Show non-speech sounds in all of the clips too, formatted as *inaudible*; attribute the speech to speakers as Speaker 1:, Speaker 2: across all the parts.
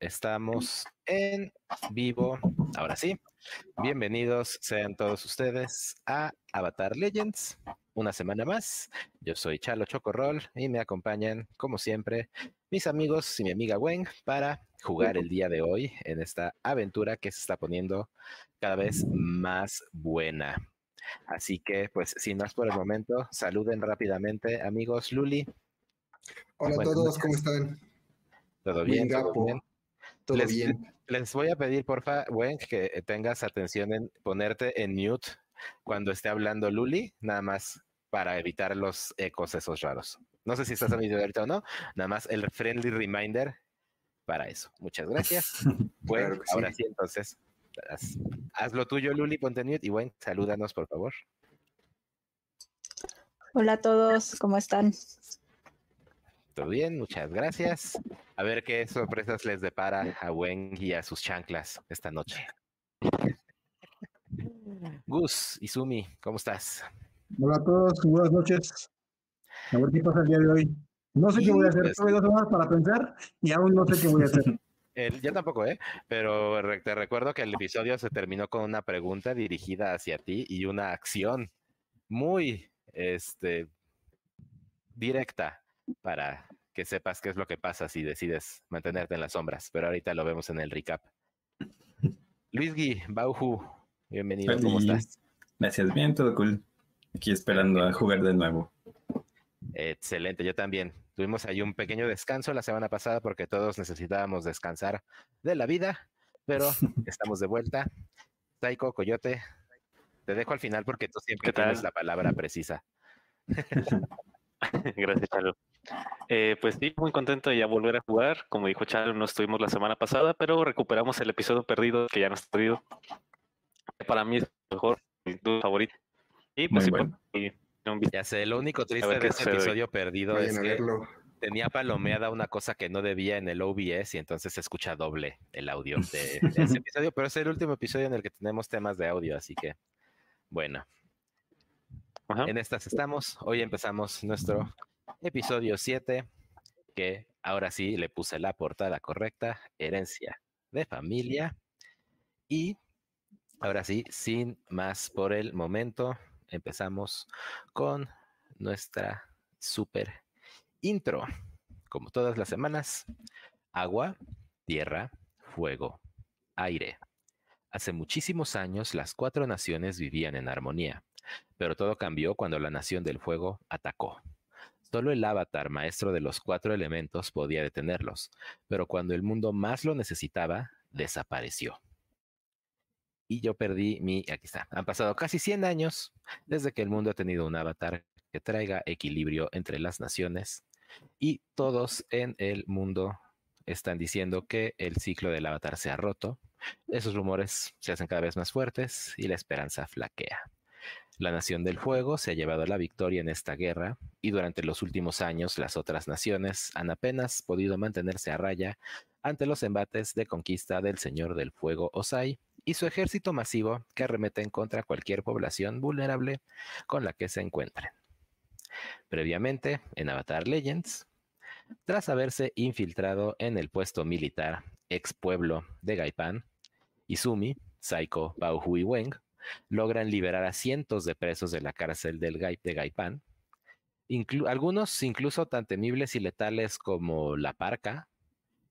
Speaker 1: Estamos en vivo. Ahora sí. Bienvenidos sean todos ustedes a Avatar Legends. Una semana más. Yo soy Chalo Chocorrol y me acompañan, como siempre, mis amigos y mi amiga Wen para jugar el día de hoy en esta aventura que se está poniendo cada vez más buena. Así que, pues, sin más por el momento, saluden rápidamente, amigos. Luli.
Speaker 2: Hola a todos, ¿cómo están?
Speaker 1: ¿Todo bien? ¿Todo bien?
Speaker 2: Todo
Speaker 1: les,
Speaker 2: bien.
Speaker 1: les voy a pedir, porfa, Wen, que tengas atención en ponerte en mute cuando esté hablando Luli, nada más para evitar los ecos esos raros. No sé si estás a *laughs* mi ahorita o no, nada más el friendly reminder para eso. Muchas gracias. Bueno, *laughs*
Speaker 2: Claro que sí.
Speaker 1: ahora sí, entonces, haz, haz lo tuyo, Luli, ponte en mute y Wen, salúdanos, por favor.
Speaker 3: Hola a todos, ¿cómo están?
Speaker 1: Todo bien, muchas gracias. A ver qué sorpresas les depara a Wen y a sus chanclas esta noche. Gus, Izumi, ¿cómo estás?
Speaker 4: Hola a todos, buenas noches. A ver qué pasa el día de hoy. No sé qué voy a hacer,
Speaker 1: Pues-
Speaker 4: tuve dos semanas para pensar y aún no sé qué voy a hacer. *laughs*
Speaker 1: El- yo tampoco, ¿eh? Pero te recuerdo que el episodio se terminó con una pregunta dirigida hacia ti y una acción muy, este, directa para que sepas qué es lo que pasa si decides mantenerte en las sombras. Pero ahorita lo vemos en el recap. Luis Gui, Bauhu, bienvenido, ¿cómo estás?
Speaker 5: Gracias, bien, todo cool. Aquí esperando a jugar de nuevo.
Speaker 1: Excelente, yo también. Tuvimos ahí un pequeño descanso la semana pasada porque todos necesitábamos descansar de la vida, pero *laughs* estamos de vuelta. Taiko, Coyote, te dejo al final porque tú siempre tienes la palabra precisa. *laughs*
Speaker 6: Gracias, Chalo. Eh, pues sí, muy contento de ya volver a jugar. Como dijo Chalo, no estuvimos la semana pasada, pero recuperamos el episodio perdido, que ya no está perdido. Para mí es el mejor, mi duda favorito. Y pues sí,
Speaker 5: bueno.
Speaker 6: y.
Speaker 1: Ya sé, lo único triste de este
Speaker 6: hoy.
Speaker 1: episodio perdido
Speaker 2: Vayan
Speaker 1: es que tenía palomeada una cosa que no debía en el OBS y entonces se escucha doble el audio *laughs* de, de ese episodio, pero es el último episodio en el que tenemos temas de audio, así que bueno.
Speaker 6: Ajá.
Speaker 1: En estas estamos. Hoy empezamos nuestro episodio 7, que ahora sí le puse la portada correcta, herencia de familia. Y ahora sí, sin más por el momento, empezamos con nuestra super intro. Como todas las semanas, agua, tierra, fuego, aire. Hace muchísimos años las cuatro naciones vivían en armonía, pero todo cambió cuando la nación del fuego atacó. Solo el avatar maestro de los cuatro elementos podía detenerlos, pero cuando el mundo más lo necesitaba, desapareció. Y yo perdí mi... Aquí está. Han pasado casi 100 años desde que el mundo ha tenido un avatar que traiga equilibrio entre las naciones y todos en el mundo están diciendo que el ciclo del avatar se ha roto. Esos rumores se hacen cada vez más fuertes y la esperanza flaquea. La Nación del Fuego se ha llevado la victoria en esta guerra y durante los últimos años las otras naciones han apenas podido mantenerse a raya ante los embates de conquista del Señor del Fuego Osai y su ejército masivo que arremeten contra cualquier población vulnerable con la que se encuentren. Previamente, en Avatar Legends, tras haberse infiltrado en el puesto militar ex pueblo de Gaipan, Izumi, Saiko, Bauhu y Weng logran liberar a cientos de presos de la cárcel del Gai- de inclu- algunos incluso tan temibles y letales como la parca,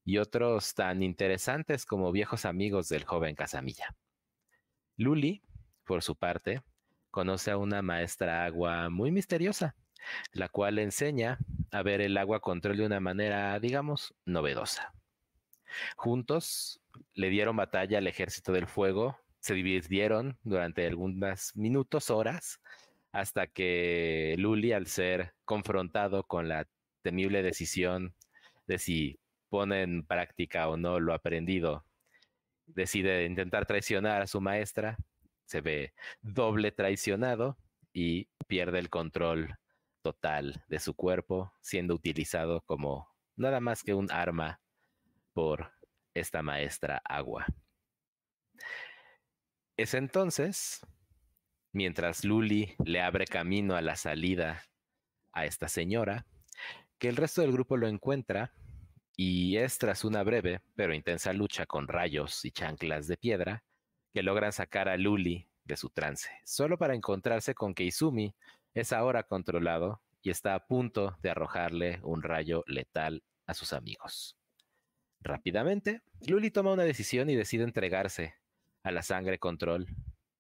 Speaker 1: y otros tan interesantes como viejos amigos del joven Casamilla. Luli, por su parte, conoce a una maestra agua muy misteriosa, la cual le enseña a ver el agua control de una manera, digamos, novedosa. Juntos le dieron batalla al ejército del fuego, se dividieron durante algunos minutos, horas, hasta que Luli, al ser confrontado con la temible decisión de si pone en práctica o no lo aprendido, decide intentar traicionar a su maestra, se ve doble traicionado y pierde el control total de su cuerpo, siendo utilizado como nada más que un arma por esta maestra agua. Es entonces, mientras Luli le abre camino a la salida a esta señora, que el resto del grupo lo encuentra y es tras una breve pero intensa lucha con rayos y chanclas de piedra que logran sacar a Luli de su trance, solo para encontrarse con que Izumi es ahora controlado y está a punto de arrojarle un rayo letal a sus amigos. Rápidamente, Luli toma una decisión y decide entregarse a la sangre control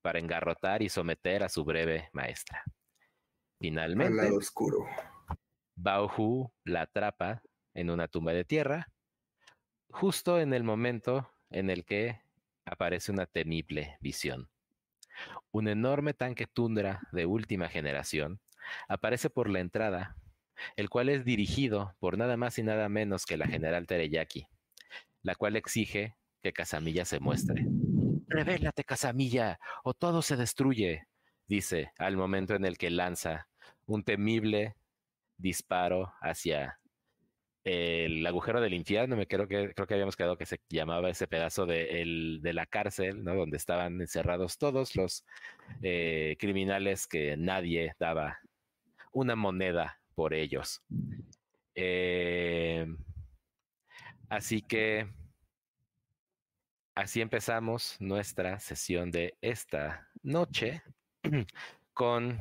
Speaker 1: para engarrotar y someter a su breve maestra.
Speaker 2: Al
Speaker 1: Finalmente,
Speaker 2: lado oscuro.
Speaker 1: Baohu la atrapa en una tumba de tierra, justo en el momento en el que aparece una temible visión. Un enorme tanque tundra de última generación aparece por la entrada, el cual es dirigido por nada más y nada menos que la general Tereyaki, la cual exige que Casamilla se muestre. Revélate, Casamilla, o todo se destruye, dice al momento en el que lanza un temible disparo hacia el agujero del infierno, me creo que, creo que habíamos quedado que se llamaba ese pedazo de, el- de la cárcel, ¿no? Donde estaban encerrados todos los eh, criminales que nadie daba una moneda por ellos. Eh, así que así empezamos nuestra sesión de esta noche *clears throat* con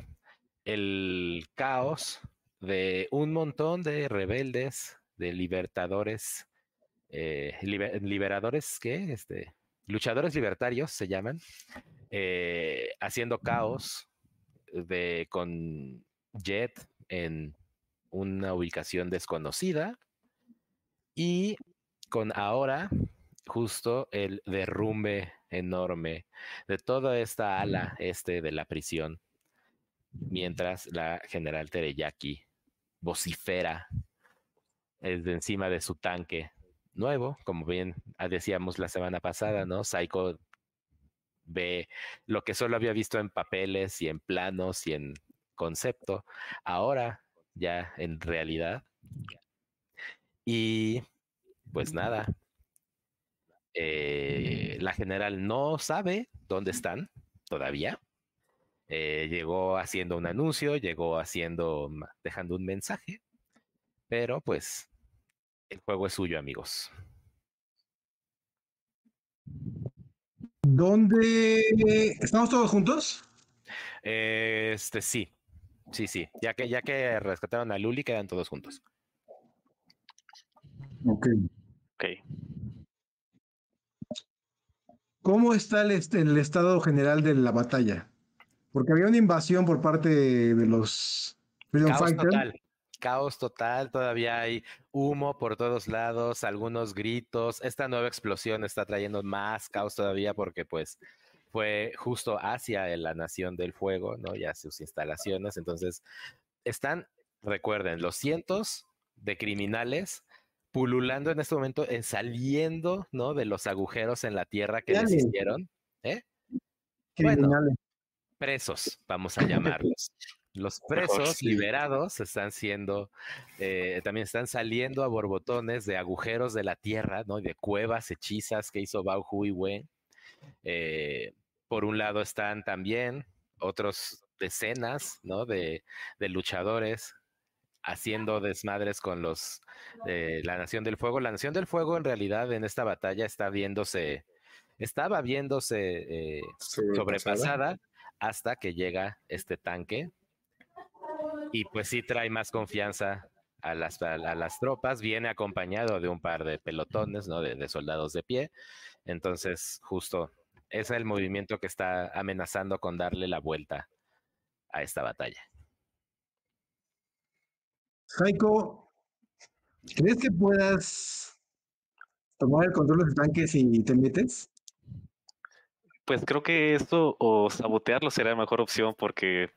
Speaker 1: el caos de un montón de rebeldes, de libertadores, eh, liber- liberadores, ¿qué? Este, luchadores libertarios se llaman, eh, haciendo caos de, con Jet en una ubicación desconocida y con ahora justo el derrumbe enorme de toda esta ala este de la prisión mientras la general Tereyaki vocifera desde encima de su tanque nuevo, como bien decíamos la semana pasada, ¿no? Psycho ve lo que solo había visto en papeles y en planos y en concepto, ahora ya en realidad. Y pues nada, eh, la general no sabe dónde están todavía. Eh, llegó haciendo un anuncio, llegó haciendo, dejando un mensaje, pero pues el juego es suyo, amigos.
Speaker 4: ¿Dónde estamos todos juntos?
Speaker 1: Este sí, sí, sí. Ya que, ya que rescataron a Luli, quedan todos juntos.
Speaker 4: Ok.
Speaker 6: Ok.
Speaker 4: ¿Cómo está el, est- el estado general de la batalla? Porque había una invasión por parte de los Freedom
Speaker 1: Caos
Speaker 4: Fighters.
Speaker 1: total. Caos total, todavía hay humo por todos lados, algunos gritos. Esta nueva explosión está trayendo más caos todavía porque pues fue justo hacia la Nación del Fuego, ¿no? Y a sus instalaciones. Entonces, están, recuerden, los cientos de criminales pululando en este momento, eh, saliendo, ¿no? De los agujeros en la tierra que les hicieron. ¿eh?
Speaker 4: criminales.
Speaker 1: presos, vamos a llamarlos. *laughs* Los presos liberados están siendo, eh, también están saliendo a borbotones de agujeros de la tierra, ¿no? De cuevas hechizas que hizo Bao Hu y Wen. Eh, por un lado están también otros decenas, ¿no? De, de luchadores haciendo desmadres con los de la Nación del Fuego. La Nación del Fuego en realidad en esta batalla está viéndose, estaba viéndose eh, sobrepasada hasta que llega este tanque. Y pues sí trae más confianza a las, a, a las tropas, viene acompañado de un par de pelotones, ¿no? De, de soldados de pie. Entonces, justo es el movimiento que está amenazando con darle la vuelta a esta batalla.
Speaker 4: Jaiko, ¿crees que puedas tomar el control de los tanques si te metes?
Speaker 6: Pues creo que esto o sabotearlo será la mejor opción porque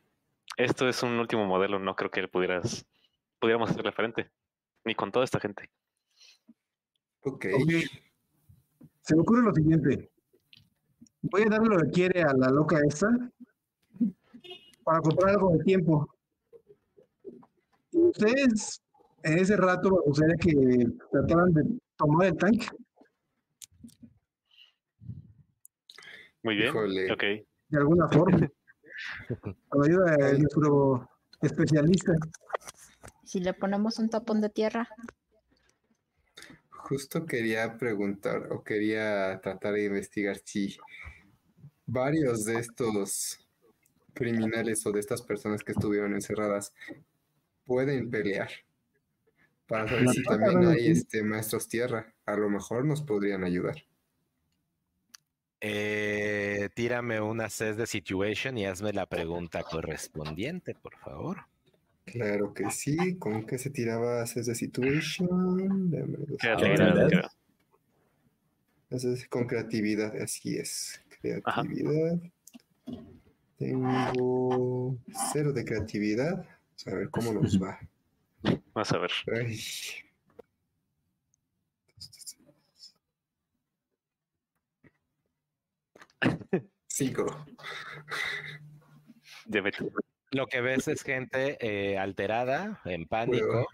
Speaker 6: esto es un último modelo, no creo que pudieras, pudiéramos hacerle frente, ni con toda esta gente.
Speaker 2: Ok.
Speaker 4: Ok. Se me ocurre lo siguiente. Voy a darle lo que quiere a la loca esta para comprar algo de tiempo. Ustedes en ese rato me gustaría que trataran de tomar el tanque.
Speaker 6: Muy bien.
Speaker 2: Híjole.
Speaker 6: Ok.
Speaker 4: de alguna forma. *laughs* Con ayuda de nuestro especialista.
Speaker 3: Si le ponemos un tapón de tierra,
Speaker 2: Justo quería preguntar o quería tratar de investigar si varios de estos criminales o de estas personas que estuvieron encerradas pueden pelear. Para saber si también hay este maestros tierra. A lo mejor nos podrían ayudar.
Speaker 1: Eh, tírame una CES de situation y hazme la pregunta correspondiente, por favor.
Speaker 2: Claro que sí. ¿Con qué se tiraba Access the Situation?
Speaker 6: Creatividad,
Speaker 2: es con creatividad, así es. Creatividad. Tengo cero de creatividad. A ver cómo nos va.
Speaker 6: Vas a ver.
Speaker 2: Ay.
Speaker 6: Me-
Speaker 1: Lo que ves es gente eh, alterada, en pánico,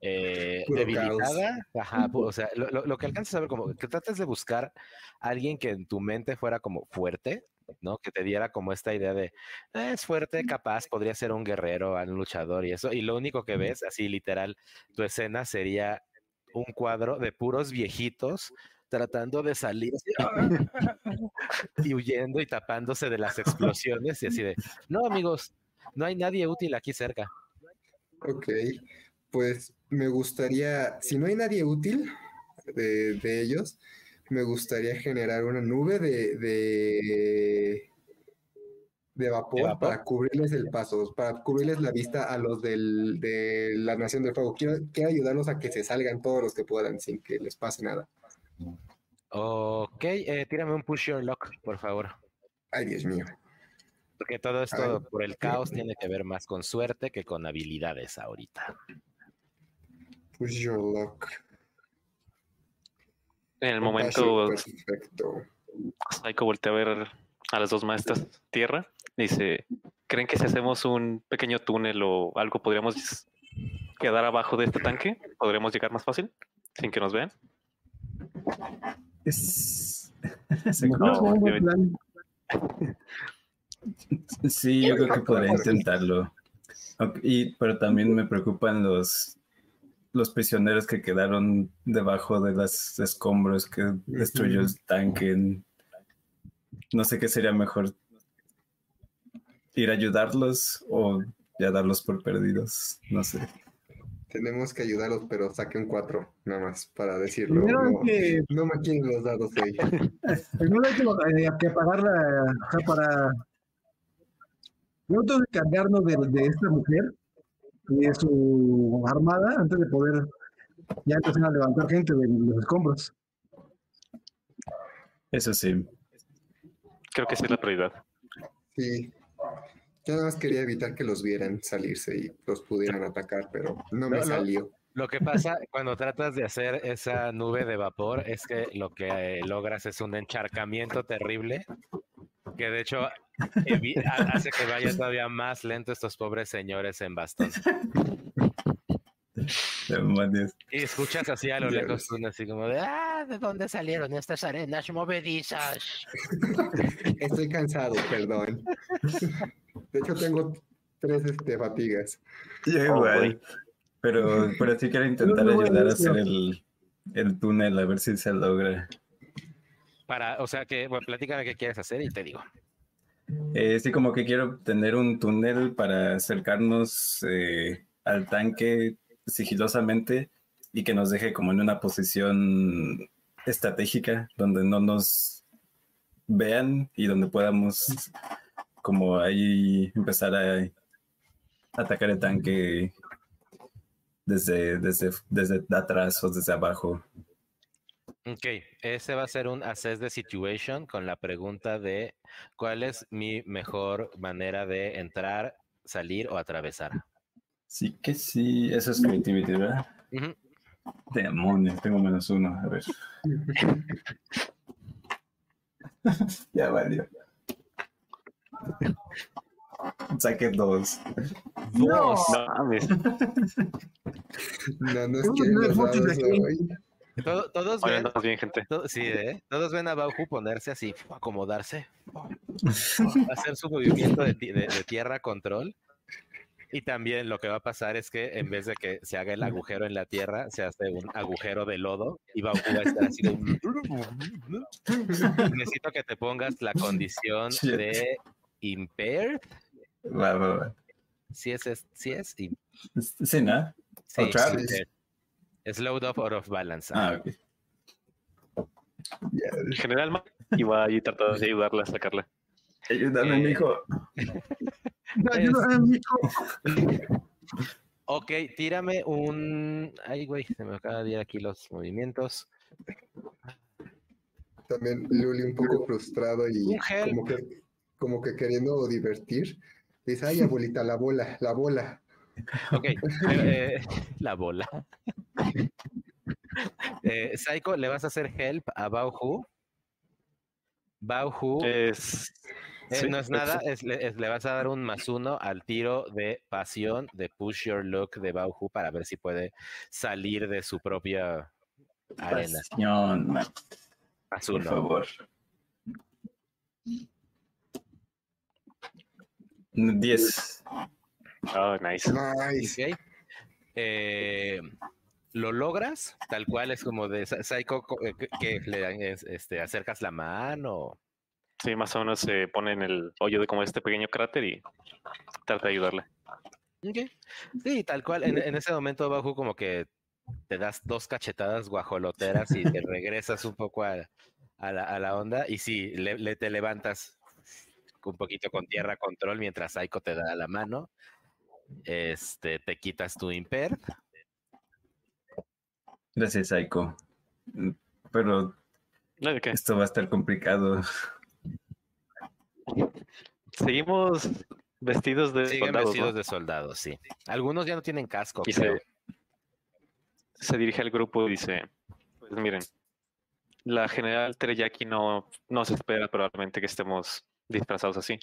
Speaker 1: eh, debilitada. Ajá, o sea, lo, lo- lo que alcanzas a ver, como que tratas de buscar a alguien que en tu mente fuera como fuerte, ¿no? Que te diera como esta idea de, "Ah, es fuerte, capaz, podría ser un guerrero, un luchador y eso. Y lo único que ves, así literal, tu escena sería un cuadro de puros viejitos tratando de salir *laughs* y huyendo y tapándose de las explosiones y así de, no amigos, no hay nadie útil aquí cerca.
Speaker 2: Ok. Pues me gustaría, si no hay nadie útil de, de ellos, me gustaría generar una nube de, de, de vapor,
Speaker 1: vapor?
Speaker 2: para cubrirles el paso, para cubrirles la vista a los del, de la Nación del Fuego. Quiero, quiero ayudarlos a que se salgan todos los que puedan sin que les pase nada.
Speaker 1: Ok, eh, tírame un push your luck, por favor.
Speaker 2: Ay, Dios mío.
Speaker 1: Porque todo esto
Speaker 2: Ay.
Speaker 1: por el caos tiene que ver más con suerte que con habilidades ahorita.
Speaker 2: Push your luck.
Speaker 6: En el
Speaker 2: Compassion,
Speaker 6: momento,
Speaker 2: Perfecto.
Speaker 6: Psycho voltea a ver a las dos maestras tierra y dice, ¿creen que si hacemos un pequeño túnel o algo podríamos quedar abajo de este tanque? ¿Podríamos llegar más fácil sin que nos vean?
Speaker 5: Es... *laughs* Sí, yo creo que podría intentarlo. Y, pero también me preocupan los, los prisioneros que quedaron debajo de los escombros que destruyó el tanque. No sé qué sería mejor. Ir a ayudarlos o ya darlos por perdidos. No sé.
Speaker 2: Tenemos que ayudarlos, pero saquen cuatro, nada más, para decirlo.
Speaker 4: Primero
Speaker 2: No,
Speaker 4: que,
Speaker 2: no me quieren los dados hoy. *laughs*
Speaker 4: primero hay que, eh, que apagar la. o sea, para. Primero tengo que cargarnos de, de esta mujer de su armada antes de poder ya empezar a levantar gente de los escombros.
Speaker 5: Eso sí.
Speaker 6: Creo que esa es la prioridad.
Speaker 2: Sí. Yo nada más quería evitar que los vieran salirse y los pudieran atacar, pero no me
Speaker 1: No, no.
Speaker 2: salió.
Speaker 1: Lo que pasa *laughs* cuando tratas de hacer esa nube de vapor es que lo que eh, logras es un encharcamiento terrible que de hecho hace que vayan *laughs* todavía más lento estos pobres señores en bastón. Y escuchas así a lo
Speaker 2: Dios.
Speaker 1: lejos así como de, ah, ¿de dónde salieron estas arenas movedizas? *laughs*
Speaker 2: Estoy cansado, perdón. De hecho, tengo tres este, fatigas.
Speaker 5: Yo
Speaker 6: Oh,
Speaker 5: igual. pero, pero sí quiero intentar
Speaker 4: No, no,
Speaker 5: ayudar a
Speaker 4: no.
Speaker 5: hacer el, el túnel, a ver si se logra.
Speaker 1: Para, o sea que, bueno, platícame qué quieres hacer y te digo.
Speaker 5: Eh, sí, como que quiero tener un túnel para acercarnos eh, al tanque sigilosamente y que nos deje como en una posición estratégica donde no nos vean y donde podamos como ahí empezar a atacar el tanque desde, desde, desde atrás o desde abajo.
Speaker 1: Ok, ese va a ser un assess de situation con la pregunta de cuál es mi mejor manera de entrar, salir o atravesar.
Speaker 5: Sí que sí, eso es creativity, ¿verdad? Demonios, tengo menos uno. A ver. *laughs* ya valió. Saqué dos.
Speaker 4: No, *laughs*
Speaker 6: No mames.
Speaker 2: No nos
Speaker 4: Tengo
Speaker 2: quieren
Speaker 4: nueve *laughs*
Speaker 1: Todo- todos
Speaker 6: Oye,
Speaker 1: ven,
Speaker 6: andamos bien, gente.
Speaker 1: to- sí, ¿eh? todos ven a Bauju ponerse así, acomodarse, *laughs* hacer su movimiento de, ti- de- de tierra control Y también lo que va a pasar es que en vez de que se haga el agujero en la tierra, se hace un agujero de lodo y va, va a estar así de... Necesito que te pongas la condición
Speaker 5: Shit.
Speaker 1: de impaired.
Speaker 5: Va, va, va.
Speaker 1: Si es, si es,
Speaker 5: Sí, ¿no?
Speaker 1: sí. Slowed up out of balance.
Speaker 5: Ah, ok.
Speaker 2: Ya,
Speaker 6: En general, y va ahí tratando de ayudarla a sacarla.
Speaker 5: Ayúdame,
Speaker 1: Eh,
Speaker 5: mijo. *laughs*
Speaker 4: Ayúdame, mijo.
Speaker 1: Ok, tírame un... Ay, güey, se me acaba de ir aquí los movimientos.
Speaker 2: También Luli un poco frustrado y como que, como que queriendo divertir. Dice, ay, abuelita, la bola, la bola.
Speaker 1: Ok, *laughs* eh, la bola. Eh, Psycho, ¿le vas a hacer help a Bauhu? Bauhu
Speaker 6: Es.
Speaker 1: eh,
Speaker 6: sí,
Speaker 1: no es nada, es- le, es- le vas a dar un más uno al tiro de pasión de Push Your Look de Bauhu para ver si puede salir de su propia arena.
Speaker 5: Pasión,
Speaker 1: Más
Speaker 5: por
Speaker 1: uno.
Speaker 5: favor. 10.
Speaker 6: Oh, nice.
Speaker 2: Nice.
Speaker 1: Ok. Eh, lo logras, tal cual es como de Psy- Psycho eh, que, le es- este, acercas la mano.
Speaker 6: Sí, más o menos se pone en el hoyo de como este pequeño cráter y trata de ayudarle.
Speaker 1: Ok. Sí, tal cual. En, en ese momento, Bajo, como que te das dos cachetadas guajoloteras y te regresas un poco a, a la, a la onda. Y sí, le, le- te levantas un poquito con tierra control mientras Psycho te da la mano. Este, te quitas tu imper.
Speaker 5: Gracias. Mm, Pero
Speaker 6: No, ¿de qué?
Speaker 5: esto va a estar complicado.
Speaker 6: Seguimos vestidos de
Speaker 1: Siguen
Speaker 6: soldados, ¿no?
Speaker 1: vestidos de soldados, sí. Algunos ya no tienen casco.
Speaker 6: Y
Speaker 1: creo.
Speaker 6: se, se dirige al grupo y dice, pues miren, la general Tereyaki no, no se espera probablemente que estemos disfrazados así.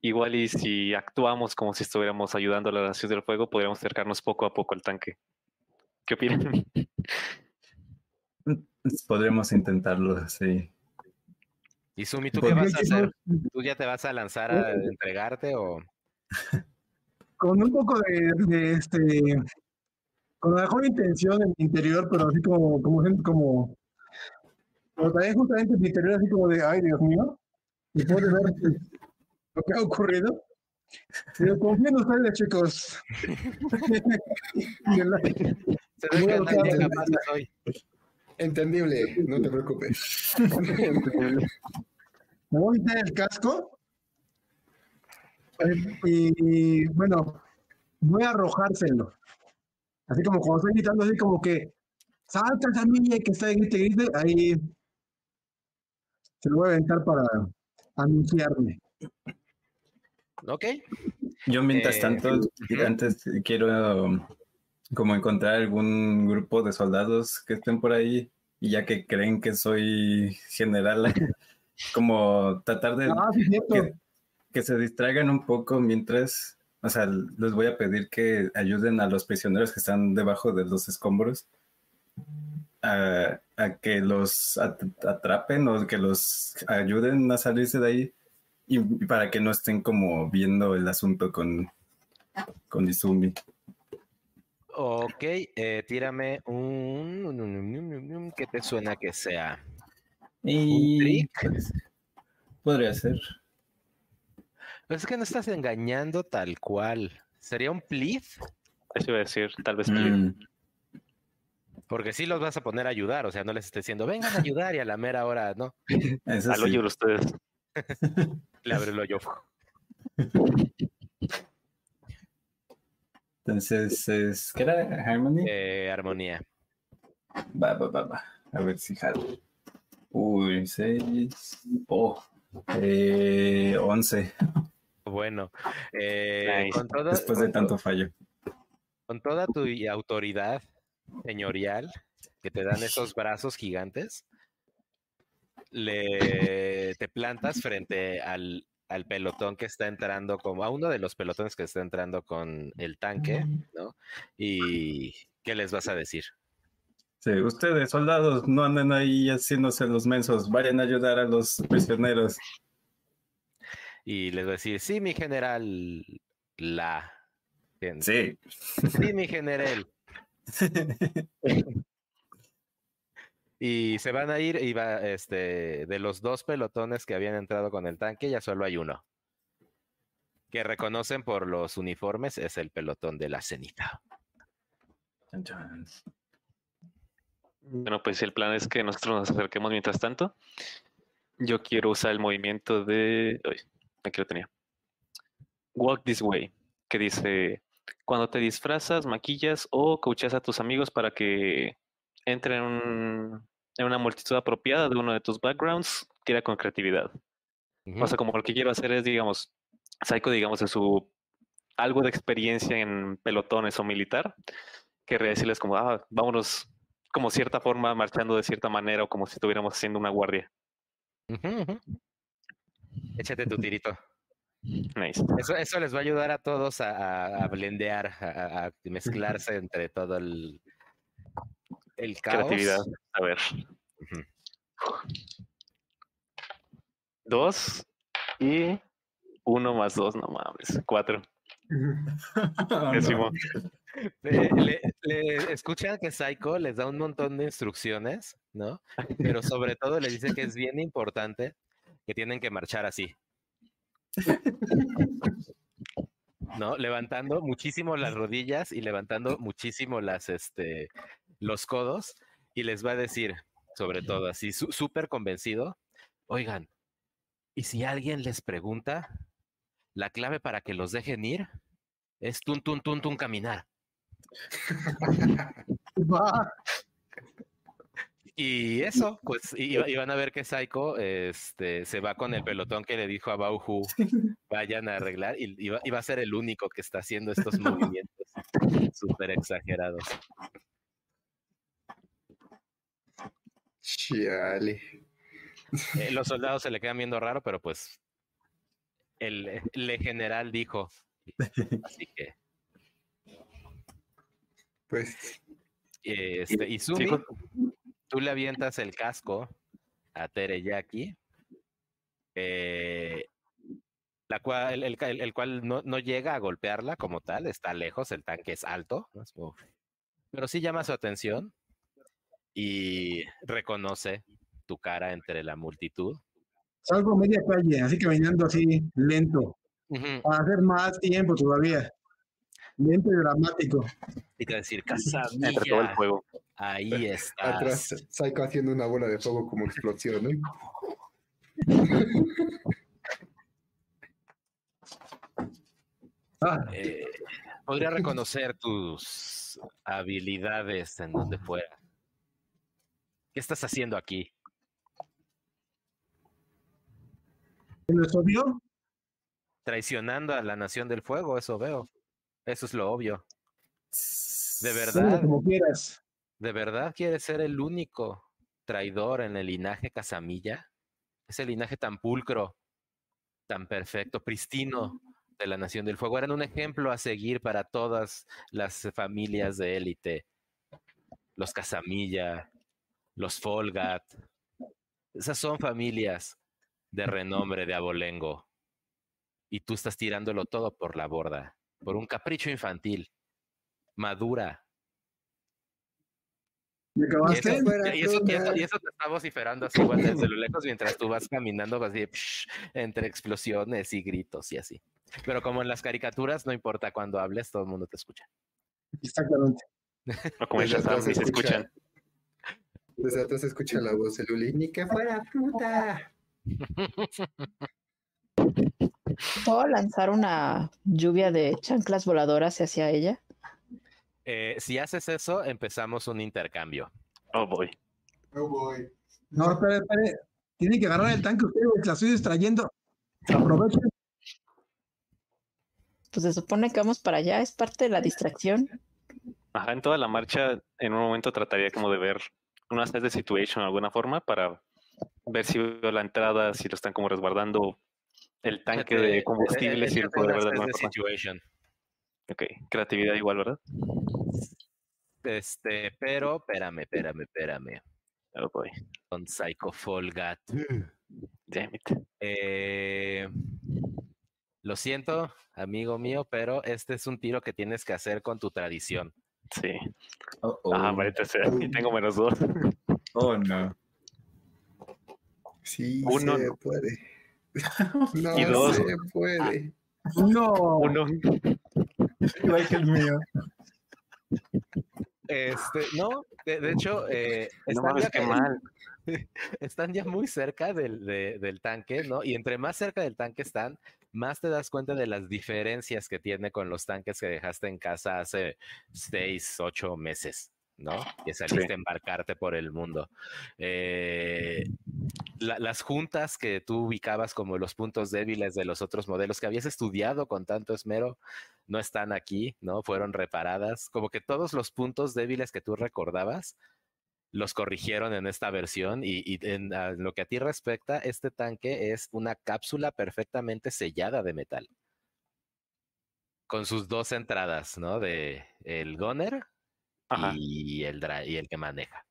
Speaker 6: Igual y si actuamos como si estuviéramos ayudando a la Nación del Fuego, podríamos acercarnos poco a poco al tanque. ¿Qué opinan?
Speaker 5: Podremos intentarlo, sí.
Speaker 1: Y Sumi, ¿tú
Speaker 4: ¿Por
Speaker 1: qué vas a hacer? ¿Tú ya te vas a lanzar a entregarte o...?
Speaker 4: Con un poco de, de este. Con la mejor intención en mi interior, pero así como. como, gente- como pero también justamente en mi interior, así como de. Ay, Dios mío. Después de ver pues, lo que ha ocurrido. Pero confío en ustedes, chicos. *laughs* *laughs*
Speaker 1: Se ve que capaces hoy.
Speaker 2: Entendible, no te preocupes. *laughs*
Speaker 4: Me voy a quitar el casco. Y bueno, voy a arrojárselo. Así como cuando estoy gritando, así como que salta esa niña que está grite, grite, ahí se lo voy a aventar para anunciarme.
Speaker 1: Ok.
Speaker 5: Yo mientras
Speaker 1: Eh,
Speaker 5: tanto, antes quiero como encontrar algún grupo de soldados que estén por ahí y ya que creen que soy general, *laughs* como tratar de
Speaker 4: Ah,
Speaker 5: que, que se distraigan un poco mientras, o sea, les voy a pedir que ayuden a los prisioneros que están debajo de los escombros a, a que los at- atrapen o que los ayuden a salirse de ahí y para que no estén como viendo el asunto con, con Izumi.
Speaker 1: Ok, eh, tírame un... ¿Qué te suena que sea?
Speaker 5: Y
Speaker 1: trick?
Speaker 5: podría ser.
Speaker 1: Pues es que no estás engañando tal cual. ¿Sería un plead?
Speaker 6: Eso iba a decir, tal vez
Speaker 5: Mm,
Speaker 1: Porque sí los vas a poner a ayudar, o sea, no les estés diciendo, vengan a *laughs* ayudar y a la mera hora, ¿no?
Speaker 6: al
Speaker 5: sí.
Speaker 6: hoyo de ustedes. *laughs*
Speaker 1: Le abre el hoyo. *laughs*
Speaker 5: Entonces, es, ¿qué era? Harmony.
Speaker 1: Eh, armonía.
Speaker 5: Va, va, va, va. A ver si jalo. Uy, seis. Oh, eh, once.
Speaker 1: Bueno, eh,
Speaker 6: Nice.
Speaker 1: con, toda,
Speaker 5: Después de tanto fallo.
Speaker 1: con toda tu autoridad señorial que te dan esos brazos gigantes, le te plantas frente al, al pelotón que está entrando como a uno de los pelotones que está entrando con el tanque, ¿no? Y ¿qué les vas a decir?
Speaker 5: Sí, ustedes, soldados, no anden ahí haciéndose los mensos. Vayan a ayudar a los prisioneros.
Speaker 1: Y les voy a decir, sí, mi general, la.
Speaker 5: Sí.
Speaker 1: Sí, mi general. *laughs* Y se van a ir y va, este, de los dos pelotones que habían entrado con el tanque, ya solo hay uno. Que reconocen por los uniformes, es el pelotón de la cenita.
Speaker 6: Bueno, pues el plan es que nosotros nos acerquemos mientras tanto. Yo quiero usar el movimiento de. Uy, aquí lo tenía. Walk this way, que dice: Cuando te disfrazas, maquillas o coacheas a tus amigos para que entren en, un- en una multitud apropiada de uno de tus backgrounds, tira con creatividad. O sea, como lo que quiero hacer es, digamos, Psycho, digamos, en su algo de experiencia en pelotones o militar, querría decirles como, ah, vámonos como cierta forma, marchando de cierta manera o como si estuviéramos haciendo una guardia.
Speaker 1: Ujú. Échate tu *laughs* tirito.
Speaker 6: Nice.
Speaker 1: Eso, eso les va a ayudar a todos a, a- a blendear, a mezclarse entre todo el, el caos.
Speaker 6: Creatividad. A ver. Dos y uno más dos, no mames. Cuatro. *laughs*
Speaker 1: Le, le- escuchan que Psycho les da un montón de instrucciones, ¿no? Pero sobre todo les dice que es bien importante que tienen que marchar así. ¿No? Levantando muchísimo las rodillas y levantando muchísimo las, este, los codos. Y les va a decir, sobre todo así, su- súper convencido, oigan, ¿y si alguien les pregunta, la clave para que los dejen ir es tun, tun, tun, tun, caminar? *laughs* Y eso, pues, y, y van a ver que Psycho este, se va con el pelotón que le dijo a Bauhu, vayan a arreglar, y, y va, y va a ser el único que está haciendo estos *laughs* movimientos súper exagerados.
Speaker 2: Chale.
Speaker 1: Eh, los *laughs* soldados se le quedan viendo raro, pero pues el, el general dijo, así que,
Speaker 2: Pues
Speaker 1: este, y Sumi,
Speaker 6: ju-
Speaker 1: tú le avientas el casco a Tereyaki, eh, la cual, el, cual no, no llega a golpearla como tal, está lejos, el tanque es alto, pero sí llama su atención y reconoce tu cara entre la multitud.
Speaker 4: Salgo media calle, así caminando así, lento, para hacer más tiempo todavía. Lento y dramático.
Speaker 1: Y te va a decir,
Speaker 6: Entre todo el
Speaker 1: Casamilla,
Speaker 6: juego.
Speaker 1: ahí *laughs* estás.
Speaker 2: atrás, Psycho haciendo una bola de fuego como explosión, ¿no?
Speaker 4: Ah,
Speaker 1: Eh, podría reconocer tus habilidades en donde fuera. ¿Qué estás haciendo aquí?
Speaker 4: ¿no es obvio?
Speaker 1: Traicionando a la Nación del Fuego, eso veo. Eso es lo obvio. De verdad,
Speaker 4: como quieras.
Speaker 1: de verdad quieres ser el único traidor en el linaje Casamilla. Ese linaje tan pulcro, tan perfecto, pristino de la Nación del Fuego. Eran un ejemplo a seguir para todas las familias de élite. Los Casamilla, los Folgat. Esas son familias de renombre de abolengo. Y tú estás tirándolo todo por la borda, por un capricho infantil. Madura.
Speaker 4: ¿Me
Speaker 1: Y
Speaker 4: acabaste?
Speaker 1: eso,
Speaker 2: Fuera
Speaker 1: y eso- y eso-
Speaker 2: fruta.
Speaker 1: y eso te está vociferando así igual desde lo lejos mientras tú vas caminando así psh, entre explosiones y gritos y así. Pero como en las caricaturas, no importa cuando hables, todo el mundo te escucha.
Speaker 4: Exactamente.
Speaker 6: O como ni se
Speaker 2: escucha-
Speaker 6: escuchan.
Speaker 2: Desde atrás se escucha la voz de Luli. Ni que fuera fruta. *laughs*
Speaker 3: ¿Puedo lanzar una lluvia de chanclas voladoras hacia ella?
Speaker 1: Eh, si haces eso, empezamos un intercambio.
Speaker 6: Oh, boy.
Speaker 2: Oh boy.
Speaker 4: No, espere, espere. Tienen que agarrar el tanque ustedes, la estoy distrayendo. Aprovechen.
Speaker 3: Pues se supone que vamos para allá, es parte de la distracción.
Speaker 6: Ajá, en toda la marcha, en un momento trataría como de ver una set de situation de alguna forma para ver si veo la entrada, si lo están como resguardando el tanque
Speaker 1: Échate-
Speaker 6: de combustible,
Speaker 1: eh,
Speaker 6: si lo puedo ver de
Speaker 1: assess situation.
Speaker 6: Ok, creatividad igual, ¿verdad?
Speaker 1: Este, pero, espérame, espérame, espérame.
Speaker 6: Oh, boy.
Speaker 1: Con Psycho Folgat.
Speaker 6: Damn it.
Speaker 1: Eh, lo siento, amigo mío, pero este es un tiro que tienes que hacer con tu tradición.
Speaker 6: Sí.
Speaker 5: Oh, oh.
Speaker 6: Ah, maldita sea. Y tengo menos dos.
Speaker 5: Oh, no.
Speaker 2: Sí,
Speaker 6: Uno
Speaker 2: se puede. *laughs* No
Speaker 6: Y dos.
Speaker 2: se puede.
Speaker 4: No,
Speaker 6: Uno.
Speaker 4: igual que el mío.
Speaker 1: Este, no, de, de hecho, eh,
Speaker 6: No mames, qué mal.
Speaker 1: Están ya muy cerca del, de- del tanque, ¿no? Y entre más cerca del tanque están, más te das cuenta de las diferencias que tiene con los tanques que dejaste en casa hace seis, ocho meses, ¿no? Que saliste a embarcarte por el mundo. Eh, la- las juntas que tú ubicabas como los puntos débiles de los otros modelos que habías estudiado con tanto esmero, no están aquí, ¿no? Fueron reparadas. Como que todos los puntos débiles que tú recordabas los corrigieron en esta versión y, y en a lo que a ti respecta, este tanque es una cápsula perfectamente sellada de metal. Con sus dos entradas, ¿no? De el gunner
Speaker 6: Ajá.
Speaker 1: y el, y el que maneja.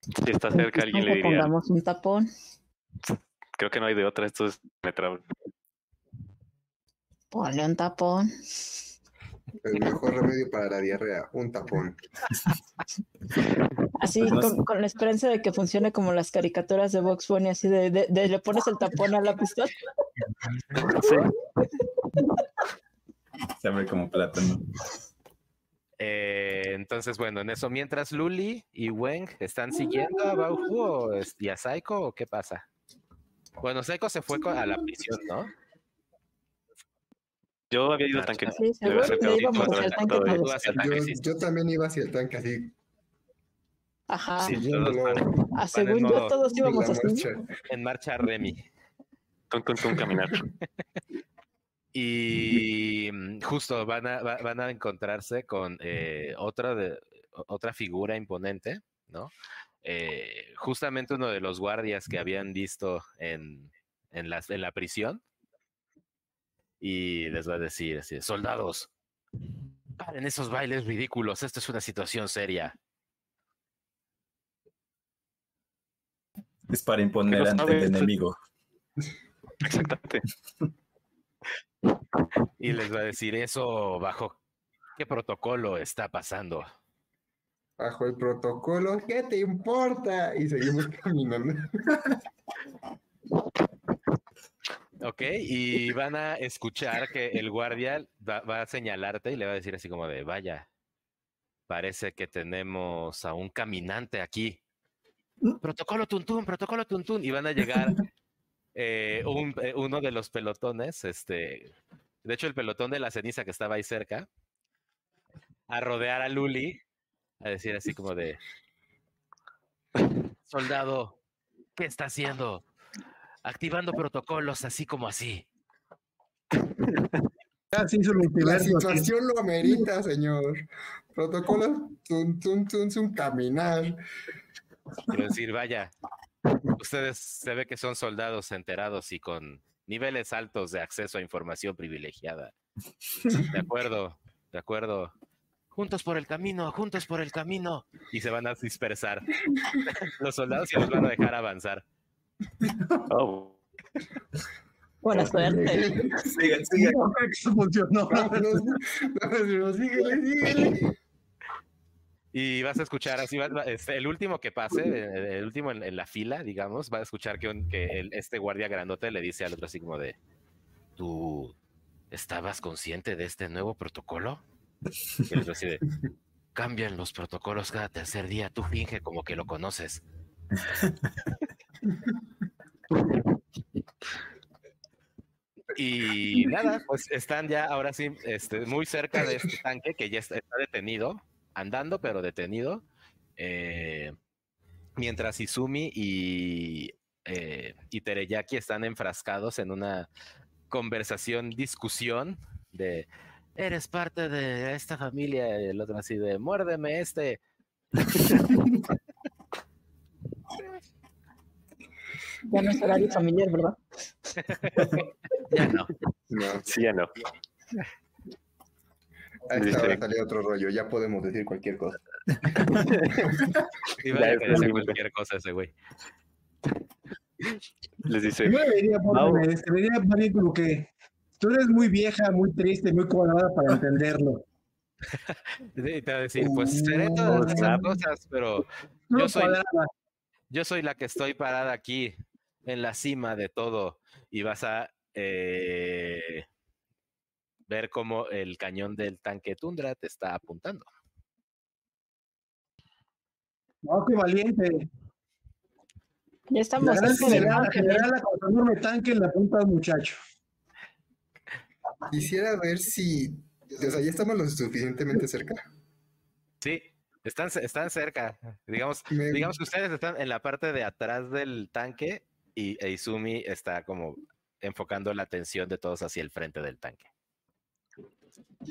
Speaker 6: Si está cerca, alguien le diría.
Speaker 3: pongamos un tapón.
Speaker 6: Creo que no hay de otra. Esto es me traba.
Speaker 3: Ponle un tapón.
Speaker 2: El mejor remedio para la diarrea, un tapón. *laughs*
Speaker 3: Así,
Speaker 5: Pues no
Speaker 3: con, la esperanza de que funcione como las caricaturas de Vox Bunny, así de, de- de le pones el tapón a la pistola.
Speaker 6: Sí.
Speaker 5: Se abre como plátano.
Speaker 1: Eh, entonces, bueno, en eso, mientras Luli y Weng están siguiendo a Bauhu y a Saiko, ¿o qué pasa? Bueno, Saiko se fue a la prisión, ¿no?
Speaker 6: Yo había ido al tanque.
Speaker 3: Sí, seguro que íbamos hacia el tanque
Speaker 2: Yo, también iba hacia el tanque así,
Speaker 3: Ajá.
Speaker 1: sí, todos
Speaker 3: Ah, según yo,
Speaker 1: modo-
Speaker 3: todos íbamos
Speaker 2: la
Speaker 3: así.
Speaker 1: en marcha Remy.
Speaker 6: Tum, tum, tum, caminar. *laughs*
Speaker 1: Y mm, justo van a, va- van a encontrarse con eh, otra, de, otra figura imponente, ¿no? Eh, justamente uno de los guardias que habían visto en, en, las- en la prisión. Y les va a decir así, soldados, paren esos bailes ridículos, esto es una situación seria.
Speaker 5: Es para imponer ante el enemigo.
Speaker 6: Exactamente. *laughs*
Speaker 1: Y les va a decir eso bajo qué protocolo está pasando.
Speaker 2: Bajo el protocolo, ¿qué te importa? Y seguimos *laughs* caminando. *laughs*
Speaker 1: Ok, y van a escuchar que el guardia va, va a señalarte y le va a decir así como de, vaya, parece que tenemos a un caminante aquí. Protocolo tuntún, protocolo tuntún. Y van a llegar eh, un- eh, uno de los pelotones, este, de hecho el pelotón de la ceniza que estaba ahí cerca, a rodear a Luli, a decir así como de, soldado, ¿qué está haciendo? Activando protocolos así como así.
Speaker 4: Ya se hizo el
Speaker 2: La situación lo amerita, señor. Protocolo, tun, tun, tun, tun, caminar.
Speaker 1: Quiero decir, vaya, ustedes se ve que son soldados enterados y con niveles altos de acceso a información privilegiada. De acuerdo, de acuerdo. Juntos por el camino, juntos por el camino. Y se van a dispersar. Los soldados y los van a dejar avanzar.
Speaker 6: Oh,
Speaker 3: Buena suerte.
Speaker 5: Sigan,
Speaker 4: eso funcionó.
Speaker 2: Vámonos, vámonos, síguele, síguele.
Speaker 1: Y vas a escuchar así, va- este, el último que pase, el último en, en la fila, digamos, va a escuchar que, un- que el- este guardia grandote le dice al otro así como de, ¿tú estabas consciente de este nuevo protocolo? Y el otro así de, cambian los protocolos cada tercer día, tú finge como que lo conoces. *laughs* Y nada, pues están ya ahora sí este, muy cerca de este tanque que ya está, detenido, andando pero detenido. eh, mientras Izumi y, eh, y Tereyaki están enfrascados en una conversación, discusión de eres parte de esta familia, y el otro así de muérdeme este. *laughs*
Speaker 3: Ya no es horario familiar, ¿verdad?
Speaker 1: Ya no.
Speaker 2: No,
Speaker 6: sí, ya no.
Speaker 2: a esta hora salió otro rollo, ya podemos decir cualquier cosa.
Speaker 1: Y vaya
Speaker 6: Ya,
Speaker 1: que dice cualquier cosa ese güey.
Speaker 6: Les dice,
Speaker 4: Yo le diría más bien como que Tú eres muy vieja, muy triste, muy colorada para entenderlo. *laughs*
Speaker 1: Sí, te voy a decir, pues seré todas esas cosas, pero
Speaker 4: No
Speaker 1: Yo soy-
Speaker 4: cuadrada.
Speaker 1: Yo soy la que estoy parada aquí en la cima de todo y vas a eh, ver cómo el cañón del tanque Tundra te está apuntando.
Speaker 4: No, qué valiente.
Speaker 3: Ya
Speaker 4: La
Speaker 3: estamos
Speaker 4: gran
Speaker 3: cerca del
Speaker 4: general, la
Speaker 3: ¿no?
Speaker 4: generala con enorme tanque en la punta del muchacho.
Speaker 2: Quisiera ver si. O sea, ya estamos lo suficientemente cerca.
Speaker 1: Sí, están, están cerca. Digamos,
Speaker 2: Me-
Speaker 1: digamos que ustedes están en la parte de atrás del tanque y e Izumi está como enfocando la atención de todos hacia el frente del tanque.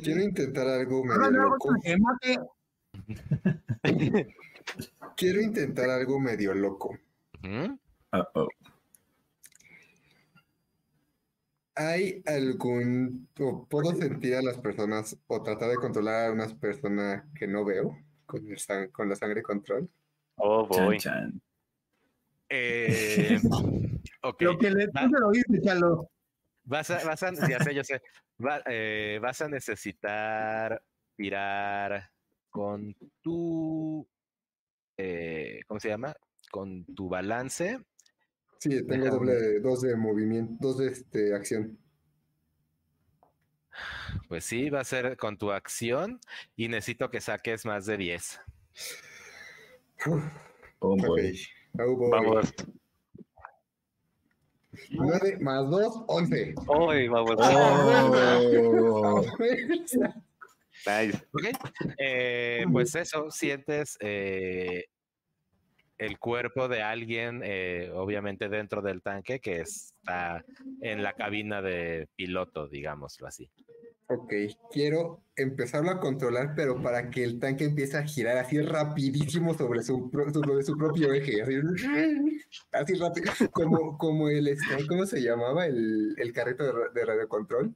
Speaker 2: Quiero intentar algo
Speaker 4: Ahora
Speaker 2: medio loco. *laughs* Quiero intentar algo medio loco. ¿Hay algún, o puedo sentir a las personas o tratar de controlar a unas personas que no veo con, el sang- con la sangre control?
Speaker 6: Oh,
Speaker 5: Chan,
Speaker 6: boy.
Speaker 5: chan.
Speaker 1: Eh, *laughs* ok.
Speaker 4: Lo que le lo Chalo.
Speaker 1: Vas a, vas a, ya sé, yo sé. Va- eh, vas a necesitar tirar con tu, eh, ¿cómo se llama? Con tu balance.
Speaker 2: Sí, tengo
Speaker 1: Déjame-
Speaker 2: doble dos de movimiento, dos de este, acción.
Speaker 1: Pues sí, va a ser con tu acción y necesito que saques más de 10.
Speaker 2: Uf,
Speaker 5: Oh,
Speaker 2: ok.
Speaker 5: boy.
Speaker 2: Oh, boy.
Speaker 6: Vamos.
Speaker 2: Más dos, once.
Speaker 6: Hoy vamos.
Speaker 5: Oh.
Speaker 1: Eh, pues eso, sientes eh, el cuerpo de alguien, eh, obviamente dentro del tanque, que está en la cabina de piloto, digámoslo así.
Speaker 2: Ok, quiero empezarlo a controlar, pero para que el tanque empiece a girar así rapidísimo sobre su, sobre su propio eje, así, *laughs* así rápido, como, como el, este, ¿cómo se llamaba? El, el carrito de, de radiocontrol.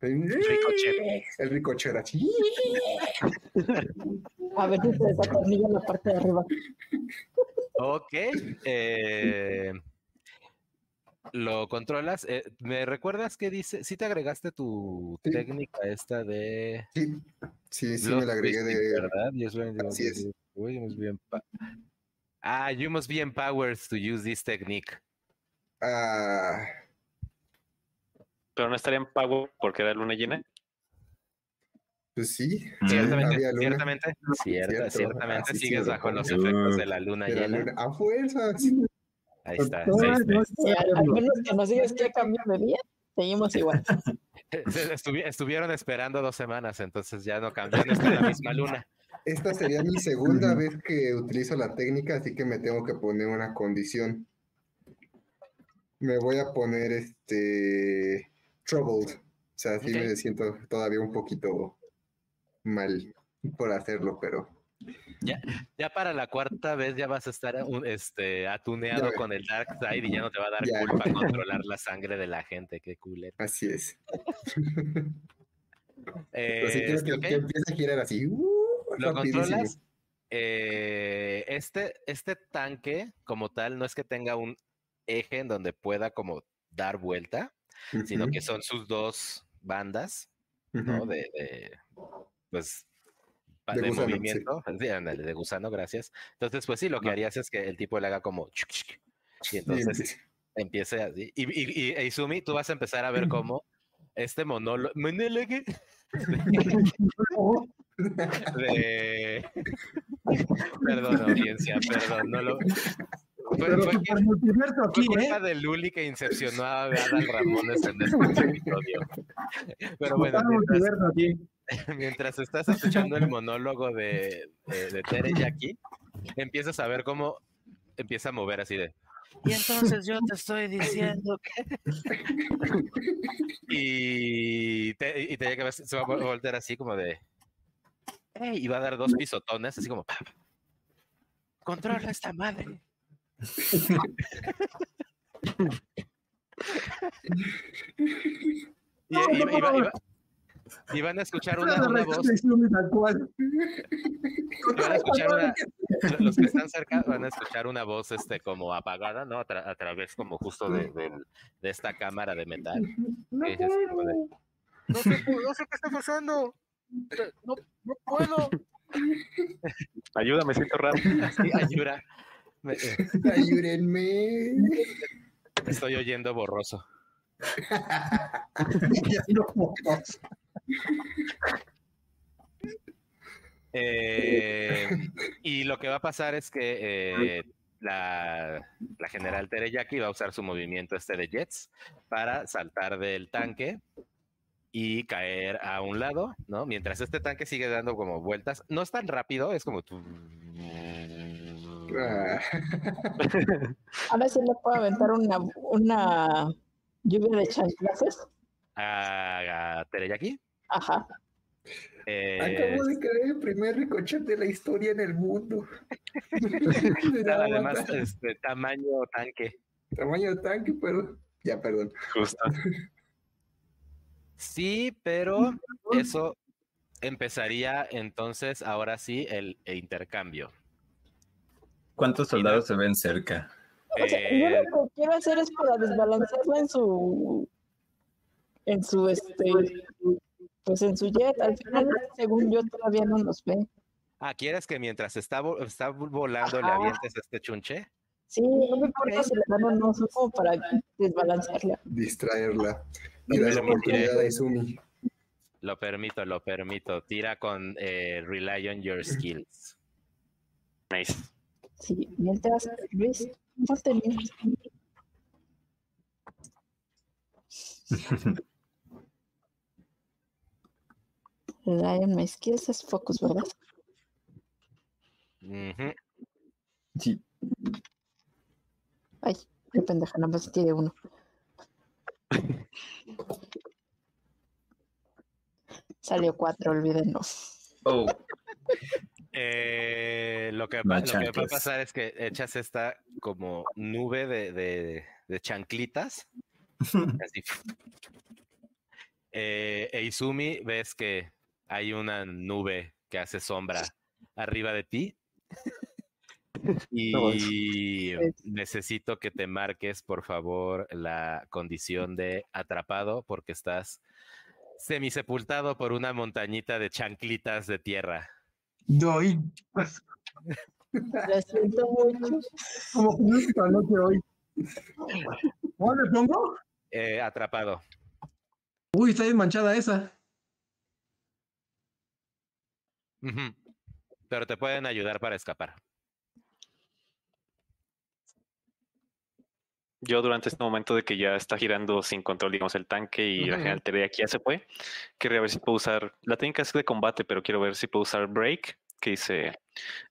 Speaker 1: Ricochet.
Speaker 2: El ricochet, así.
Speaker 3: A ver si se desatornilla la parte de arriba.
Speaker 1: Ok. eh, lo controlas. eh, ¿Me recuerdas que dice? Si te agregaste tu
Speaker 2: Sí.
Speaker 1: técnica esta de.
Speaker 2: Sí, sí, sí, me la agregué de...
Speaker 1: ¿verdad?
Speaker 2: Así es.
Speaker 1: you must be empa- Ah, you must be empowered to use this technique.
Speaker 2: Ah,
Speaker 6: Pero no estaría en pago porque era luna llena.
Speaker 2: pues sí,
Speaker 5: Mm.
Speaker 1: Ciertamente,
Speaker 2: luna.
Speaker 1: ciertamente, cierta,
Speaker 2: Cierto,
Speaker 1: ciertamente
Speaker 2: así
Speaker 1: sigues
Speaker 2: sí,
Speaker 1: bajo los efectos de la luna
Speaker 2: de la
Speaker 1: llena.
Speaker 2: luna. A fuerzas.
Speaker 1: Ahí está. Seis,
Speaker 4: no
Speaker 3: al, menos que nos digas qué cambio de día, seguimos igual. *laughs*
Speaker 1: Estuvi- estuvieron esperando dos semanas, entonces ya no cambió, no está la misma luna.
Speaker 2: Esta sería mi segunda vez que utilizo la técnica, así que me tengo que poner una condición. Me voy a poner este troubled. O sea, sí me siento todavía un poquito mal por hacerlo, pero
Speaker 1: Ya para la cuarta vez ya vas a estar un- este, atuneado
Speaker 2: Ya.
Speaker 1: con el Dark Side y ya no te va a dar
Speaker 2: Ya.
Speaker 1: culpa controlar la sangre de la gente, qué culero.
Speaker 2: así es.
Speaker 1: Eh,
Speaker 2: Pero sí quiero que,
Speaker 1: ok,
Speaker 2: que empiece a girar así. uh,
Speaker 1: ¿Lo
Speaker 2: rapidísimo.
Speaker 1: controlas? Eh, este, este tanque, como tal, no es que tenga un eje en donde pueda como dar vuelta, sino
Speaker 2: Ujú,
Speaker 1: que son sus dos bandas, ¿no? De, de, pues,
Speaker 2: De
Speaker 1: de,
Speaker 2: gusano, sí.
Speaker 1: movimiento, sí, ándale, de gusano, gracias. Entonces, pues sí, lo que
Speaker 5: Ah.
Speaker 1: harías es que el tipo le haga como y
Speaker 2: Sí,
Speaker 1: entonces
Speaker 2: empieza.
Speaker 1: empiece así. Y, y, y, e Izumi, tú vas a empezar a ver cómo este monólogo, monólogo *laughs* de... *laughs* Perdón, audiencia, perdón, no lo... Fue,
Speaker 4: Pero
Speaker 1: fue-
Speaker 4: super multiverso
Speaker 1: fue
Speaker 4: aquí, ¿eh?
Speaker 1: culpa de Luli que incepcionó a Adal Ramones en este *laughs* episodio. Pero bueno, mientras,
Speaker 4: multiverso aquí. *laughs*
Speaker 1: mientras estás escuchando el monólogo de, de, de Tere Jackie, empiezas a ver cómo empieza a mover así de. Y entonces yo te estoy diciendo que. *laughs* y te, y te llega- se va a voltear así como de. "Ey", y va a dar dos pisotones, así como. "Pa, pa, Controla esta madre. Y,
Speaker 4: No,
Speaker 1: y-
Speaker 4: no,
Speaker 1: y va- y
Speaker 4: no.
Speaker 1: va- y van a escuchar una, una voz. van a escuchar una, lo- los que están cerca van a escuchar una voz este como apagada, ¿no? A, tra- a través como justo de, de esta cámara de metal.
Speaker 2: No
Speaker 1: de, no, sé, pu- no sé qué está pasando. No, no puedo. *laughs*
Speaker 6: Ayuda, me siento raro. *laughs*
Speaker 1: Sí, ayuda. Eh, *laughs*
Speaker 2: Ayúdenme.
Speaker 1: estoy oyendo borroso. Eh, y lo que va a pasar es que eh, la, la general Tereyaki va a usar su movimiento este de Jets para saltar del tanque y caer a un lado, ¿no? Mientras este tanque sigue dando como vueltas. No es tan rápido, es como...
Speaker 2: Ah, *laughs*
Speaker 3: Ahora sí le puedo aventar una, una lluvia de chanclases.
Speaker 1: A, a Tereyaki.
Speaker 3: Ajá.
Speaker 1: Eh,
Speaker 2: Acabo de caer el primer ricochet de la historia en el mundo. *laughs*
Speaker 1: nada, además, este, tamaño tanque.
Speaker 2: Tamaño tanque, pero. Ya, perdón.
Speaker 6: Justo.
Speaker 1: Sí, pero eso empezaría entonces, ahora sí, el, el intercambio.
Speaker 5: ¿Cuántos soldados se ven cerca?
Speaker 3: O sea, yo
Speaker 1: Eh,
Speaker 3: lo que quiero hacer es para desbalancearla en su en su este pues en su jet. Al final, según yo, todavía no nos ve.
Speaker 1: ah, ¿quieres que mientras está, está volando le avientes este chunche?
Speaker 3: Sí, no me importa si le dan o no, como para desbalancearla.
Speaker 2: Distraerla. Y dar la oportunidad a Izumi.
Speaker 1: Lo permito, lo permito. Tira con eh, Rely on Your Skills.
Speaker 6: Nice.
Speaker 3: Sí, mientras Luis, no tenía. Lion My Skills es Focus, ¿verdad?
Speaker 1: Ujú.
Speaker 5: Sí.
Speaker 3: Ay, qué pendeja, nada más tiene uno. *laughs* Salió cuatro, olvídenlo.
Speaker 5: Oh, *laughs*
Speaker 1: Eh, lo, que, lo que va a pasar es que echas esta como nube de, de- de chanclitas. *laughs* así. Eh, e Izumi, ves que hay una nube que hace sombra arriba de ti. *laughs* Y necesito que te marques, por favor, la condición de atrapado porque estás semisepultado por una montañita de chanclitas de tierra.
Speaker 4: Doy.
Speaker 3: Lo siento mucho.
Speaker 4: Como esta noche hoy. ¿Cómo le pongo?
Speaker 1: Eh, atrapado.
Speaker 4: Uy, está bien manchada esa.
Speaker 1: Pero te pueden ayudar para escapar.
Speaker 6: Yo durante este momento de que ya está girando sin control, digamos, el tanque y la general Teriyaki ya se fue, quería ver si puedo usar, la técnica es de combate, pero quiero ver si puedo usar Break, que dice,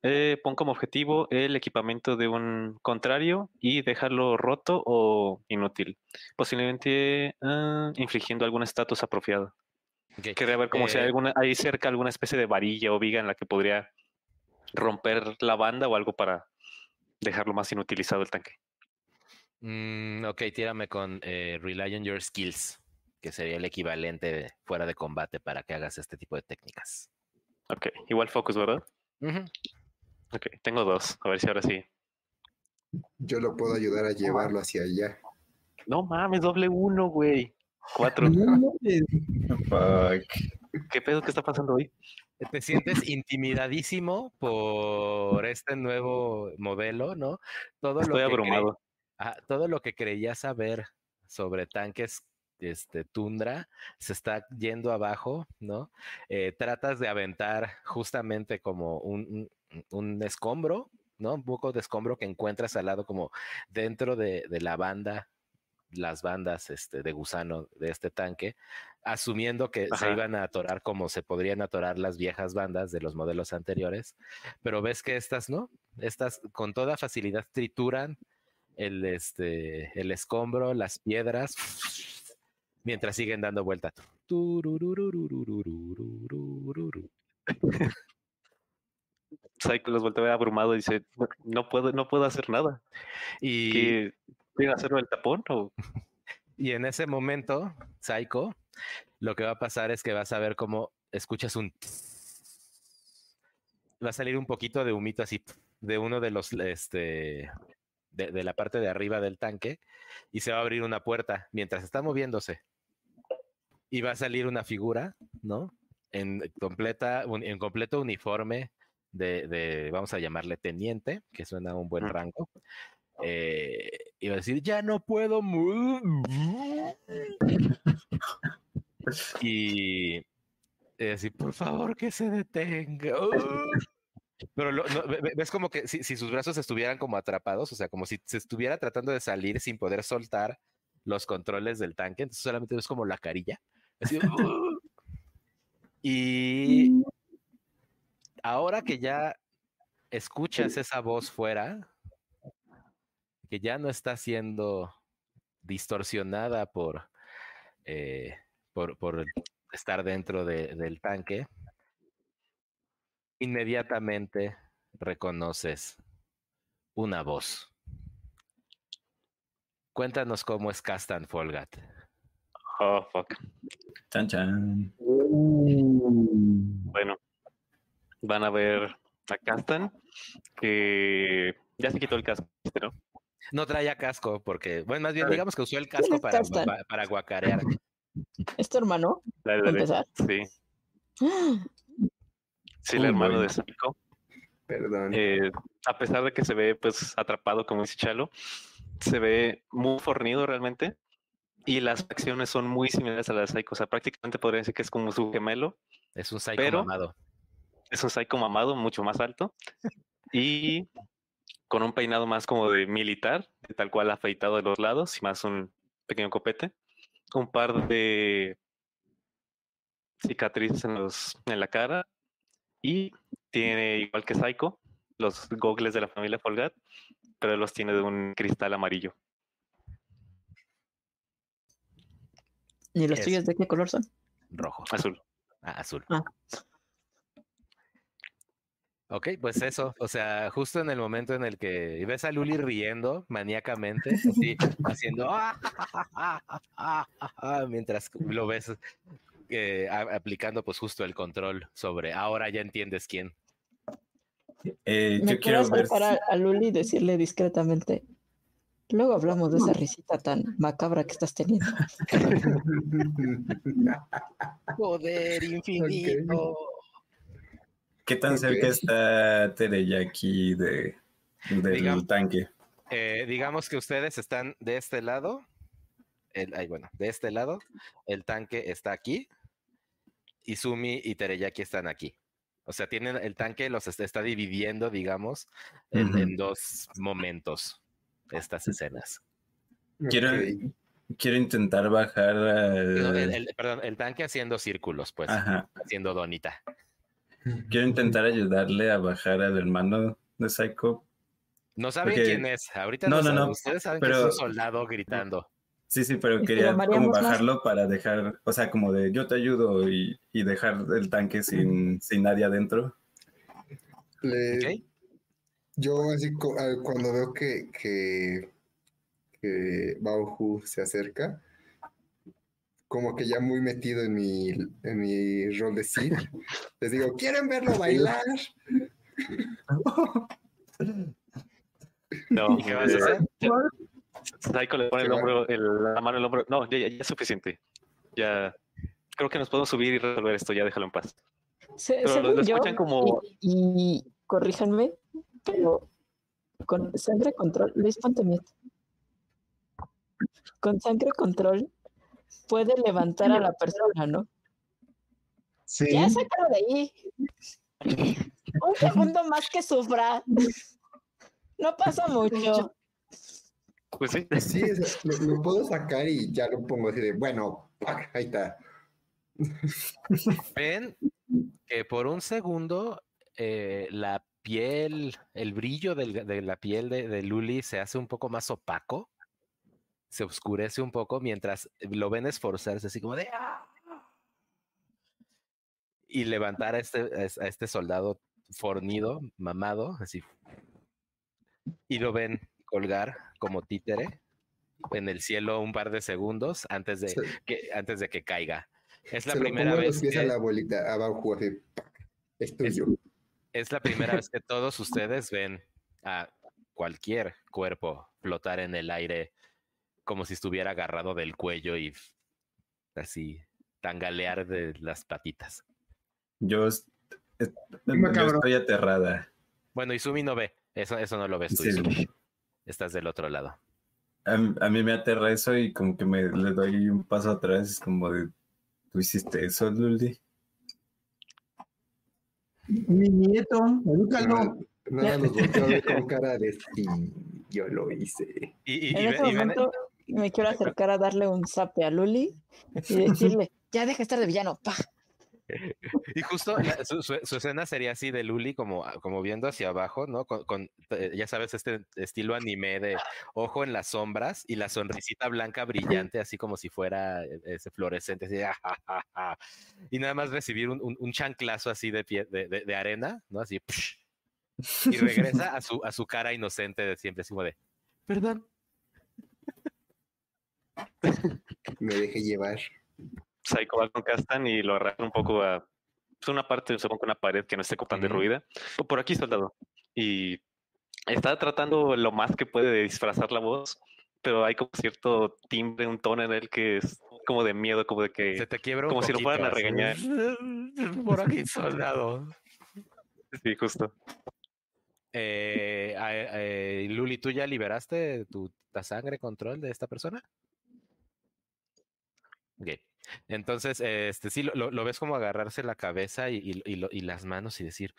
Speaker 6: eh, pon como objetivo el equipamiento de un contrario y dejarlo roto o inútil, posiblemente ah, infligiendo algún estatus apropiado.
Speaker 1: Ok.
Speaker 6: Quería ver como si hay
Speaker 1: Eh,
Speaker 6: alguna, hay cerca alguna especie de varilla o viga en la que podría romper la banda o algo para dejarlo más inutilizado el tanque.
Speaker 1: Mm, ok, tírame con eh, Rely on Your Skills, que sería el equivalente de fuera de combate para que hagas este tipo de técnicas.
Speaker 6: Ok, igual focus, ¿verdad?
Speaker 1: Ujú.
Speaker 6: Ok, tengo dos. A ver si ahora sí.
Speaker 2: Yo lo puedo ayudar a llevarlo hacia allá.
Speaker 6: No mames, doble uno, güey. Cuatro.
Speaker 4: No mames.
Speaker 5: fuck.
Speaker 6: ¿Qué pedo que está pasando hoy?
Speaker 1: Te sientes intimidadísimo por este nuevo modelo, ¿no? Todo
Speaker 6: Estoy
Speaker 1: lo que cre-
Speaker 6: abrumado.
Speaker 1: Ajá, todo lo que creía saber sobre tanques este, tundra se está yendo abajo, ¿no? Eh, tratas de aventar justamente como un, un- un escombro, ¿no? Un poco de escombro que encuentras al lado como dentro de, de la banda, las bandas este, de gusano de este tanque, asumiendo que se iban a atorar como se podrían atorar las viejas bandas de los modelos anteriores, pero ves que estas, ¿no? Estas con toda facilidad trituran el, este, el escombro, las piedras, mientras siguen dando vuelta. Pues
Speaker 6: Cycle los voltea abrumado y dice, no puedo, no puedo hacer nada.
Speaker 1: Y
Speaker 6: ¿Quieren hacerme el tapón?
Speaker 1: Y en ese momento, Psycho, lo que va a pasar es que vas a ver cómo escuchas un... Va a salir un poquito de humito así de uno de los, este, de, de la parte de arriba del tanque y se va a abrir una puerta mientras está moviéndose. Y va a salir una figura, ¿no? En completa, un- en completo uniforme de, de, vamos a llamarle teniente, que suena a un buen rango. Eh, iba a decir, ya no puedo. mu-". Y y decir, por favor, que se detenga. Pero lo- no, ves como que si, si sus brazos estuvieran como atrapados, o sea, como si se estuviera tratando de salir sin poder soltar los controles del tanque, entonces solamente ves como la carilla. así, *laughs* "Uh". y ahora que ya escuchas esa voz fuera, que ya no está siendo distorsionada por, eh, por, por estar dentro de- del tanque, inmediatamente reconoces una voz. Cuéntanos cómo es Castan Folgat.
Speaker 6: Oh, fuck.
Speaker 5: Chan, chan.
Speaker 6: Bueno, van a ver a Castan, que ya se quitó el casco, ¿no?
Speaker 1: No traía casco porque, bueno, más bien digamos que usó el
Speaker 3: ¿Quién
Speaker 1: casco para,
Speaker 3: Castan?
Speaker 1: pa- para guacarear.
Speaker 3: ¿Es tu hermano?
Speaker 6: Dale,
Speaker 3: ¿Para
Speaker 6: dale.
Speaker 3: empezar?
Speaker 6: Sí, *gasps* *laughs* sí, el hermano
Speaker 5: bueno.
Speaker 6: de Psycho.
Speaker 2: Perdón.
Speaker 6: Eh, a pesar de que se ve pues atrapado, como dice Chalo, se ve muy fornido realmente. Y las acciones son muy similares a las de Psycho. O sea, prácticamente podría decir que es como su gemelo.
Speaker 1: Es un psycho
Speaker 6: Pero-
Speaker 1: mamado.
Speaker 6: Es un Psycho mamado, mucho más alto. Y con un peinado más como de militar, de tal cual afeitado de los lados y más un pequeño copete. Un par de cicatrices en, los, en la cara. Y tiene, igual que Psycho, los gogles de la familia Folgat, pero los tiene de un cristal amarillo.
Speaker 3: ¿Y los
Speaker 1: Es-
Speaker 3: tuyos de qué color son?
Speaker 1: Rojo.
Speaker 6: Azul.
Speaker 1: Ah, azul.
Speaker 3: Ah.
Speaker 1: Ok, pues eso, o sea, justo en el momento en el que ves a Luli riendo maníacamente, así, haciendo *laughs* "Ah, ja, ja, ja, ja, ja, ja, ja", mientras lo ves eh, aplicando pues justo el control sobre ahora ya entiendes quién.
Speaker 5: Eh,
Speaker 3: ¿Me
Speaker 5: yo quiero ver.
Speaker 3: acercar a, a Luli y decirle discretamente? Luego hablamos de esa risita tan macabra que estás teniendo. *laughs*
Speaker 1: Poder infinito.
Speaker 5: ¿Qué tan cerca está Tereyaki de, del
Speaker 1: Digamos-
Speaker 5: tanque?
Speaker 1: Eh, digamos que ustedes están de este lado, el, ay, bueno, de este lado, el tanque está aquí, y Sumi y Tereyaki están aquí. O sea, tienen el tanque los est- está dividiendo, digamos, en, dos momentos estas escenas.
Speaker 5: Quiero, intentar bajar al-
Speaker 1: No, el- el- perdón, el tanque haciendo círculos, pues,
Speaker 5: Ajá.
Speaker 1: haciendo donita.
Speaker 5: Quiero intentar ayudarle a bajar al hermano de Psycho.
Speaker 1: No saben
Speaker 5: Porque-
Speaker 1: quién es. Ahorita
Speaker 5: No,
Speaker 1: no,
Speaker 5: no,
Speaker 1: saben.
Speaker 5: no,
Speaker 1: Ustedes saben que es
Speaker 5: pero-
Speaker 1: un soldado gritando.
Speaker 5: Sí, sí, pero
Speaker 3: ¿Y si
Speaker 5: quería como
Speaker 3: más?
Speaker 5: bajarlo para dejar, o sea, como de yo te ayudo y, y dejar el tanque sin, sin nadie adentro.
Speaker 2: Le-
Speaker 1: ¿Ok?
Speaker 2: Yo así ah, cuando veo que, que, que Bauhu se acerca, como que ya muy metido en mi, en mi rol de Sid, *laughs* les digo, ¿quieren verlo bailar? *laughs*
Speaker 6: No,
Speaker 1: ¿Y qué vas a hacer?
Speaker 6: Psycho le pone el
Speaker 2: ¿Qué va?
Speaker 6: hombro, el- la mano en el hombro. No, ya, ya- ya es suficiente. Ya creo que nos podemos subir y resolver esto. Ya déjalo en paz.
Speaker 3: Se-
Speaker 6: Pero lo-
Speaker 3: según
Speaker 6: lo
Speaker 3: yo,
Speaker 6: escuchan como-
Speaker 3: y, y corríjanme, pero con sangre control, Luis ponte miedo. Con sangre control puede levantar a la persona, ¿no?
Speaker 4: Sí.
Speaker 3: Ya sácalo de ahí. Un segundo más que sufra. No pasa mucho.
Speaker 6: Pues sí.
Speaker 2: Lo, lo puedo sacar y ya lo pongo así de, bueno, ¡pac! ahí está.
Speaker 1: Ven que por un segundo eh, la piel, el brillo del- de la piel de, de Luli se hace un poco más opaco, se oscurece un poco mientras lo ven esforzarse así como de "Ah", y levantar a este, a es- a este soldado fornido, mamado, así. Y lo ven colgar como títere en el cielo un par de segundos antes de
Speaker 2: Se,
Speaker 1: que, antes de que caiga. Es la
Speaker 2: se lo
Speaker 1: primera
Speaker 2: pongo en los
Speaker 1: vez
Speaker 2: a
Speaker 1: que...
Speaker 2: es tuyo.
Speaker 1: Es la primera vez *laughs* que todos ustedes ven a cualquier cuerpo flotar en el aire como si estuviera agarrado del cuello y así tangalear de las patitas.
Speaker 5: Yo, es- es- yo
Speaker 4: macabro.
Speaker 5: estoy aterrada.
Speaker 1: Bueno, Izumi no ve, eso, eso no lo ves tú,
Speaker 5: Sí.
Speaker 1: Izumi. Estás del otro lado.
Speaker 5: A, a mí me aterra eso y como que me le doy un paso atrás. Es como de, ¿tú hiciste eso, Luli?
Speaker 4: Mi nieto, edúcalo.
Speaker 2: Nada, nos volteó con cara de sí, yo lo hice.
Speaker 1: Y, y- y
Speaker 3: En
Speaker 1: y ven-
Speaker 3: momento me quiero acercar a darle un zape a Luli y *laughs* decirle, ya deja de estar de villano, pa.
Speaker 1: Y justo la- su, su- su escena sería así de Luli como, como viendo hacia abajo, ¿no? Con, con, eh, ya sabes, este estilo anime de ojo en las sombras y la sonrisita blanca brillante, así como si fuera eh, ese fluorescente, así, "Ah, ja, ja, ja". y nada más recibir un, un- un chanclazo así de, pie, de, de- de arena, ¿no? Así, psh, y regresa a su, a su cara inocente de siempre, así como de, perdón.
Speaker 2: Me dejé llevar.
Speaker 6: Psycho va con Castan y lo arrastra un poco a pues, una parte, supongo que una pared que no esté tan derruida. Por aquí, soldado. Y está tratando lo más que puede de disfrazar la voz, pero hay como cierto timbre, un tono en él que es como de miedo, como de
Speaker 1: Se
Speaker 6: que
Speaker 1: te quiebra un
Speaker 6: como si lo fueran a regañar. *laughs*
Speaker 1: Por aquí, soldado.
Speaker 6: sí, justo.
Speaker 1: Eh, eh, Luli, ¿tú ya liberaste tu la sangre control de esta persona? Ok. Entonces, este sí, lo, lo- ves como agarrarse la cabeza y, y- y lo- y las manos y decir,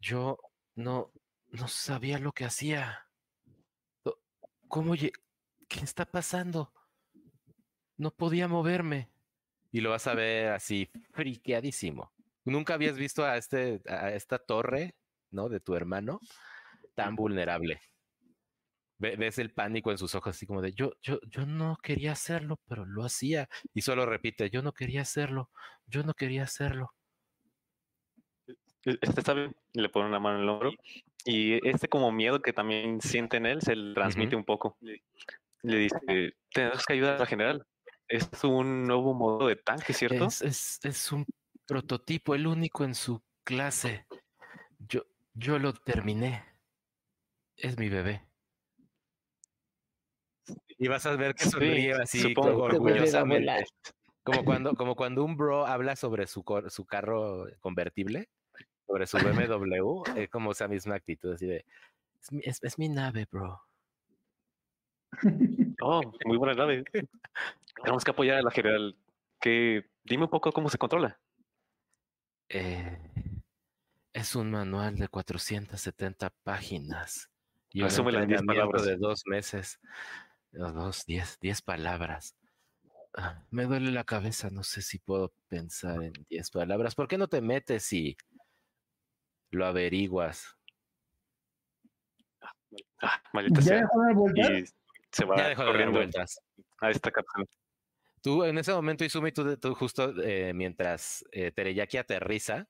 Speaker 1: yo no, no sabía lo que hacía. ¿Cómo ¿Qué está pasando? No podía moverme. Y lo vas a ver así, friqueadísimo. Nunca habías visto a este, a esta torre, ¿no? De tu hermano tan vulnerable. Ve- Ves el pánico en sus ojos, así como de yo, yo, yo no quería hacerlo, pero lo hacía. Y solo repite, yo no quería hacerlo, yo no quería hacerlo.
Speaker 6: E- Este está bien, y le pone una mano en el hombro. Y este como miedo que también siente en él se le transmite un poco. Le dice, tenemos que ayudar a la general. Es un nuevo modo de tanque, ¿cierto?
Speaker 1: Es, es, es un prototipo, el único en su clase. Yo, yo lo terminé. Es mi bebé. Y vas a ver que
Speaker 6: Sí,
Speaker 1: sonríe así
Speaker 6: supongo.
Speaker 1: Orgullosamente. Como cuando, *laughs* como cuando un bro habla sobre su, su carro convertible, sobre su BMW, *laughs* es como esa misma actitud, así de, es mi, es- es mi nave, bro. *laughs*
Speaker 6: Oh, muy buena nave. Tenemos que apoyar a la general. Que dime un poco cómo se controla.
Speaker 1: Eh, es un manual de 470 páginas y un
Speaker 6: Resúmela en 10
Speaker 1: entrenamiento
Speaker 6: palabras.
Speaker 1: de dos meses. O dos, diez, diez palabras. Ah, Me duele la cabeza, no sé si puedo pensar en diez palabras. ¿Por qué no te metes y lo averiguas?
Speaker 6: Ah, maldita
Speaker 4: ¿Ya
Speaker 6: sea.
Speaker 4: dejó de dar vueltas?
Speaker 6: Y se va
Speaker 1: Ya dejó de dar
Speaker 6: corriendo
Speaker 1: vueltas.
Speaker 6: a esta cápsula.
Speaker 1: Tú, en ese momento, Izumi, tú, tú justo eh, mientras eh, Tereyaki aterriza,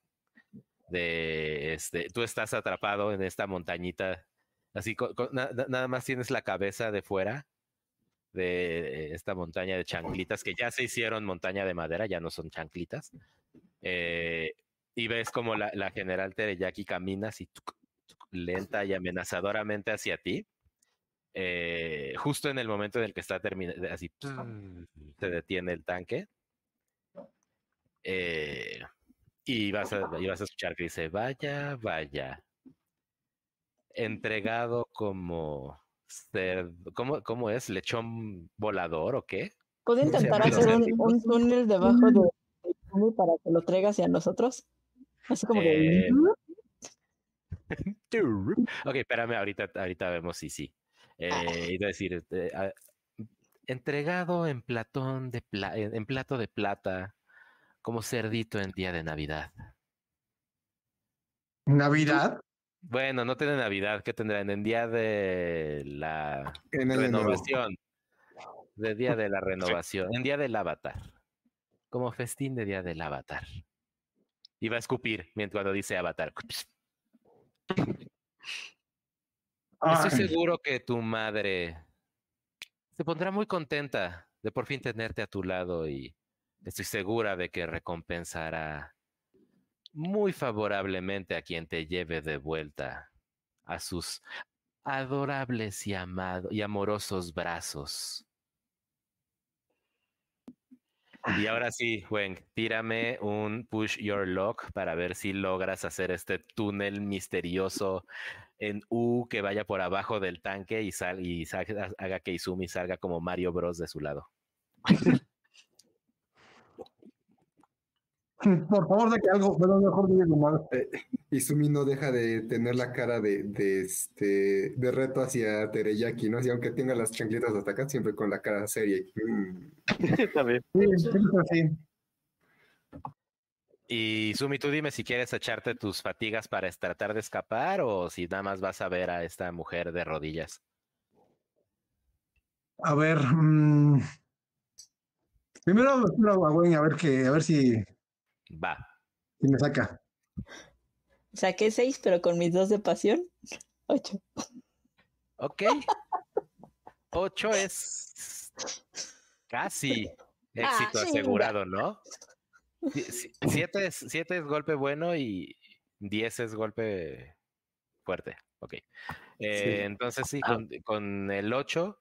Speaker 1: de, este, tú estás atrapado en esta montañita, así, na- nada más tienes la cabeza de fuera de esta montaña de chanclitas, que ya se hicieron montaña de madera, ya no son chanclitas, eh, y ves como la, general Tereyaki camina así, lenta y amenazadoramente hacia ti. eh, justo en el momento en el que está terminando, así se detiene el tanque. eh, y, vas a, y vas a escuchar que dice, vaya, vaya. Entregado como cerdo, ¿cómo, cómo es? ¿Lechón volador o qué?
Speaker 3: ¿Puedo
Speaker 1: ¿Cómo se
Speaker 3: intentar hacer un, un túnel debajo de, de Yumi para que lo traiga hacia nosotros? Así como de...
Speaker 1: Eh, *laughs* Ok, espérame, ahorita, ahorita vemos si sí. Eh, iba a decir, eh, ah, entregado en platón de pla- en, en plato de plata, como cerdito en día de Navidad.
Speaker 4: ¿Navidad?
Speaker 1: Bueno, no tiene Navidad, ¿qué tendrán? En día de la
Speaker 2: En nuevo.
Speaker 1: renovación. De día de la renovación. En día del avatar. Como festín de día del avatar. Iba a escupir mientras cuando dice avatar. Estoy seguro que tu madre se pondrá muy contenta de por fin tenerte a tu lado y estoy segura de que recompensará muy favorablemente a quien te lleve de vuelta a sus adorables y, amado, y amorosos brazos. Y ahora sí, Weng, tírame un push your lock para ver si logras hacer este túnel misterioso en U que vaya por abajo del tanque y, sal, y haga que Izumi salga como Mario Bros de su lado. *laughs* *laughs*
Speaker 4: Por favor, de que algo, pero mejor diga
Speaker 2: eh, Izumi no deja de tener la cara de, de, este, de reto hacia Tereyaki, ¿no? Así, aunque tenga las chancletas hasta acá, siempre con la cara seria. Mm.
Speaker 6: También.
Speaker 4: Sí,
Speaker 1: Y Izumi, tú dime si quieres echarte tus fatigas para tratar de escapar o si nada más vas a ver a esta mujer de rodillas.
Speaker 4: A ver. Mm, primero a Gwen a ver que, a ver si
Speaker 1: Va.
Speaker 4: Y me saca.
Speaker 3: Saqué seis, pero con mis dos de pasión, ocho.
Speaker 1: Ok. Ocho es casi éxito
Speaker 3: Ah,
Speaker 1: asegurado, ¿no? Si- Siete es, siete es golpe bueno y diez es golpe fuerte. Ok. Eh, Entonces sí,
Speaker 6: Ah.
Speaker 1: con, con el ocho,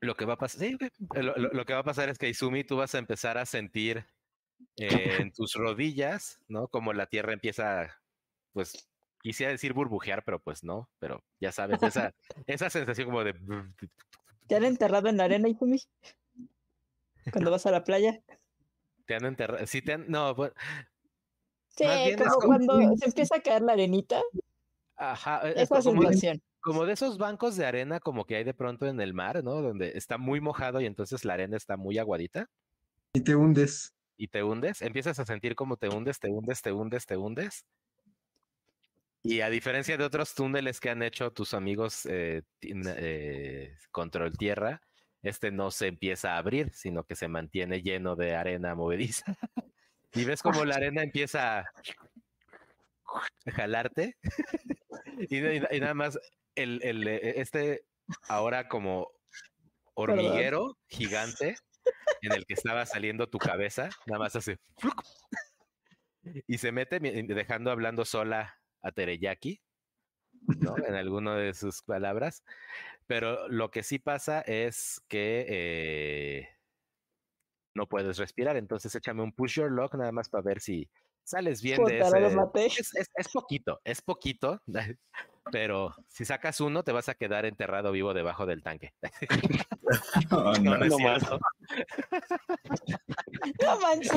Speaker 1: lo que va a pasar, sí, lo, lo- lo que va a pasar es que Izumi, tú vas a empezar a sentir eh, en tus rodillas, ¿no? Como la tierra empieza, pues, quisiera decir burbujear, pero pues no, pero ya sabes, *laughs* esa, esa sensación como de...
Speaker 3: ¿Te han enterrado en la arena, Izumi? Cuando vas a la playa.
Speaker 1: Te han enterrado, sí te han, no, pues,
Speaker 3: Sí, como
Speaker 1: como-
Speaker 3: cuando se empieza a caer la arenita,
Speaker 1: ajá, eh,
Speaker 3: esa
Speaker 1: como, de,
Speaker 3: sensación.
Speaker 1: como de esos bancos de arena como que hay de pronto en el mar, ¿no? Donde está muy mojado y entonces la arena está muy aguadita
Speaker 4: Y te hundes.
Speaker 1: Y te hundes, empiezas a sentir como te hundes, te hundes, te hundes, te hundes. Y a diferencia de otros túneles que han hecho tus amigos eh, eh, Control Tierra, este no se empieza a abrir, sino que se mantiene lleno de arena movediza. *laughs* y ves como la *laughs* arena empieza a jalarte. *laughs* y, y nada más, el, el, eh, este ahora como hormiguero gigante en el que estaba saliendo tu cabeza, nada más hace y se mete dejando hablando sola a Tereyaki, ¿no? En alguno de sus palabras. Pero lo que sí pasa es que eh, no puedes respirar, entonces échame un push your lock nada más para ver si sales bien de
Speaker 3: lo
Speaker 1: ese.
Speaker 3: maté. *laughs*
Speaker 1: Es, es- es poquito, es poquito, *laughs* pero si sacas uno te vas a quedar enterrado vivo debajo del tanque. *laughs* No,
Speaker 5: no.
Speaker 1: no es
Speaker 6: No más.
Speaker 1: cierto.
Speaker 3: No manches,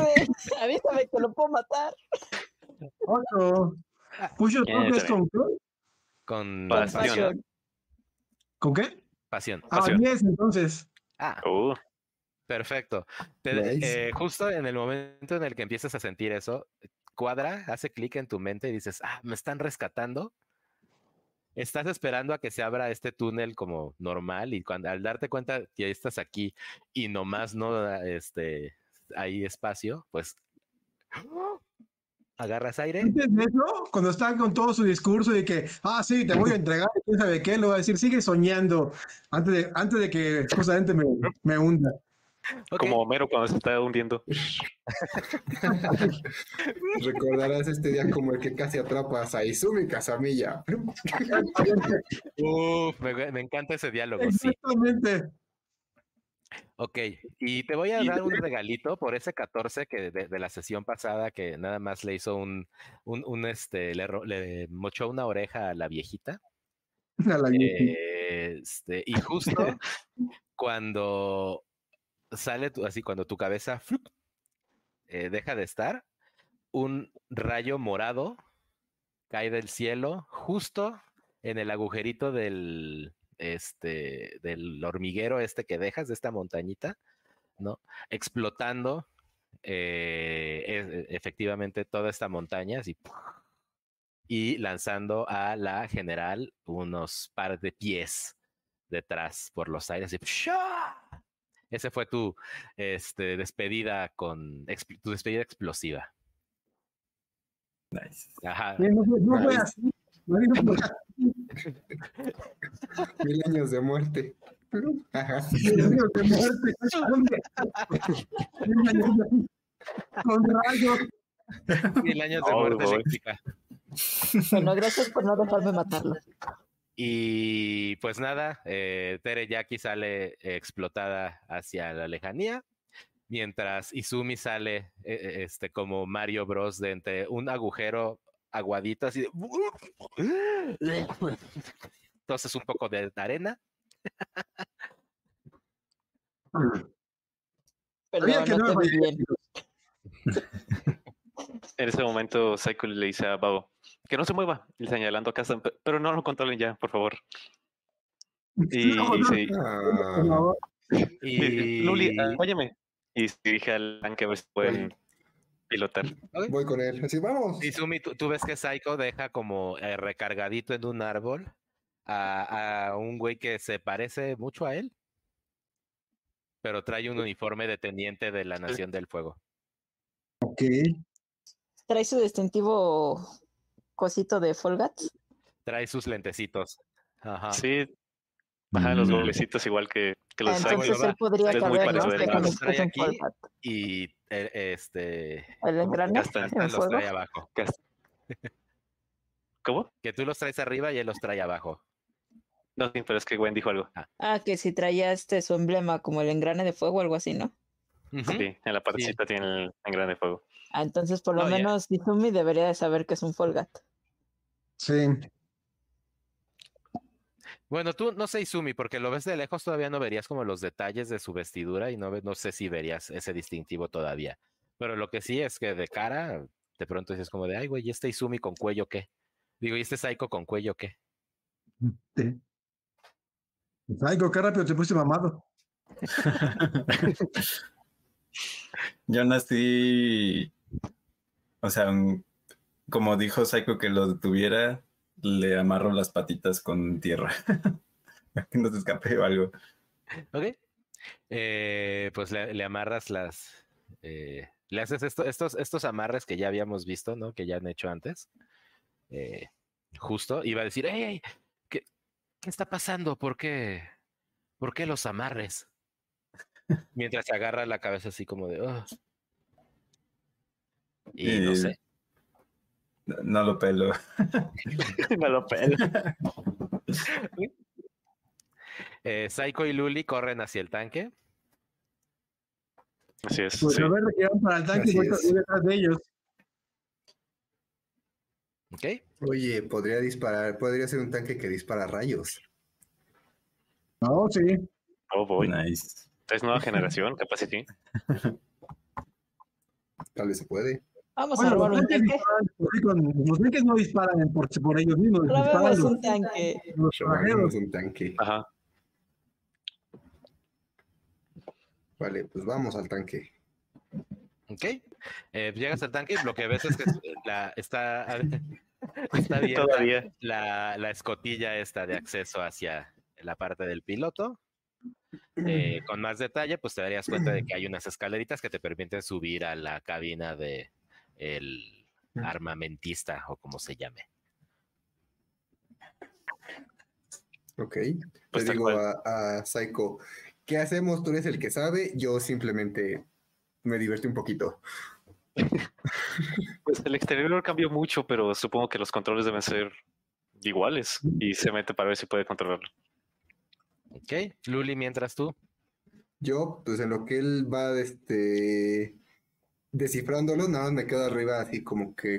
Speaker 3: avísame que lo puedo matar.
Speaker 4: Otro. Push
Speaker 6: ¿Quién
Speaker 4: es con qué?
Speaker 1: Con
Speaker 6: Pasión.
Speaker 1: pasión.
Speaker 4: ¿Con qué?
Speaker 1: Pasión.
Speaker 4: Ah,
Speaker 6: Pasión.
Speaker 4: 10 entonces.
Speaker 1: Ah,
Speaker 6: Uh,
Speaker 1: perfecto. Te-
Speaker 2: Nice.
Speaker 1: eh, justo en el momento en el que empiezas a sentir eso, cuadra, hace clic en tu mente y dices, ah, me están rescatando. Estás esperando a que se abra este túnel como normal y cuando al darte cuenta que estás aquí y nomás no este, hay espacio, pues agarras aire.
Speaker 4: Eso, cuando está con todo su discurso de que, ah, sí, te voy a entregar, quién sabe qué, le voy a decir, sigue soñando antes de, antes de que *laughs* justamente me, me hunda.
Speaker 6: Como Homero cuando se está hundiendo. *laughs*
Speaker 2: Recordarás este día como el que casi atrapas a Izumi Casamilla.
Speaker 1: uf, me, me encanta ese diálogo, sí.
Speaker 4: Exactamente.
Speaker 1: Ok, y te voy a
Speaker 6: Y
Speaker 1: dar un regalito por ese 14 que de, de la sesión pasada que nada más le hizo un, un, un, este, le, mochó una oreja a la viejita.
Speaker 4: A la Yuki.
Speaker 1: Este, y justo *laughs* cuando sale así, cuando tu cabeza eh, deja de estar, un rayo morado cae del cielo justo en el agujerito del, este, del hormiguero este que dejas de esta montañita, ¿no? Explotando eh, e- efectivamente toda esta montaña, así, y lanzando a la general unos par de pies detrás por los aires. ¡psha! Ese fue tu este, despedida con tu despedida explosiva.
Speaker 5: Nice.
Speaker 1: Ajá.
Speaker 4: No, fue- no fue
Speaker 2: Nice.
Speaker 4: así. No, no fue así. *laughs*
Speaker 2: Mil años de muerte. Ajá.
Speaker 4: Dios de muerte. Con rayos.
Speaker 1: Mil años de
Speaker 6: Oh,
Speaker 1: muerte eléctrica.
Speaker 3: Bueno, gracias por no dejarme matarlo.
Speaker 1: Y pues nada, eh, Tere Yaki sale explotada hacia la lejanía, mientras Izumi sale eh, eh, este, como Mario Bros. de entre un agujero aguadito así de... Entonces un poco de arena.
Speaker 3: Perdón,
Speaker 4: que
Speaker 3: no
Speaker 4: no
Speaker 3: te
Speaker 4: me
Speaker 3: vi bien. *laughs*
Speaker 6: En ese momento, Psycho le dice a Babo que no se mueva, y señalando a Kazan, "Pe- pero no lo controlen ya, por favor. *laughs* Y,
Speaker 4: No,
Speaker 6: y
Speaker 4: no,
Speaker 2: Ah,
Speaker 4: no,
Speaker 1: Y
Speaker 6: Luli, óyeme. Y se dirige al tanque a ver si pueden pilotar.
Speaker 2: voy con él. Así, vamos.
Speaker 1: Izumi, tú, tú ves que Psycho deja como eh, recargadito en un árbol a, a un güey que se parece mucho a él, pero trae un uniforme de teniente de la Nación del Fuego.
Speaker 4: ok.
Speaker 3: Trae su distintivo cosito de Folgats.
Speaker 1: Trae sus lentecitos. Ajá.
Speaker 6: Sí, bajan los
Speaker 5: Mm.
Speaker 6: goblecitos igual que, que los.
Speaker 3: Entonces él podría
Speaker 6: Es muy
Speaker 3: caber, ¿no? Que
Speaker 1: Los trae aquí. Y eh, este
Speaker 3: El engrane en
Speaker 1: los
Speaker 3: fuego.
Speaker 1: trae abajo. *laughs*
Speaker 6: ¿Cómo?
Speaker 1: Que tú los traes arriba y él los trae abajo.
Speaker 6: No, sí, pero es que Gwen dijo algo.
Speaker 3: Ah, que si traía este su emblema como el engrane de fuego o algo así, ¿no?
Speaker 6: Sí, en la partecita tiene el engrane de fuego.
Speaker 3: Ah, entonces por lo menos Izumi debería de saber que es un Folgat.
Speaker 4: Sí.
Speaker 1: Bueno, tú no sé, Izumi, porque lo ves de lejos, todavía no verías como los detalles de su vestidura y no, sé si verías ese distintivo todavía. Pero lo que sí es que de cara, de pronto dices como de, ay, güey, ¿y este Izumi con cuello qué? Digo, ¿y este Psycho con cuello qué?
Speaker 4: sí. Psycho, qué rápido te puse mamado. *laughs*
Speaker 5: Yo nací, o sea, un- como dijo Psycho que lo detuviera, le amarro las patitas con tierra. *laughs* que no se escape o algo.
Speaker 1: Ok. Eh, pues le, le amarras las. eh, le haces esto, estos, estos amarres que ya habíamos visto, ¿no? Que ya han hecho antes. Eh, justo, iba a decir, ¡Ey, ey! ¿qué, ¿Qué está pasando? ¿Por qué? ¿Por qué los amarres? Mientras se agarra la cabeza así como de. Y no sé.
Speaker 5: No, no lo pelo. *laughs*
Speaker 6: Me lo pela.
Speaker 1: Eh, Psycho y Luli corren hacia el tanque.
Speaker 6: Así es.
Speaker 4: Pues
Speaker 6: sí.
Speaker 4: a ver, que van para el tanque voy detrás de ellos.
Speaker 1: ¿Ok?
Speaker 2: Oye, podría disparar, podría ser un tanque que dispara rayos.
Speaker 4: No, sí.
Speaker 6: Oh, boy.
Speaker 5: Nice.
Speaker 6: Es nueva generación, capaz sí.
Speaker 2: Tal vez se puede.
Speaker 3: Vamos a
Speaker 4: Bueno,
Speaker 3: robar
Speaker 4: los
Speaker 3: un
Speaker 4: tanques,
Speaker 3: tanque.
Speaker 4: disparan los tanques no disparan por, por ellos mismos,
Speaker 3: Robemos
Speaker 4: los,
Speaker 3: un tanque.
Speaker 4: los
Speaker 2: un tanque.
Speaker 6: Ajá.
Speaker 2: Vale, pues vamos al tanque.
Speaker 1: ¿Ok? Eh, llegas al tanque y lo que ves es que la, está, *laughs* está abierta
Speaker 6: Todavía.
Speaker 1: la, la escotilla esta de acceso hacia la parte del piloto. Eh, con más detalle, pues te darías cuenta de que hay unas escaleritas que te permiten subir a la cabina de el armamentista o como se llame.
Speaker 2: Ok.
Speaker 6: Pues
Speaker 2: Le digo a, a Psycho, ¿qué hacemos? Tú eres el que sabe, yo simplemente me divertí un poquito. *laughs*
Speaker 6: Pues el exterior cambió mucho, pero supongo que los controles deben ser iguales. Y se mete para ver si puede controlarlo.
Speaker 1: ¿Ok? Luli, mientras tú.
Speaker 2: Yo, pues en lo que él va este, descifrándolo, nada más me quedo arriba así como que,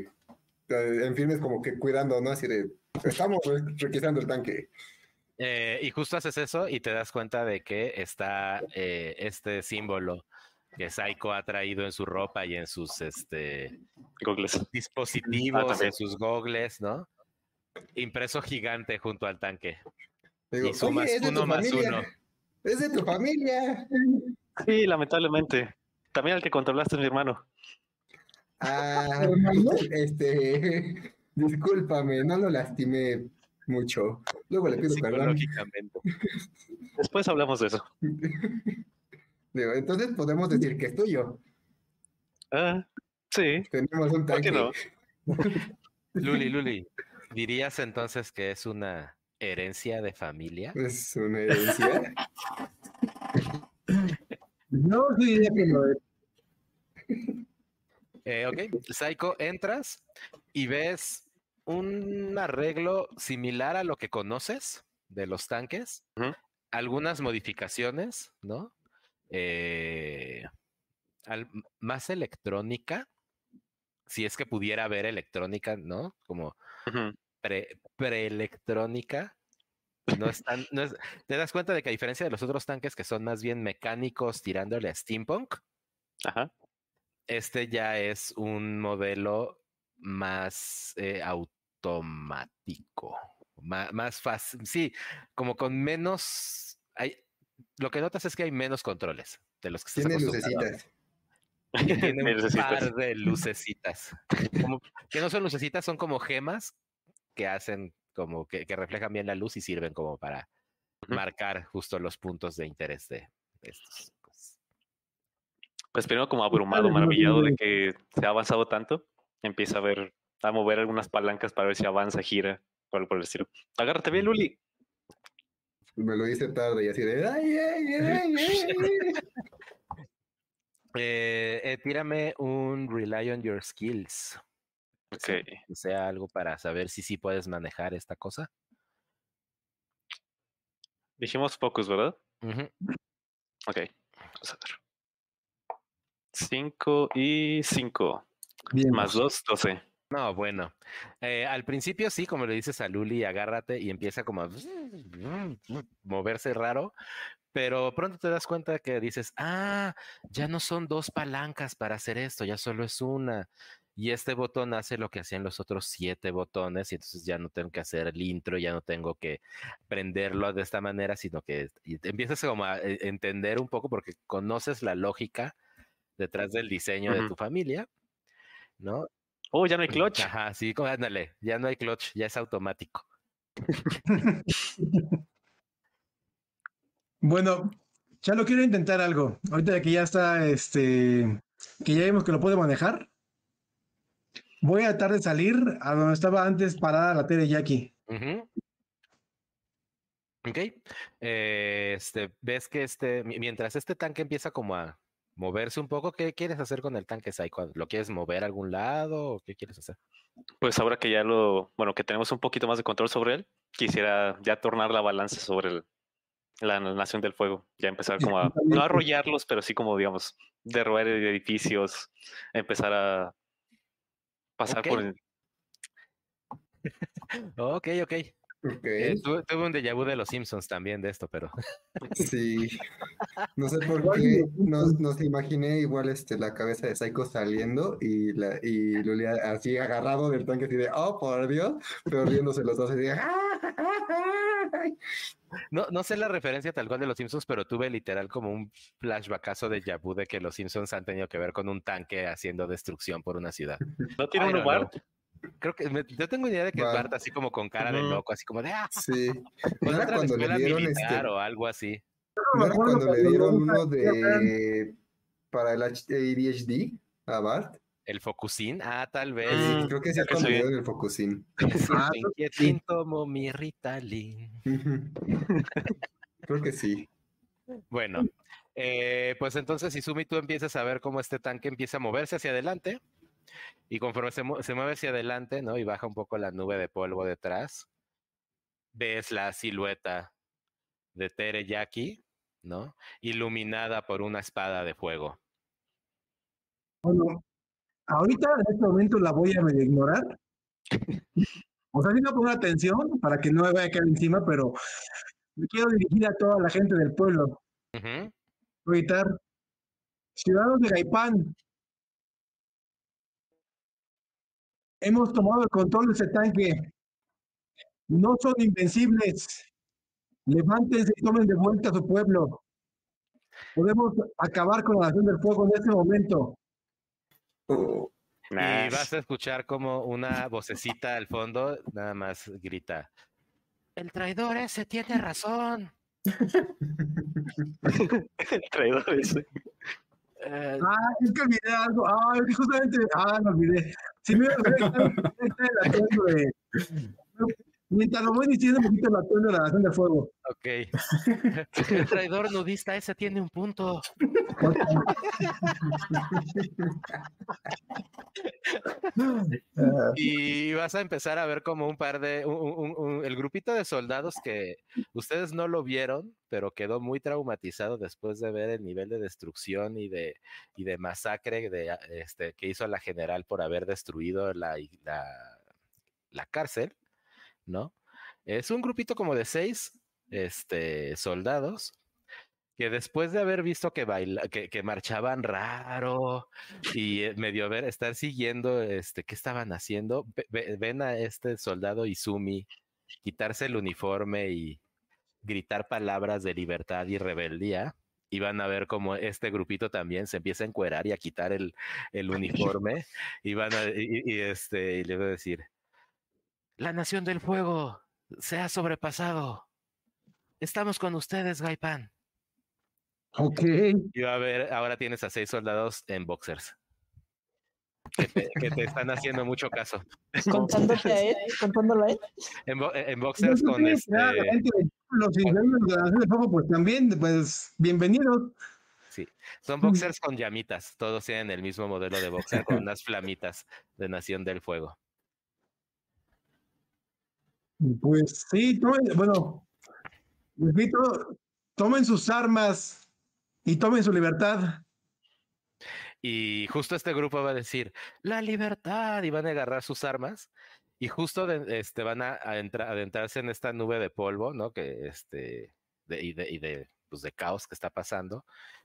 Speaker 2: eh, en firmes como que cuidando, ¿no? Así de, estamos re- requisando el tanque.
Speaker 1: Eh, y justo haces eso y te das cuenta de que está eh, este símbolo que Psycho ha traído en su ropa y en sus este, dispositivos,
Speaker 6: también.
Speaker 1: en sus gogles, ¿no? Impreso gigante junto al tanque.
Speaker 2: Digo,
Speaker 1: Y sumas
Speaker 2: "Oye, es de
Speaker 1: uno más
Speaker 2: familia,
Speaker 1: uno.
Speaker 2: Es de tu familia.
Speaker 6: Sí, lamentablemente. También el que controlaste es mi hermano.
Speaker 2: Ah, este, *laughs* discúlpame, no lo lastimé mucho. Luego le pido perdón.
Speaker 1: Psicológicamente.
Speaker 6: Después hablamos de eso. *laughs*
Speaker 2: Digo, entonces podemos decir que es tuyo.
Speaker 6: Ah, sí.
Speaker 2: Tenemos un
Speaker 6: ¿Por qué
Speaker 2: tanque.
Speaker 6: no?
Speaker 1: Luli, Luli, ¿dirías entonces que es una herencia de familia?
Speaker 2: Es una herencia. *laughs*
Speaker 4: Yo sí diría que lo es.
Speaker 1: Eh, ok, Psycho, entras y ves un arreglo similar a lo que conoces de los tanques, algunas modificaciones, ¿no? Eh, al- más electrónica, si es que pudiera haber electrónica, ¿no? Como
Speaker 6: Ujú.
Speaker 1: pre- preelectrónica. No es tan- no es- ¿Te das cuenta de que a diferencia de los otros tanques que son más bien mecánicos tirándole a steampunk,
Speaker 6: Ajá.
Speaker 1: este ya es un modelo más eh, automático, má- más fácil, sí, como con menos, hay, lo que notas es que hay menos controles de los que estás
Speaker 2: Tiene lucecitas.
Speaker 1: Tiene *laughs* un
Speaker 6: Lucecitas.
Speaker 1: par de lucecitas. Como- que no son lucecitas, son como gemas que hacen como que, que reflejan bien la luz y sirven como para marcar justo los puntos de interés de, estos. pues.
Speaker 6: Pues primero como abrumado, maravillado de que se ha avanzado tanto, empieza a ver, a mover algunas palancas para ver si avanza, gira, o algo por el estilo. Agárrate bien, Luli.
Speaker 2: Me lo hice tarde y así de. ¡Ay, ay, ay, ay! *laughs*
Speaker 1: Eh, eh, tírame un Rely on Your Skills.
Speaker 6: Ok.
Speaker 1: que sea algo para saber si sí puedes manejar esta cosa.
Speaker 6: Dijimos focus, ¿verdad?
Speaker 1: Ujú.
Speaker 6: Ok. Vamos a ver. 5 y 5.
Speaker 4: Bien.
Speaker 6: Más 2, 12.
Speaker 1: No, bueno. Eh, al principio sí, como le dices a Luli, agárrate y empieza como a moverse raro, pero pronto te das cuenta que dices, ah, ya no son dos palancas para hacer esto, ya solo es una. Y este botón hace lo que hacían los otros siete botones y entonces ya no tengo que hacer el intro, ya no tengo que prenderlo de esta manera, sino que empiezas como a eh, entender un poco porque conoces la lógica detrás del diseño de tu familia, ¿no?
Speaker 6: Oh, ya no hay clutch.
Speaker 1: Ajá, sí, como- ándale, ya no hay clutch, ya es automático. *laughs*
Speaker 4: Bueno, ya lo quiero intentar algo. Ahorita que ya está, este, que ya vimos que lo puede manejar, voy a tratar de salir a donde estaba antes parada la tele Jackie.
Speaker 1: Ujú. Ok. eh, este, ves que este, mi- mientras este tanque empieza como a moverse un poco, ¿qué quieres hacer con el tanque Psycho? ¿Lo quieres mover a algún lado o qué quieres hacer?
Speaker 6: Pues ahora que ya lo, bueno, que tenemos un poquito más de control sobre él, quisiera ya tornar la balanza sobre el- la nación del fuego. Ya empezar como a, no arrollarlos, pero sí como, digamos, derroer edificios, empezar a pasar por el... *laughs*
Speaker 1: Ok, ok. Eh, tuve, tuve un déjà vu de los Simpsons también de esto, pero
Speaker 2: Sí. No sé por qué nos, nos imaginé igual este, la cabeza de Psycho saliendo y, la, y Luli así agarrado del tanque así de, oh, por Dios, pero riéndose los dos así de,
Speaker 1: no, no sé la referencia tal cual de los Simpsons, pero tuve literal como un flashbackazo de déjà vu de que los Simpsons han tenido que ver con un tanque haciendo destrucción por una ciudad.
Speaker 6: ¿No tiene un lugar?
Speaker 1: know. Creo que me- yo tengo idea de que. Bart así como con cara de loco, así como de ah,
Speaker 2: Sí. *laughs* ¿No era cuando le
Speaker 1: escuela
Speaker 2: dieron
Speaker 1: militar
Speaker 2: este,
Speaker 1: o algo así.
Speaker 2: ¿no era cuando le dieron uno de para el ADHD a Bart?
Speaker 1: El Focusin, ah, tal vez.
Speaker 2: Creo que sí es cuando le dieron el Focusin. *laughs*
Speaker 4: Ah,
Speaker 1: inquietín como mi Ritalin. *laughs*
Speaker 2: Creo que sí.
Speaker 1: Bueno, eh, pues entonces Izumi, tú empiezas a ver cómo este tanque empieza a moverse hacia adelante y conforme se, mu- se mueve hacia adelante, ¿no? Y baja un poco la nube de polvo detrás, ves la silueta de Tereyaki, ¿no? Iluminada por una espada de fuego.
Speaker 4: Bueno, ahorita en este momento la voy a medio ignorar. *laughs* O sea, sí no poner atención para que no me vaya a caer encima, pero me quiero dirigir a toda la gente del pueblo. Voy a gritar, ciudadanos de Gaipán, hemos tomado el control de ese tanque. No son invencibles. Levántense y tomen de vuelta a su pueblo. Podemos acabar con la nación del fuego en este momento.
Speaker 2: Oh,
Speaker 1: Y vas a escuchar como una vocecita al fondo, nada más grita. El traidor ese tiene razón. *laughs*
Speaker 6: El traidor ese.
Speaker 1: Eh,
Speaker 4: Ah, es que olvidé algo. Ah, justamente. Ah, lo olvidé. Si me el atuendo *laughs* de. Mientras lo voy diciendo, me quito el atuendo de la nación del fuego.
Speaker 1: ok. *laughs* El traidor nudista ese tiene un punto. *laughs* Y vas a empezar a ver como un par de, un- un- un- el grupito de soldados que ustedes no lo vieron, pero quedó muy traumatizado después de ver el nivel de destrucción y de, y de masacre de, este, que hizo la general por haber destruido la, la, la cárcel, ¿no? Es un grupito como de seis este, soldados que después de haber visto que, baila, que, que marchaban raro y eh, medio ver, estar siguiendo este, qué estaban haciendo, ve- ve- ven a este soldado Izumi quitarse el uniforme y gritar palabras de libertad y rebeldía. Y van a ver cómo este grupito también se empieza a encuerar y a quitar el, el *laughs* uniforme. y van a, y, y, este, y le voy a decir, la nación del fuego se ha sobrepasado. Estamos con ustedes, Gaipan.
Speaker 4: ok.
Speaker 1: Y va a ver, ahora tienes a seis soldados en boxers. Que te, que te están haciendo mucho caso.
Speaker 3: Contándote a él, *laughs* contándolo a él.
Speaker 1: En, bo- en boxers con
Speaker 4: Sí,
Speaker 1: este.
Speaker 4: claro, la gente de los ingenieros de la Nación del Fuego, pues también, pues bienvenidos.
Speaker 1: Sí, son boxers *laughs* con llamitas. Todos tienen el mismo modelo de boxer con unas flamitas de Nación del Fuego.
Speaker 4: Pues sí, tomen, bueno, repito, tomen sus armas y tomen su libertad.
Speaker 1: Y justo este grupo va a decir, la libertad, y van a agarrar sus armas. Y justo este, van a, a entra- adentrarse en esta nube de polvo, ¿no? Que este, de, y de, y de, pues, de caos que está pasando.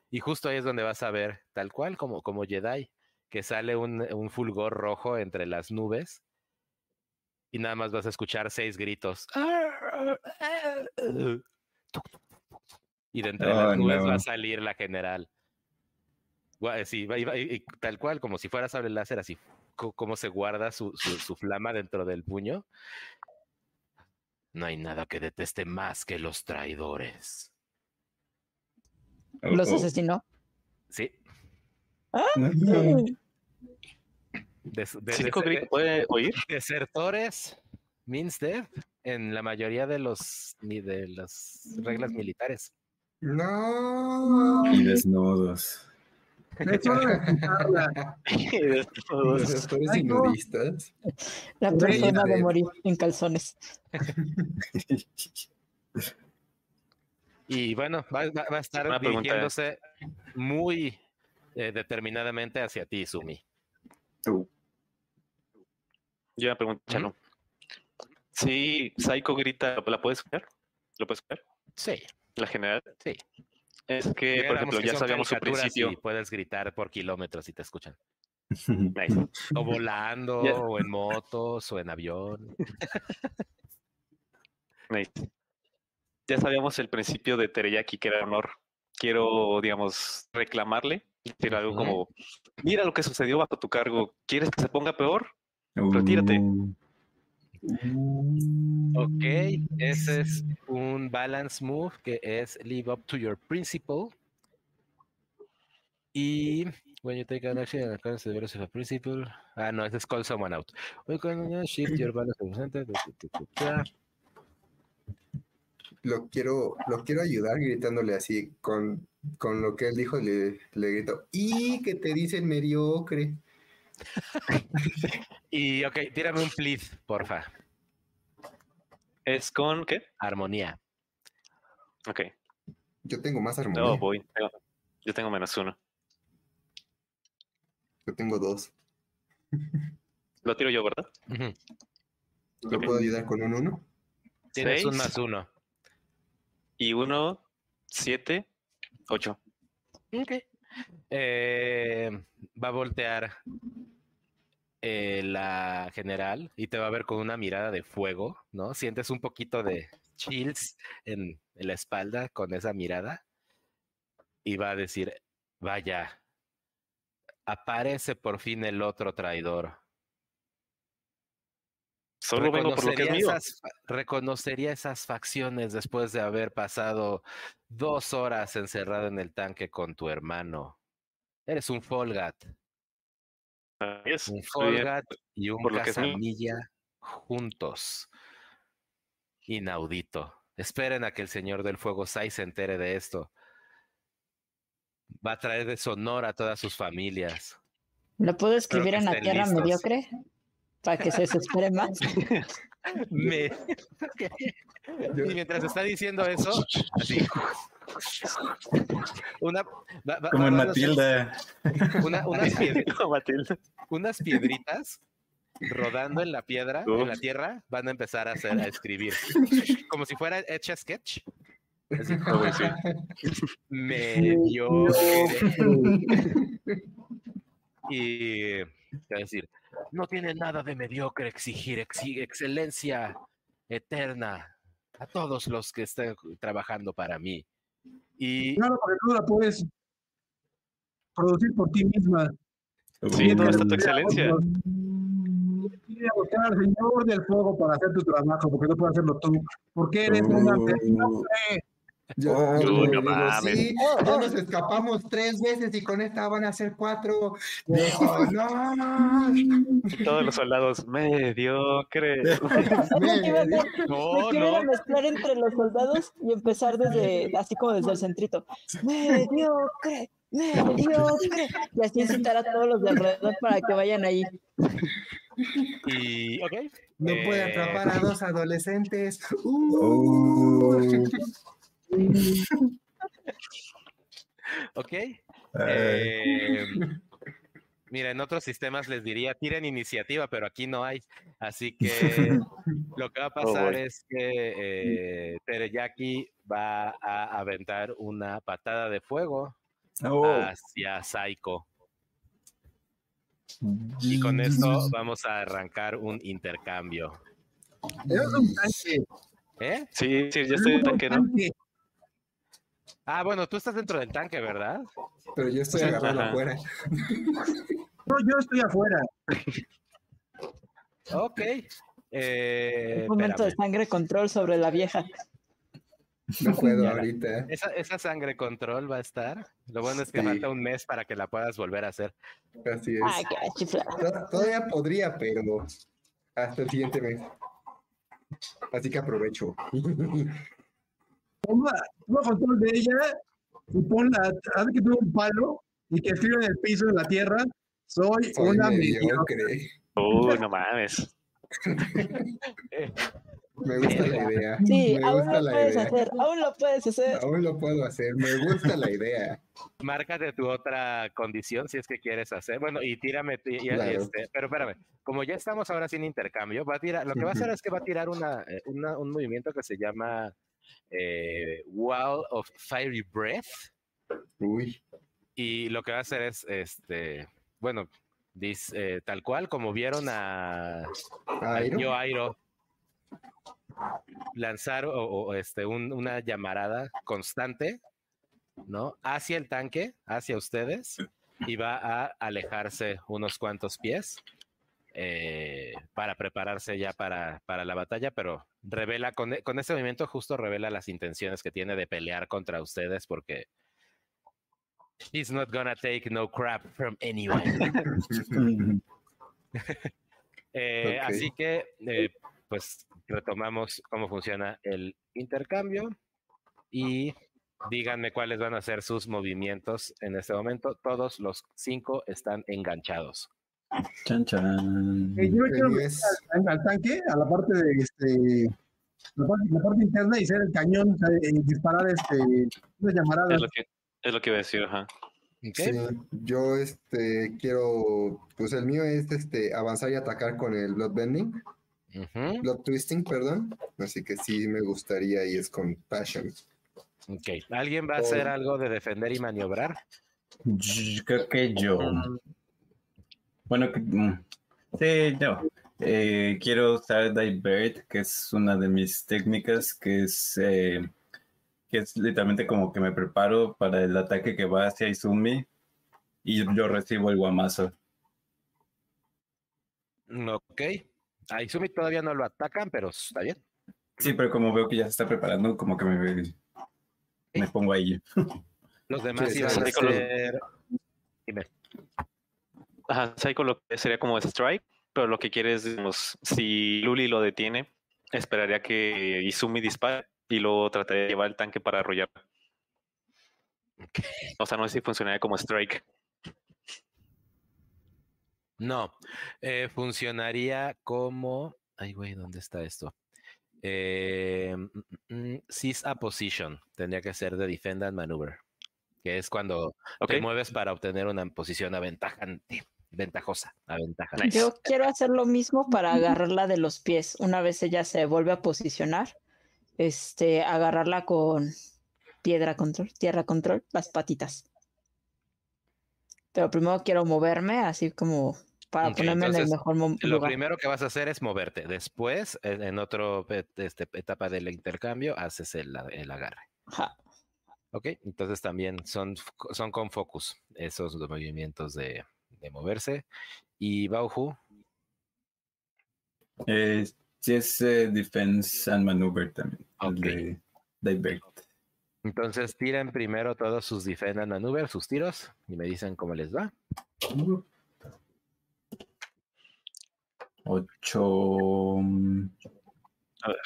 Speaker 1: Y justo ahí es donde vas a ver, tal cual como, como Jedi, que sale un, un fulgor rojo entre las nubes. Y nada más vas a escuchar seis gritos. Y de entre las nubes va
Speaker 5: no.
Speaker 1: a salir la general. Sí, va- y va- y- y tal cual, como si fuera sable láser, así co- como se guarda su, su- su flama dentro del puño. No hay nada que deteste más que los traidores.
Speaker 3: Los asesinó.
Speaker 1: Sí, *laughs*
Speaker 5: No.
Speaker 1: Des- de-
Speaker 6: ¿Cinco
Speaker 1: des-
Speaker 6: gritos puede oír?
Speaker 1: desertores means death en la mayoría de los ni de las reglas militares.
Speaker 2: No.
Speaker 5: Y desnudos.
Speaker 4: De *laughs* no.
Speaker 3: La persona de morir en calzones.
Speaker 1: Y bueno, va, va- va a estar
Speaker 6: Una pregunta.
Speaker 1: dirigiéndose muy eh, determinadamente hacia ti, Sumi.
Speaker 5: Tú.
Speaker 6: Yo me pregunto, Chalo. Si Psycho grita, ¿la puedes escuchar? ¿Lo puedes escuchar?
Speaker 1: Sí.
Speaker 6: La general.
Speaker 1: Sí.
Speaker 6: Es que, por ejemplo, ya sabíamos su principio.
Speaker 1: Y puedes gritar por kilómetros si te escuchan.
Speaker 6: Nice.
Speaker 1: O volando, o en motos, o en avión.
Speaker 6: Nice. Ya sabíamos el principio de Tereyaki, que era honor. Quiero, digamos, reclamarle, decir algo como, mira lo que sucedió bajo tu cargo, ¿quieres que se ponga peor? Retírate.
Speaker 1: Ok, ese es un balance move que es live up to your principle. Y when you take an action in accordance with the values of a principle. Ah, no, ese es call someone out. We can shift your balance to.
Speaker 2: Lo quiero, lo quiero ayudar gritándole así con, con lo que él dijo, le, le grito, y que te dicen mediocre. *laughs*
Speaker 1: Y ok, tírame un plead, porfa.
Speaker 6: ¿Es con qué?
Speaker 1: Armonía.
Speaker 6: Ok.
Speaker 2: Yo tengo más armonía.
Speaker 6: No, voy. Tengo- Yo tengo menos uno.
Speaker 2: Yo tengo dos.
Speaker 6: Lo tiro yo, ¿verdad?
Speaker 2: ¿Lo puedo ayudar con un uno?
Speaker 1: Tienes un más uno.
Speaker 6: Y uno, siete, ocho.
Speaker 1: Ok. Eh, va a voltear eh, la general y te va a ver con una mirada de fuego, ¿no? Sientes un poquito de chills en, en la espalda con esa mirada y va a decir, vaya, aparece por fin el otro traidor.
Speaker 6: Solo vengo por lo que es mío.
Speaker 1: esas, reconocería esas facciones después de haber pasado dos horas encerrado en el tanque con tu hermano. Eres un Folgat,
Speaker 6: Así es,
Speaker 1: un. Folgat y un. Casamilla juntos. Inaudito. Esperen a que el Señor del Fuego Sai se entere de esto. Va a traer deshonor a todas sus familias.
Speaker 3: ¿Lo puedo escribir en la tierra
Speaker 1: listos.
Speaker 3: mediocre? Para que se desespere más. *laughs*
Speaker 1: Me- Y mientras está diciendo eso, así. Una, va- va-
Speaker 5: Como en Matilda. *laughs*
Speaker 1: una- *laughs* unas, piedritas rodando en la piedra, en la tierra, van a empezar a hacer, a escribir. Como si fuera hecha sketch. Así,
Speaker 6: Ah, sí.
Speaker 1: medio. y es decir, no tiene nada de mediocre exigir exi- excelencia eterna a todos los que estén trabajando para mí. Y
Speaker 4: Claro, porque tú la puedes producir por ti misma.
Speaker 6: Sí, ¿dónde está tu excelencia?
Speaker 4: Quiere buscar al Señor del fuego para hacer tu trabajo, porque no puedes hacerlo tú. Porque eres una
Speaker 5: Uh, *laughs* Oh,
Speaker 2: yo
Speaker 6: no mames.
Speaker 2: sí, ya nos escapamos tres veces y con esta van a ser cuatro. *laughs* No.
Speaker 6: Todos los soldados, mediocre. *laughs*
Speaker 1: No,
Speaker 3: Yo quiero ir a
Speaker 1: no,
Speaker 3: mezclar entre los soldados y empezar desde, así como desde el centrito. Mediocre, mediocre. Y así incitar a todos los de alrededor para que vayan ahí.
Speaker 1: y ok.
Speaker 2: No puede
Speaker 1: Eh,
Speaker 2: atrapar a dos adolescentes.
Speaker 5: Oh.
Speaker 2: Uh.
Speaker 1: Ok. Eh, mira, en otros sistemas les diría tiren iniciativa, pero aquí no hay. Así *laughs* que lo que va a pasar
Speaker 6: boy.
Speaker 1: es que eh, Tereyaki va a aventar una patada de fuego
Speaker 5: oh.
Speaker 1: hacia Saiko. Y con esto vamos a arrancar un intercambio.
Speaker 4: Eres un tanque.
Speaker 1: ¿Eh?
Speaker 6: Sí, sí, yo estoy en
Speaker 4: un
Speaker 6: tanque, ¿no?
Speaker 1: Ah, bueno, tú estás dentro del tanque, ¿verdad?
Speaker 2: Pero yo estoy agarrado
Speaker 6: ajá.
Speaker 2: afuera.
Speaker 4: No, yo estoy afuera.
Speaker 1: Ok. Eh,
Speaker 3: Un momento de sangre control sobre la vieja.
Speaker 2: No puedo
Speaker 1: Ya
Speaker 2: ahorita.
Speaker 1: Esa, esa sangre control va a estar. Lo bueno es que
Speaker 2: Sí.
Speaker 1: falta un mes para que la puedas volver a hacer.
Speaker 2: Así es.
Speaker 3: Ay, qué
Speaker 2: Todavía podría, pero hasta el siguiente mes. Así que aprovecho. *laughs*
Speaker 4: Toma, toma control de ella y ponla, haz que tuve un palo y que escriba en el piso, en la tierra, soy,
Speaker 2: Soy
Speaker 4: una mediocre.
Speaker 6: Uy, no mames. *laughs*
Speaker 2: Me gusta la idea.
Speaker 3: Sí,
Speaker 2: Me
Speaker 3: aún
Speaker 2: gusta
Speaker 3: lo
Speaker 2: la
Speaker 3: puedes
Speaker 2: idea.
Speaker 3: hacer, aún lo puedes hacer.
Speaker 2: Aún lo puedo hacer. Me gusta la idea.
Speaker 1: Márcate tu otra condición si es que quieres hacer. Bueno, y tírame. y- y-
Speaker 2: Claro.
Speaker 1: este, pero espérame, como ya estamos ahora sin intercambio, va a tirar, lo que va a hacer es que va a tirar una, eh, una- un movimiento que se llama eh, Wall of Fiery Breath.
Speaker 2: Uy.
Speaker 1: Y lo que va a hacer es, este, bueno, dice, eh, tal cual, como vieron a, a. Yo Airo lanzar o, o, este, un- una llamarada constante, ¿no? Hacia el tanque, hacia ustedes, y va a alejarse unos cuantos pies eh, para prepararse ya para, para la batalla, pero revela, con, e- con este movimiento justo revela las intenciones que tiene de pelear contra ustedes porque he's not gonna take no crap from anyone. *laughs* Eh. Así que, eh, pues, retomamos cómo funciona el intercambio y díganme cuáles van a ser sus movimientos en este momento. Todos los cinco están enganchados.
Speaker 5: Chan, chan.
Speaker 4: Eh, yo me quiero meter al, al tanque, a la parte de este. La parte, la parte interna y ser el cañón o sea, y disparar este, llamaradas.
Speaker 6: Es lo que, es lo que iba a decir.
Speaker 2: Sí, yo este quiero, pues el mío es este avanzar y atacar con el Bloodbending,
Speaker 1: Ujú,
Speaker 2: Blood Twisting, perdón. Así que sí me gustaría y es con Passion.
Speaker 1: ok. ¿Alguien va a hacer algo de defender y maniobrar?
Speaker 5: Yo Creo que yo. Bueno, que- mm, sí, yo. Eh, quiero usar Divert, que es una de mis técnicas, que es, eh, que es literalmente como que me preparo para el ataque que va hacia Izumi y yo recibo el guamazo.
Speaker 1: Ok. A Izumi todavía no lo atacan, pero está bien.
Speaker 5: Sí, pero como veo que ya se está preparando, como que me, me pongo ahí. *laughs*
Speaker 1: Los demás
Speaker 2: Sí,
Speaker 1: iban
Speaker 2: sí,
Speaker 1: a
Speaker 2: sí.
Speaker 1: hacer...
Speaker 6: Ajá, Psycho lo que sería como strike, pero lo que quiere es, digamos, si Luli lo detiene, esperaría que Izumi dispare y luego trataría de llevar el tanque para arrollar. O sea, no sé si funcionaría como strike.
Speaker 1: No, eh, funcionaría como. Ay, güey, ¿dónde está esto? Eh, mm, mm, seize a position. Tendría que ser de defend and maneuver. Que es cuando te mueves para obtener una posición aventajante, ventajosa, aventaja.
Speaker 6: Nice.
Speaker 3: Yo quiero hacer lo mismo para agarrarla de los pies. Una vez ella se vuelve a posicionar, este, agarrarla con piedra control, tierra control, las patitas. Pero primero quiero moverme, así como para
Speaker 1: Ok,
Speaker 3: ponerme en el
Speaker 1: entonces,
Speaker 3: mejor mo-
Speaker 1: Lo
Speaker 3: lugar.
Speaker 1: primero que vas a hacer es moverte. Después, en, en otra este, etapa del intercambio, haces el, el agarre.
Speaker 3: Ajá.
Speaker 1: Ok, entonces también son, son con focus esos movimientos de, de moverse. Y Bauhu.
Speaker 5: Eh, es eh, Defense and Maneuver también. Okay. Divert.
Speaker 1: Entonces tiren primero todos sus defense and Maneuver, sus tiros, y me dicen cómo les va.
Speaker 5: 8. Mm,
Speaker 6: A ver.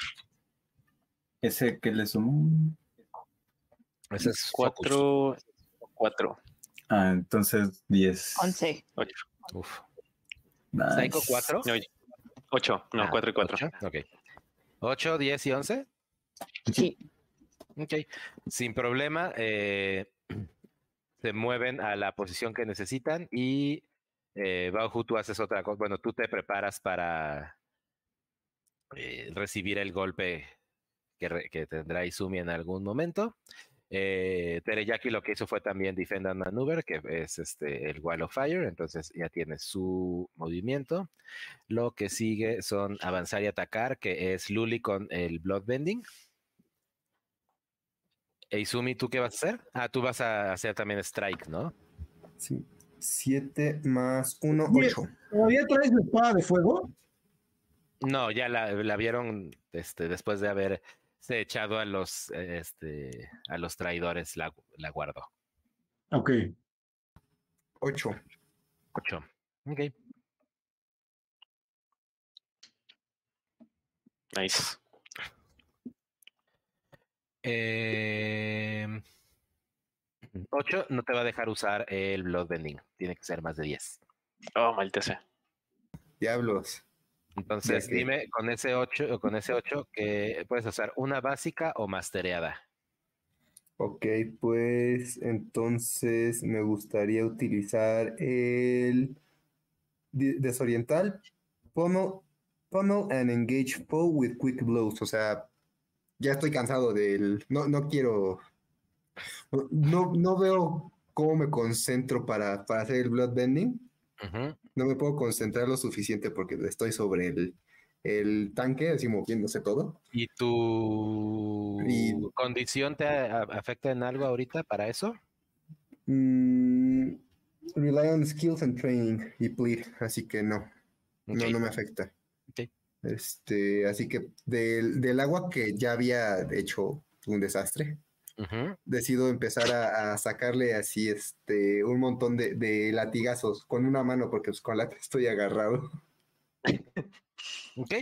Speaker 5: Ese que le sumó.
Speaker 1: Ese es
Speaker 6: 4. 4.
Speaker 5: Ah, entonces 10.
Speaker 3: 11.
Speaker 1: Uf.
Speaker 5: Nice.
Speaker 1: Psycho 4.
Speaker 6: No, ocho. No,
Speaker 1: Ah,
Speaker 6: cuatro y cuatro.
Speaker 1: Ok. 8, 10 y 11.
Speaker 3: Sí.
Speaker 1: Ok. Sin problema. eh, *clears throat* se mueven a la posición que necesitan y eh, Bauhu, tú haces otra cosa. Bueno, tú te preparas para eh, recibir el golpe que, re- que tendrá Izumi en algún momento. Eh, Tereyaki lo que hizo fue también Defend and Maneuver, que es este, el Wall of Fire, entonces ya tiene su movimiento. Lo que sigue son avanzar y atacar, que es Luli con el Bloodbending. E Izumi, ¿tú qué vas a hacer? Ah, tú vas a hacer también Strike, ¿no?
Speaker 2: Sí. 7 más 1,
Speaker 4: Diez.
Speaker 2: 8.
Speaker 4: ¿Todavía traes la espada de fuego?
Speaker 1: No, ya la, la vieron este, después de haber se echado a los, eh, este, a los traidores, la, la guardó.
Speaker 4: Ok.
Speaker 2: 8.
Speaker 1: Ocho. Ok.
Speaker 6: Nice.
Speaker 1: Em, ocho no te va a dejar usar el Bloodbending. Tiene que ser más de 10.
Speaker 6: Oh, maldita sea.
Speaker 2: Diablos.
Speaker 1: Entonces,
Speaker 2: que-
Speaker 1: dime con ese 8 con ese 8 que puedes usar una básica o mastereada.
Speaker 2: Ok, pues entonces me gustaría utilizar el desoriental pummel, pummel and engage foe with quick blows. O sea, ya estoy cansado del. No, no quiero. No, no veo cómo me concentro para, para hacer el bloodbending. No me puedo concentrar lo suficiente porque estoy sobre el, el tanque, así moviéndose todo.
Speaker 1: ¿Y tu
Speaker 2: Y-
Speaker 1: condición te afecta en algo ahorita para eso?
Speaker 2: Mm, rely on skills and training y plead, así que no, no, no me afecta. Este, así que del, del agua que ya había hecho un desastre, Decido empezar a, a sacarle así este un montón de, de latigazos con una mano porque pues, con la *laughs* estoy agarrado.
Speaker 1: Ok.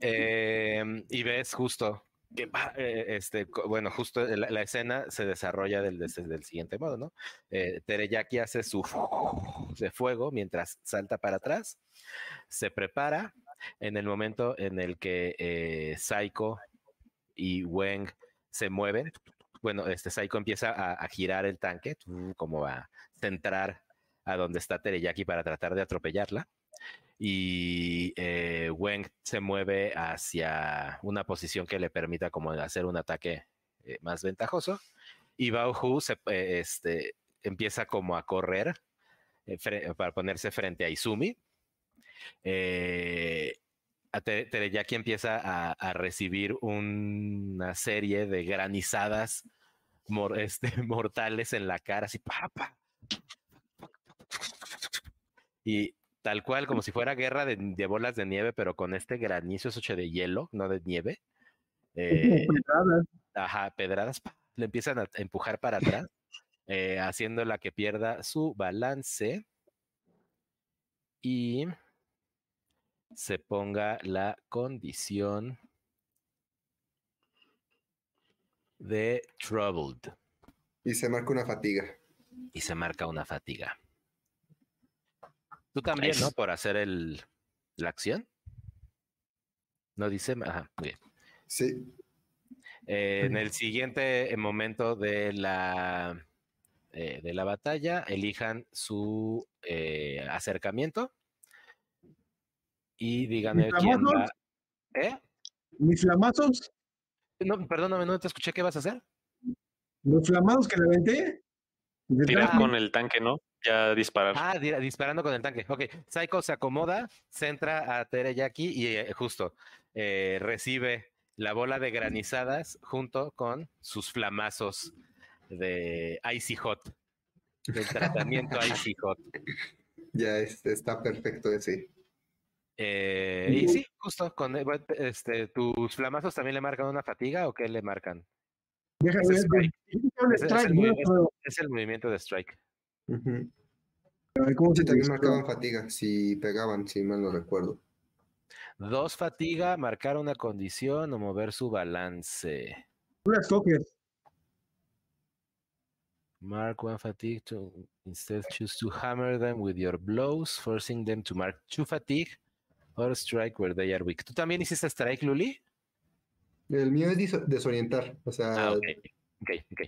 Speaker 1: Em, y ves justo que va, eh, este, bueno, justo la, la escena se desarrolla del, del siguiente modo, ¿no? Eh, Tereyaki hace su *laughs* de fuego mientras salta para atrás, se prepara en el momento en el que eh, Saiko y Weng se mueven. Bueno, este Saiko empieza a, a girar el tanque, como a centrar a donde está Tereyaki para tratar de atropellarla y eh, Weng se mueve hacia una posición que le permita como hacer un ataque eh, más ventajoso y Bao Hu se, eh, este, empieza como a correr eh, para ponerse frente a Izumi. Eh, Tereyaki empieza a, a recibir una serie de granizadas mor- *laughs* este, mortales en la cara, así, pa, pa. Y tal cual, como si fuera guerra de, de bolas de nieve, pero con este granizo es hecho de hielo, no de nieve. Eh,
Speaker 4: Pedradas.
Speaker 1: ajá, pedradas, pa, le empiezan a empujar para *laughs* atrás, eh, haciéndola que pierda su balance y se ponga la condición de troubled
Speaker 2: Y se marca una fatiga.
Speaker 1: y se marca una fatiga. Tú también, ¿no? Por hacer el, la acción. No dice. Ajá, muy bien.
Speaker 2: Sí.
Speaker 1: Eh, en el siguiente momento de la, eh, de la batalla, elijan su eh, acercamiento y díganme quién va. ¿Eh?
Speaker 4: Mis flamazos,
Speaker 1: No, perdóname, no te escuché. ¿Qué vas a hacer?
Speaker 4: los flamados que le aventé.
Speaker 6: Tirar con el tanque, ¿no? Ya disparar.
Speaker 1: Ah, di- disparando con el tanque. Ok, Psycho se acomoda, centra a Tereyaki y eh, justo eh, recibe la bola de granizadas junto con sus flamazos de Icy Hot. Del tratamiento *laughs* Icy Hot.
Speaker 2: Ya es- está perfecto ese.
Speaker 1: Eh, y sí, justo con este, tus flamazos también le marcan una fatiga o qué le marcan?
Speaker 4: Deja
Speaker 1: es
Speaker 4: strike,
Speaker 1: es el movimiento de strike.
Speaker 4: Ver, ¿cómo se
Speaker 2: también
Speaker 4: dice?
Speaker 2: marcaban fatiga, si pegaban, si mal no recuerdo.
Speaker 1: Dos fatiga, marcar una condición o mover su balance.
Speaker 4: Tú la escoges.
Speaker 1: Mark one fatigue to instead choose to hammer them with your blows, forcing them to mark two fatigue or strike where they are weak. ¿Tú también hiciste strike, Luli?
Speaker 2: El mío es desorientar, o sea,
Speaker 1: Ah, ok. Ok, ok.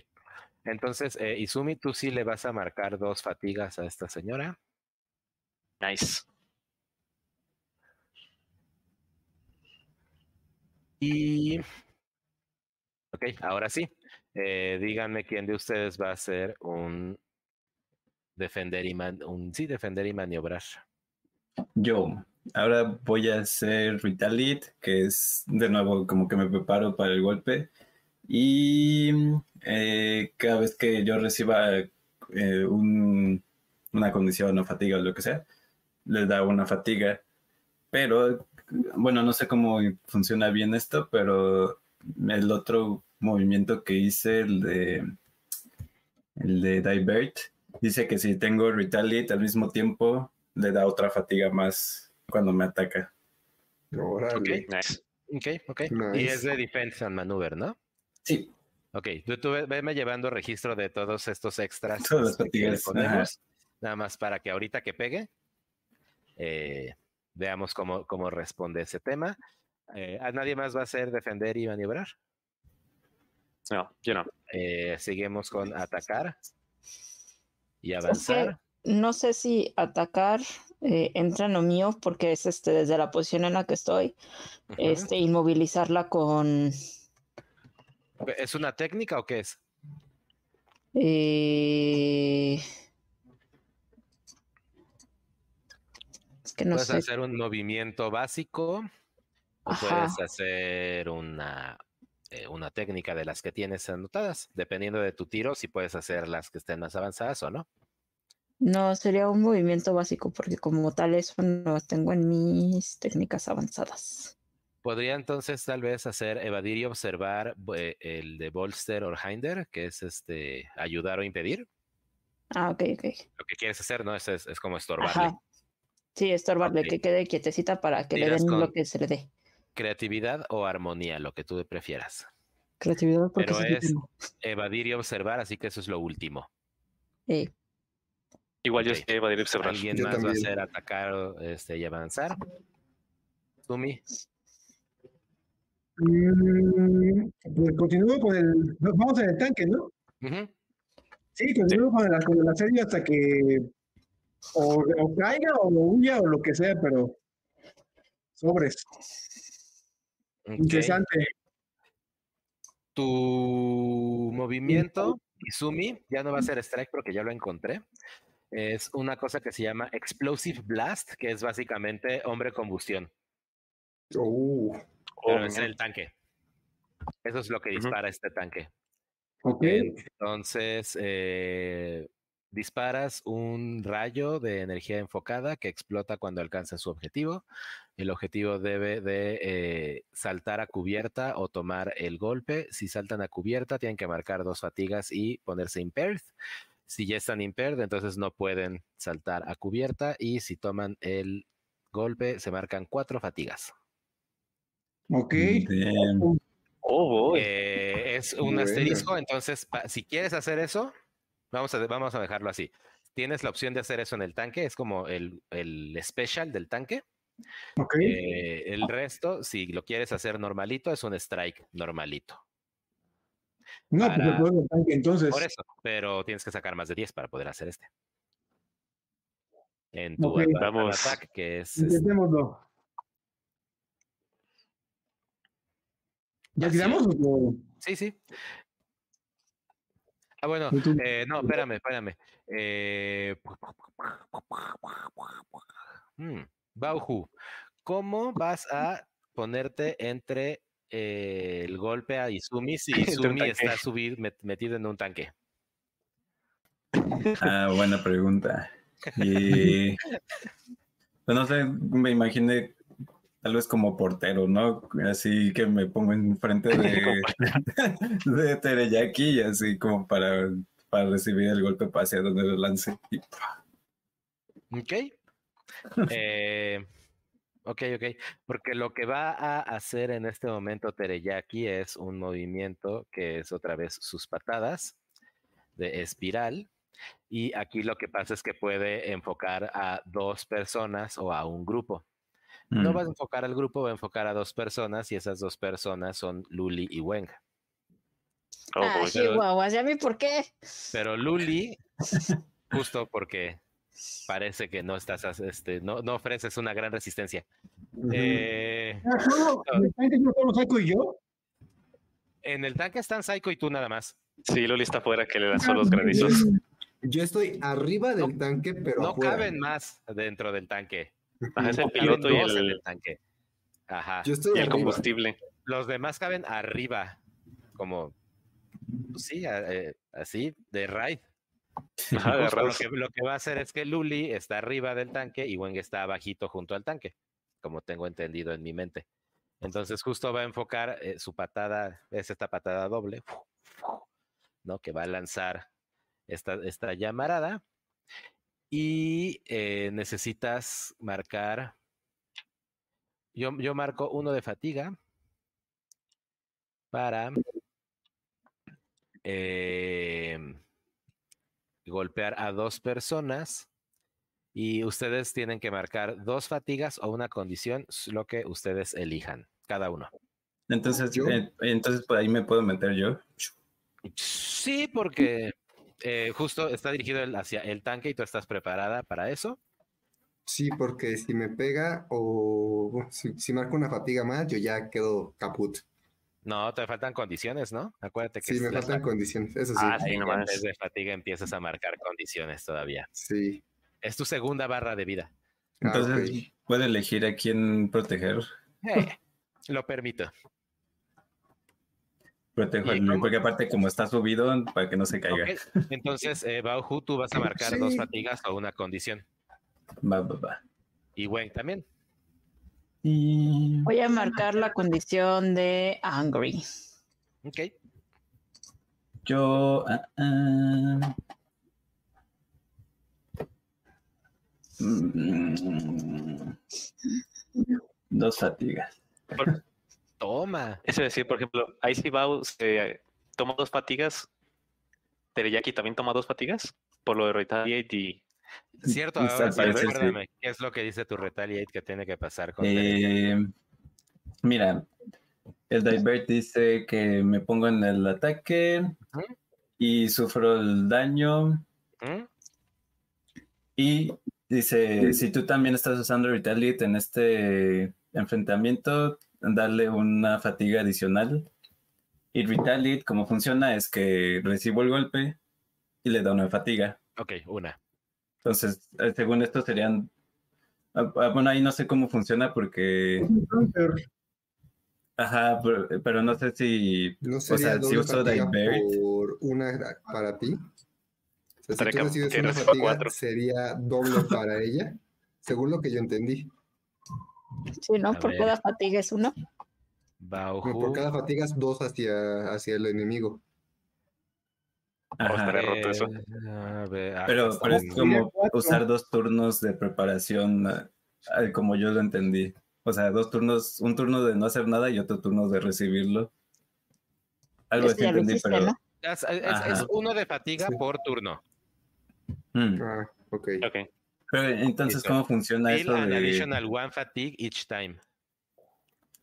Speaker 1: Entonces, eh, Izumi, tú sí le vas a marcar dos fatigas a esta señora.
Speaker 6: Nice.
Speaker 1: Y. Ok, ahora sí. Eh, díganme quién de ustedes va a ser un defender y man- un sí, defender y maniobrar.
Speaker 5: Yo, ahora voy a hacer Retaliate, que es de nuevo como que me preparo para el golpe. Y eh, cada vez que yo reciba eh, un- una condición o fatiga o lo que sea, le da una fatiga. Pero, bueno, no sé cómo funciona bien esto, pero el otro movimiento que hice, el de, el de Divert, dice que si tengo Retaliate al mismo tiempo, le da otra fatiga más cuando me ataca.
Speaker 2: órale.
Speaker 6: Nice.
Speaker 1: Ok, ok. Y es de defense and maneuver, ¿no?
Speaker 5: Sí,
Speaker 1: Ok, tú, tú ve- veme llevando registro de todos estos extras
Speaker 5: Todas las
Speaker 1: este, que le ponemos, nada más para que ahorita que pegue, eh, veamos cómo, cómo responde ese tema. Eh, ¿a ¿Nadie más va a hacer defender y maniobrar?
Speaker 6: No, yo no.
Speaker 1: Eh, seguimos con atacar y avanzar.
Speaker 3: No sé si atacar eh, entra en lo mío porque es este desde la posición en la que estoy,
Speaker 1: Ujú.
Speaker 3: este inmovilizarla con
Speaker 1: ¿Es una técnica o qué es?
Speaker 3: eh, es que no
Speaker 1: puedes
Speaker 3: sé.
Speaker 1: hacer un movimiento básico o
Speaker 3: Ajá.
Speaker 1: puedes hacer una, eh, una técnica de las que tienes anotadas. Dependiendo de tu tiro, si puedes hacer las que estén más avanzadas o no.
Speaker 3: No, sería un movimiento básico porque como tal eso no lo tengo en mis técnicas avanzadas.
Speaker 1: Podría entonces tal vez hacer evadir y observar eh, el de Bolster o Hinder, que es este ayudar o impedir.
Speaker 3: Ah, ok, ok.
Speaker 1: Lo que quieres hacer, ¿no? Es, es, es como estorbarle.
Speaker 3: Ajá. Sí, estorbarle, que quede quietecita para que le den lo que se le dé.
Speaker 1: Creatividad o armonía, lo que tú prefieras.
Speaker 3: Creatividad porque
Speaker 1: Pero
Speaker 3: sí
Speaker 1: es-
Speaker 3: tengo.
Speaker 1: Evadir y observar, así que eso es lo último.
Speaker 3: Eh,
Speaker 6: Igual yo
Speaker 1: Ok.
Speaker 6: sé evadir y observar.
Speaker 1: ¿Alguien
Speaker 2: Yo
Speaker 1: más va a hacer atacar este, y avanzar? Sumi.
Speaker 4: Mm, pues continúo con el. Vamos en el tanque, ¿no? Sí, continúo con, el, con el asedio hasta que o, o caiga o huya o lo que sea, pero sobres. Interesante.
Speaker 1: Tu movimiento, Izumi, ya no va a ser strike porque ya lo encontré. Es una cosa que se llama Explosive Blast, que es básicamente hombre combustión,
Speaker 2: Uh,
Speaker 1: pero
Speaker 6: Oh,
Speaker 1: es en el tanque. Eso es lo que dispara este tanque.
Speaker 4: Ok.
Speaker 1: Entonces, eh, disparas un rayo de energía enfocada que explota cuando alcanza su objetivo. El objetivo debe de eh, saltar a cubierta o tomar el golpe. Si saltan a cubierta, tienen que marcar dos fatigas y ponerse impaired. Si ya están impaired, entonces no pueden saltar a cubierta. Y si toman el golpe, se marcan cuatro fatigas.
Speaker 4: Ok.
Speaker 6: Oh, boy.
Speaker 1: Eh, es un asterisco, entonces si quieres hacer eso, vamos a, vamos a dejarlo así. tienes la opción de hacer eso en el tanque, es como el, el special del tanque.
Speaker 4: Ok.
Speaker 1: Eh, el resto, si lo quieres hacer normalito, es un strike normalito.
Speaker 4: No, pues
Speaker 1: para-
Speaker 4: el poder del tanque, entonces.
Speaker 1: Por eso, pero tienes que sacar más de 10 para poder hacer este. En tu
Speaker 4: Ok.
Speaker 1: ata-
Speaker 6: Vamos.
Speaker 1: attack, que es...
Speaker 4: Intentémoslo. ¿Ya tiramos o
Speaker 1: Sí, sí. Ah, bueno, eh, no, espérame, espérame. Eh... mm, Bauhu, ¿cómo vas a ponerte entre eh, el golpe a Izumi si *laughs* Izumi está subir, met- metido en un tanque? *laughs*
Speaker 5: Ah, buena pregunta. Y pues no sé, me imaginé tal vez como portero, ¿no? Así que me pongo enfrente *laughs* de, de Tereyaki y así como para, para recibir el golpe hacia donde lo lance. Y,
Speaker 1: Ok. Eh, ok, ok. Porque lo que va a hacer en este momento Tereyaki es un movimiento que es otra vez sus patadas de espiral. Y aquí lo que pasa es que puede enfocar a dos personas o a un grupo. No
Speaker 5: Mm.
Speaker 1: va a enfocar al grupo, va a enfocar a dos personas y esas dos personas son Luli y Weng.
Speaker 6: Oh,
Speaker 3: ah,
Speaker 6: boy.
Speaker 3: chihuahuas, ¿y a mí por qué?
Speaker 1: Pero Luli, justo porque parece que no estás, este, no, no ofreces una gran resistencia. Eh,
Speaker 4: Ah, solo- ¿En el tanque no solo Saiko y yo?
Speaker 1: en el tanque están Psycho y tú nada más.
Speaker 6: Sí, Luli está afuera que le lanzó los granizos.
Speaker 2: Yo estoy arriba del tanque, pero
Speaker 1: No
Speaker 2: afuera.
Speaker 1: caben más dentro del tanque.
Speaker 6: Ajá, es el piloto y el,
Speaker 1: el tanque. Ajá.
Speaker 2: Yo estoy
Speaker 6: y el combustible.
Speaker 1: Los demás caben arriba, como, pues sí, eh, así, de raid.
Speaker 6: Ajá, *laughs*
Speaker 1: lo, que, lo que va a hacer es que Luli está arriba del tanque y Weng está abajito junto al tanque, como tengo entendido en mi mente. Entonces justo va a enfocar eh, su patada, es esta patada doble, *laughs* ¿no? Que va a lanzar esta, esta llamarada. Y eh, necesitas marcar. Yo, yo marco uno de fatiga para em, golpear a dos personas y ustedes tienen que marcar dos fatigas o una condición, lo que ustedes elijan, cada uno.
Speaker 5: Entonces,
Speaker 2: Yo-
Speaker 5: eh, entonces por ahí me puedo meter yo.
Speaker 1: Sí, porque eh, justo está dirigido el- hacia el tanque y tú estás preparada para eso.
Speaker 2: Sí, porque si me pega o si, si marco una fatiga más, yo ya quedo caput.
Speaker 1: No, te faltan condiciones, ¿no? Acuérdate que
Speaker 2: Sí, me
Speaker 1: la-
Speaker 2: faltan condiciones, eso sí.
Speaker 6: Ah, sí, nomás.
Speaker 1: vez de fatiga empiezas a marcar condiciones todavía.
Speaker 2: Sí.
Speaker 1: Es tu segunda barra de vida.
Speaker 2: Ah,
Speaker 5: Entonces,
Speaker 2: ok.
Speaker 5: puedo elegir a quién proteger.
Speaker 1: Eh, lo permito.
Speaker 5: Protejo
Speaker 1: ¿Y
Speaker 5: al
Speaker 1: cómo?
Speaker 5: porque aparte como está subido, para que no se caiga.
Speaker 1: Entonces, eh, Bauhu, tú vas a marcar dos fatigas o una condición.
Speaker 5: Va, va, va.
Speaker 1: Y Weng también.
Speaker 5: Y...
Speaker 3: Voy a marcar la condición de angry.
Speaker 1: Ok.
Speaker 5: Yo... ah, ah. Mm, Dos fatigas. *laughs*
Speaker 1: Toma.
Speaker 6: Eso es decir, por ejemplo, Icy Bow se toma dos fatigas. Teriyaki también toma dos fatigas por lo de Retaliate y
Speaker 1: Cierto, ahora sí,
Speaker 5: sí.
Speaker 1: ¿Qué es lo que dice tu Retaliate que tiene que pasar con?
Speaker 5: Eh, mira, el Divert dice que me pongo en el ataque y sufro el daño.
Speaker 1: ¿Mm?
Speaker 5: Y dice, si tú también estás usando Retaliate en este enfrentamiento, darle una fatiga adicional. Y Retaliate, como funciona, es que recibo el golpe y le da una fatiga.
Speaker 1: Ok, una.
Speaker 5: Entonces, eh, según esto serían... ah, ah, Bueno, ahí no sé cómo funciona porque... Ajá, pero, pero no sé si...
Speaker 2: ¿No
Speaker 5: o
Speaker 2: sería
Speaker 5: sea, si uso Divert...
Speaker 2: por una para ti? O sea, si tú
Speaker 6: que
Speaker 2: una fatiga, sería doble para ella, según lo que yo entendí.
Speaker 3: Sí, ¿no?
Speaker 1: A
Speaker 3: Por
Speaker 1: ver.
Speaker 3: cada fatiga es uno.
Speaker 1: Bauhu.
Speaker 2: por cada fatiga es dos hacia, hacia el enemigo.
Speaker 5: Ajá.
Speaker 6: estaría roto eso.
Speaker 1: A ver, ah,
Speaker 5: Pero, es como usar dos turnos de preparación, ah, ah, como yo lo entendí. O sea, dos turnos, un turno de no hacer nada y otro turno de recibirlo. Algo así entendí, pero...
Speaker 3: ¿no?
Speaker 1: Es, es- es
Speaker 5: Ajá.
Speaker 1: uno de fatiga
Speaker 2: Sí.
Speaker 1: por turno.
Speaker 5: Mm.
Speaker 2: Ah, ok.
Speaker 6: Ok.
Speaker 5: Pero entonces. ¿cómo funciona
Speaker 1: Deal
Speaker 5: eso
Speaker 1: an
Speaker 5: de...?
Speaker 1: additional one fatigue each time.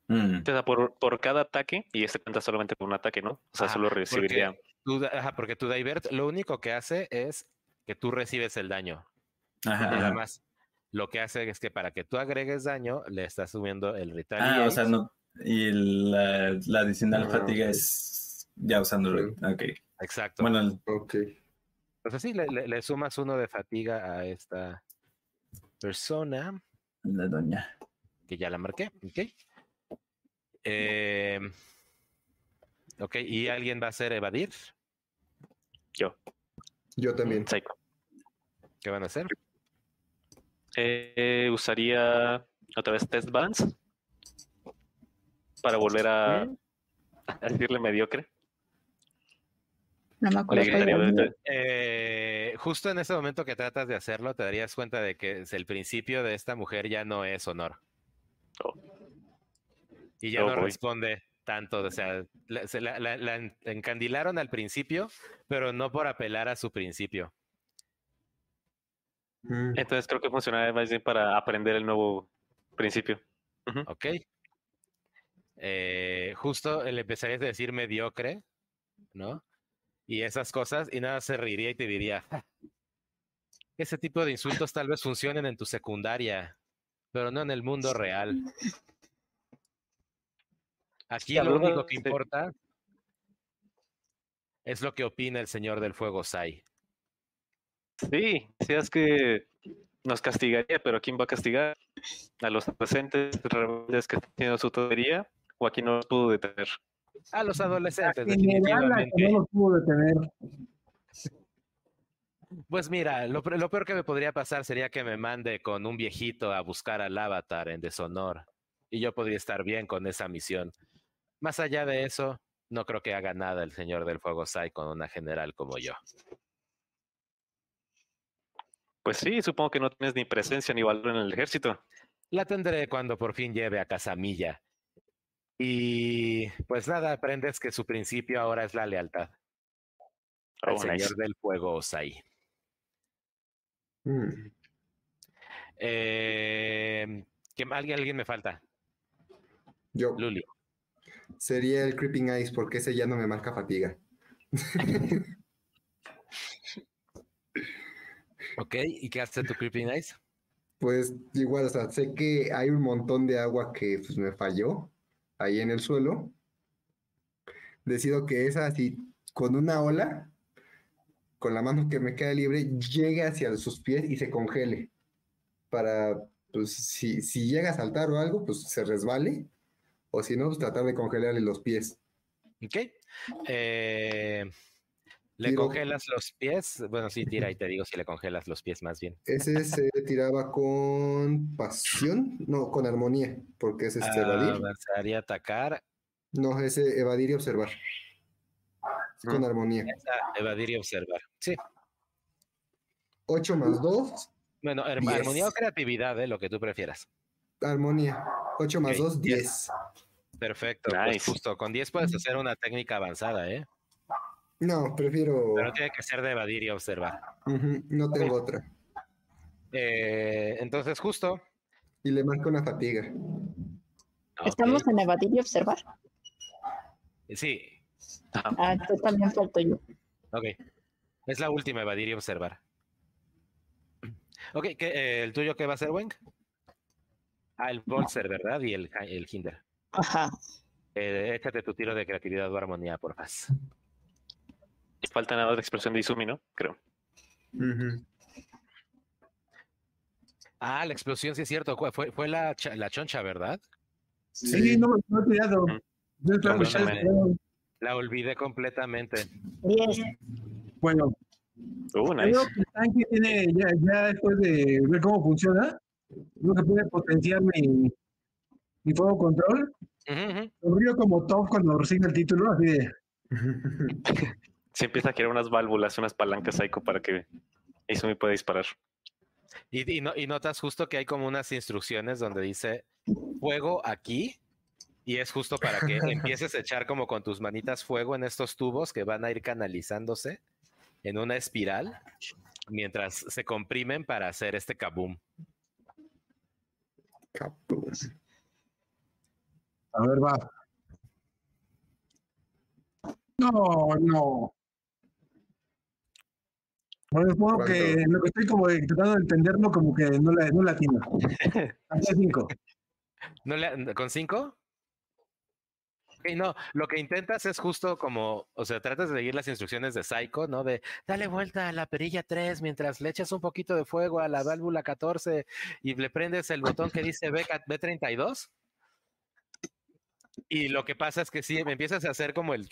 Speaker 5: Mm,
Speaker 6: O sea, por, por cada ataque, y este cuenta solamente por un ataque, ¿no? O sea, solo
Speaker 1: porque
Speaker 6: recibiría.
Speaker 1: Tu da- ajá, porque tu divert lo único que hace es que tú recibes el daño.
Speaker 5: Ajá,
Speaker 1: Nada
Speaker 5: ajá.
Speaker 1: más. Lo que hace es que para que tú agregues daño, le estás subiendo el
Speaker 5: Ah,
Speaker 1: retaliate.
Speaker 5: o sea, no. Y la, la adicional
Speaker 2: Ah,
Speaker 5: fatiga
Speaker 2: ok.
Speaker 5: es ya usándolo. Ok.
Speaker 1: Exacto.
Speaker 5: Bueno, el-
Speaker 2: Ok.
Speaker 1: Entonces sí, le, le- le sumas uno de fatiga a esta persona,
Speaker 5: la doña.
Speaker 1: que ya la marqué. Ok. Eh, ok, ¿y alguien va a hacer evadir?
Speaker 6: Yo,
Speaker 2: Yo también.
Speaker 6: Psycho.
Speaker 1: ¿Qué van a hacer?
Speaker 6: Eh, usaría otra vez test balance para volver a, a *laughs* decirle mediocre.
Speaker 3: No me acuerdo.
Speaker 1: Eh, justo en ese momento que tratas de hacerlo, te darías cuenta de que es el principio de esta mujer ya no es honor.
Speaker 6: Oh.
Speaker 1: Y ya
Speaker 6: Oh,
Speaker 1: no
Speaker 6: boy.
Speaker 1: responde tanto. O sea, la, se la- la- la en- encandilaron al principio, pero no por apelar a su principio.
Speaker 2: Mm,
Speaker 6: Entonces creo que funcionaría más bien para aprender el nuevo principio.
Speaker 1: ¿Ok? Eh, justo le empezarías a decir mediocre, ¿no? Y esas cosas, y nada se reiría y te diría, "Ja, ese tipo de insultos tal vez funcionen en tu secundaria, pero no en el mundo real. *laughs* Aquí lo único que
Speaker 6: de-
Speaker 1: importa es lo que opina el señor del fuego Sai.
Speaker 6: Sí, si es que nos castigaría, pero ¿a quién va a castigar? ¿A los presentes rebeldes que están haciendo su tontería? ¿O aquí no los pudo detener?
Speaker 1: A los adolescentes,
Speaker 4: En general, la que
Speaker 1: definitivamente.
Speaker 4: no los pudo detener.
Speaker 1: Pues mira, lo, lo peor que me podría pasar sería que me mande con un viejito a buscar al avatar en deshonor. Y yo podría estar bien con esa misión. Más allá de eso, no creo que haga nada el señor del fuego Sai con una general como yo.
Speaker 6: Pues sí, supongo que no tienes ni presencia ni valor en el ejército.
Speaker 1: La tendré cuando por fin lleve a Casamilla. Y pues nada, aprendes que su principio ahora es la lealtad al
Speaker 6: Oh,
Speaker 1: señor
Speaker 6: nice.
Speaker 1: del fuego Sai.
Speaker 2: mm.
Speaker 1: Eh, que alguien, alguien me falta.
Speaker 2: Yo
Speaker 1: Luli.
Speaker 2: Sería el Creeping Ice porque ese ya no me marca fatiga. *laughs*
Speaker 1: Ok, ¿y qué hace tu Creeping Eyes?
Speaker 2: Pues igual, o sea, sé que hay un montón de agua que pues, me falló ahí en el suelo. Decido que esa así, con una ola, con la mano que me queda libre, llegue hacia sus pies y se congele. Para, pues, si, si llega a saltar o algo, pues se resbale. O si no, pues tratar de congelarle los pies.
Speaker 1: Ok. Eh, ¿Le
Speaker 2: Tiro.
Speaker 1: congelas los pies? Bueno, sí, tira y te digo si le congelas los pies más bien.
Speaker 2: Ese se tiraba con pasión, no, con armonía, porque es este evadir.
Speaker 1: Avanzaría a atacar,
Speaker 2: No, ese evadir y observar. Es con
Speaker 6: Mm.
Speaker 2: armonía.
Speaker 1: a evadir y observar. Sí.
Speaker 2: 8 más 2,
Speaker 1: Bueno,
Speaker 2: Diez.
Speaker 1: armonía o creatividad, eh, lo que tú prefieras.
Speaker 2: armonía. 8 más
Speaker 1: Ok,
Speaker 2: 2,
Speaker 1: diez.
Speaker 2: 10.
Speaker 1: Perfecto. Pues justo, con 10 puedes hacer una técnica avanzada, ¿eh?
Speaker 2: No, prefiero.
Speaker 1: Pero tiene que ser de evadir y observar.
Speaker 2: No tengo otra.
Speaker 1: Eh, entonces, justo.
Speaker 2: Y le marco una fatiga.
Speaker 3: Estamos en evadir y observar.
Speaker 1: Sí,
Speaker 3: Ah, entonces también falto yo.
Speaker 1: ok. Es la última, evadir y observar. Ok, ¿qué, eh, ¿el tuyo qué va a ser, Wenk? Ah, el Bolser, ¿verdad? Y el, el Hinder.
Speaker 3: Ajá.
Speaker 1: Eh, échate tu tiro de creatividad o armonía, por favor.
Speaker 6: Y falta nada de expresión de Izumi, ¿no? Creo.
Speaker 1: Ah, la explosión, sí es cierto. Fue, fue- la, la choncha, ¿verdad?
Speaker 4: Sí, no, no he tirado.
Speaker 6: Mm.
Speaker 1: La olvidé completamente.
Speaker 4: Bueno,
Speaker 6: Uh,
Speaker 4: creo que el tanque tiene, ya, ya después de ver cómo funciona, creo que puede potenciar mi, mi fuego control.
Speaker 1: Ujú, ujú.
Speaker 4: Sonrío como top cuando recibe el título, así de, *laughs*
Speaker 6: Se empieza a crear unas válvulas, unas palancas psycho para que Izumi pueda disparar.
Speaker 1: Y, y no- y notas justo que hay como unas instrucciones donde dice fuego aquí. Y es justo para que *laughs* empieces a echar como con tus manitas fuego en estos tubos que van a ir canalizándose en una espiral mientras se comprimen para hacer este kaboom.
Speaker 2: Capú.
Speaker 4: A ver, va. No, no. Bueno, supongo
Speaker 2: ¿Cuánto?
Speaker 4: que lo que estoy como tratando de entenderlo, como que no la, no la atino. *laughs* Hasta cinco.
Speaker 1: ¿No le- ¿Con cinco? Ok, no, lo que intentas es justo como, o sea, tratas de seguir las instrucciones de Psycho, ¿no? De dale vuelta a la perilla 3 mientras le echas un poquito de fuego a la válvula 14 y le prendes el botón que dice B, B32. Y lo que pasa es que sí, empiezas a hacer como el,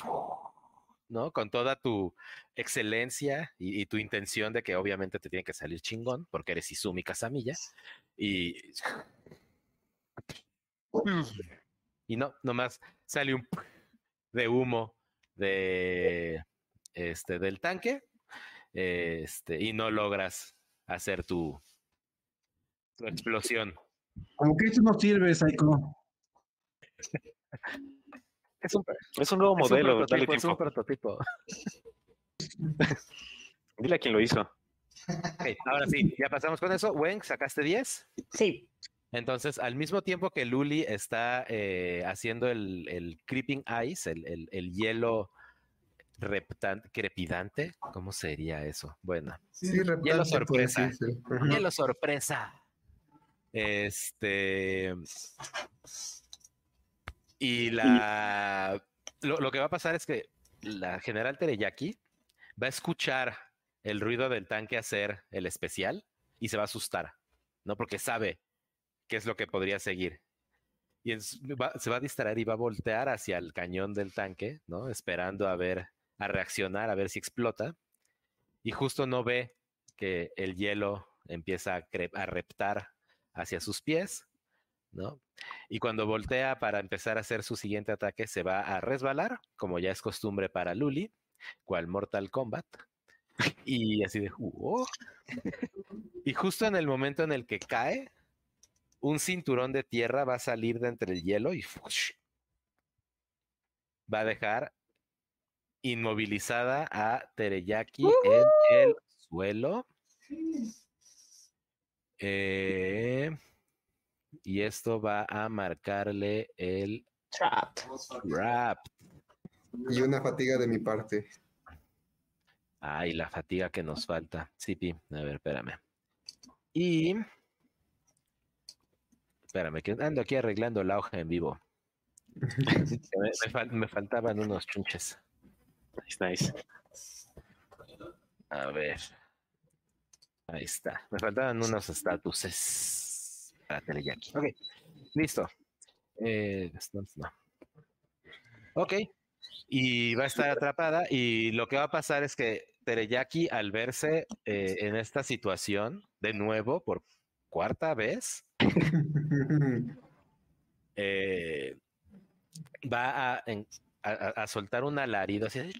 Speaker 1: ¿no? Con toda tu excelencia y, tu intención de que obviamente te tiene que salir chingón, porque eres Izumi Casamilla. Y y no, nomás sale un de humo de este del tanque este y no logras hacer tu, tu explosión.
Speaker 4: Como que esto no sirve, Psycho. *laughs*
Speaker 1: Es un,
Speaker 6: Es un nuevo
Speaker 1: es un
Speaker 6: modelo, dale
Speaker 1: es un
Speaker 6: tiempo.
Speaker 1: prototipo. *laughs*
Speaker 6: Dile a quién lo hizo.
Speaker 1: Ahora sí, ya pasamos con eso. Weng, sacaste 10.
Speaker 3: Sí.
Speaker 1: Entonces, al mismo tiempo que Luli está eh, haciendo el, el creeping ice, el, el- el hielo reptan- crepidante, ¿cómo sería eso? Bueno,
Speaker 2: Sí, reptante, puede
Speaker 1: sorpresa. hielo sorpresa. Este. Y la. Lo, lo que va a pasar es que la general Tereyaki va a escuchar el ruido del tanque hacer el especial y se va a asustar, ¿no? Porque sabe qué es lo que podría seguir. Y es- va- se va a distraer y va a voltear hacia el cañón del tanque, ¿no? Esperando a ver, a reaccionar, a ver si explota. Y justo no ve que el hielo empieza a, a reptar hacia sus pies, ¿no? Y cuando voltea para empezar a hacer su siguiente ataque, se va a resbalar, como ya es costumbre para Luli, cual Mortal Kombat. Y así de, "Oh". Y justo en el momento en el que cae, un cinturón de tierra va a salir de entre el hielo y ¡fush! va a dejar inmovilizada a Tereyaki en el suelo. Eh, y esto va a marcarle el
Speaker 3: Trap.
Speaker 1: rap.
Speaker 2: Y una fatiga de mi parte.
Speaker 1: Ay, la fatiga que nos falta. Sí, Pi. A ver, espérame. Y. Espérame, que ando aquí arreglando la hoja en vivo. *laughs* Me, me fal- me faltaban unos chunches.
Speaker 6: Nice, nice.
Speaker 1: A ver. Ahí está. Me faltaban unos estatuses para Tereyaki. Ok, listo. Eh, no. Ok. Y va a estar atrapada. Y lo que va a pasar es que Tereyaki, al verse eh, en esta situación, de nuevo, por cuarta vez, *laughs* eh, va a, en- a- a- a soltar un alarido así de...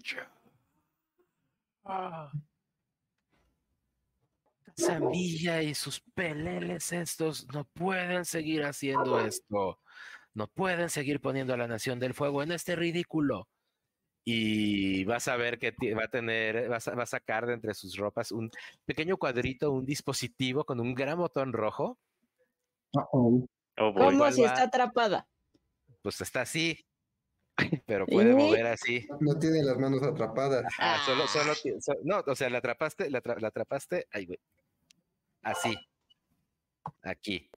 Speaker 1: "Ah". Zambilla y sus peleles estos no pueden seguir haciendo esto. No pueden seguir poniendo a la Nación del Fuego en este ridículo. Y vas a ver que va a tener, va a, va a sacar de entre sus ropas un pequeño cuadrito, un dispositivo con un gran botón rojo.
Speaker 6: Oh, boy.
Speaker 3: ¿Cómo
Speaker 1: ¿Cuál
Speaker 3: si
Speaker 1: va?
Speaker 3: está atrapada?
Speaker 1: Pues está así, *laughs* pero puede mover así.
Speaker 2: No tiene las manos atrapadas.
Speaker 1: Ah, solo, solo, ti- so- no, o sea, la atrapaste, la, atra- la atrapaste, ay, güey. Así. Aquí.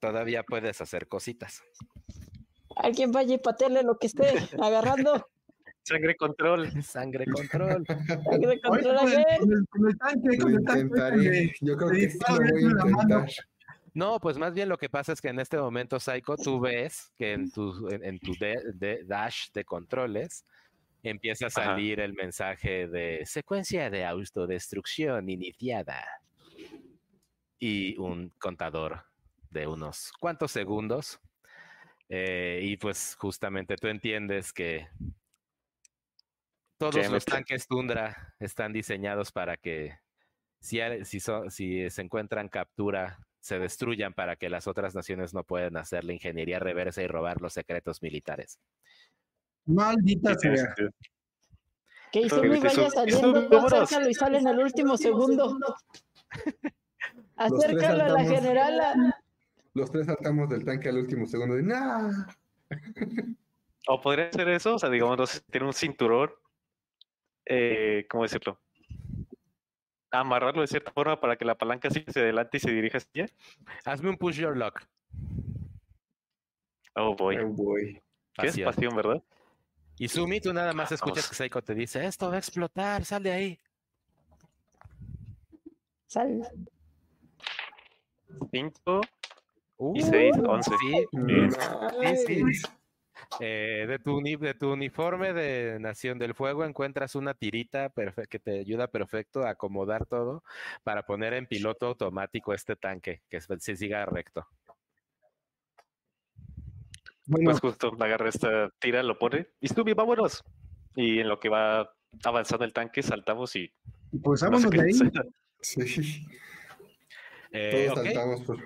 Speaker 1: Todavía puedes hacer cositas.
Speaker 3: Alguien vaya y patele lo que esté *laughs* agarrando.
Speaker 6: Sangre control. *laughs*
Speaker 1: Sangre control.
Speaker 3: Sangre control
Speaker 4: con, el,
Speaker 3: again.
Speaker 4: con el- con el tanque,
Speaker 2: Lo
Speaker 4: con el tanque.
Speaker 2: intentaré. Yo creo que sí lo voy a intentar.
Speaker 1: No, pues más bien lo que pasa es que en este momento, Psycho, tú ves que en tu, en, en tu de- de- dash de controles empieza a
Speaker 6: Ajá.
Speaker 1: salir el mensaje de secuencia de autodestrucción iniciada y un contador de unos cuantos segundos. Eh, y pues justamente tú entiendes que todos los
Speaker 6: está-
Speaker 1: tanques Tundra están diseñados para que si, si, se encuentran captura, se destruyan para que las otras naciones no puedan hacer la ingeniería reversa y robar los secretos militares.
Speaker 4: Maldita sea.
Speaker 3: Que
Speaker 6: dice
Speaker 3: vaya saliendo, y sale en el último segundo. *laughs* Acércalo a la generala.
Speaker 2: Los tres saltamos del tanque al último segundo de ¡Nah!
Speaker 6: O podría ser eso, o sea, digamos, no sé, tiene un cinturón, eh, ¿cómo decirlo? Amarrarlo de cierta forma para que la palanca siga hacia adelante y se dirija hacia allá.
Speaker 1: Hazme un push your luck.
Speaker 6: Oh, boy.
Speaker 2: Oh, boy.
Speaker 6: Qué es
Speaker 1: Pasión.
Speaker 6: pasión, ¿verdad?
Speaker 1: Y Sumi, tú nada más escuchas
Speaker 6: Vamos.
Speaker 1: que Seiko te dice, esto va a explotar, sal de ahí.
Speaker 3: Sal.
Speaker 6: Cinco y
Speaker 1: Uh,
Speaker 6: seis, once.
Speaker 1: Sí,
Speaker 6: Bien.
Speaker 1: sí, sí.
Speaker 2: Nice.
Speaker 1: Eh, de, tu, de tu uniforme de Nación del Fuego encuentras una tirita que te ayuda perfecto a acomodar todo para poner en piloto automático este tanque, que se se siga recto.
Speaker 4: Bueno,
Speaker 6: Pues justo, agarra esta tira, lo pone. Y Stubby, vámonos. Y en lo que va avanzando el tanque, saltamos y.
Speaker 4: pues
Speaker 6: no sé
Speaker 4: vámonos de ahí.
Speaker 2: Sí.
Speaker 1: Eh,
Speaker 2: Todos
Speaker 1: ok,
Speaker 2: saltamos por.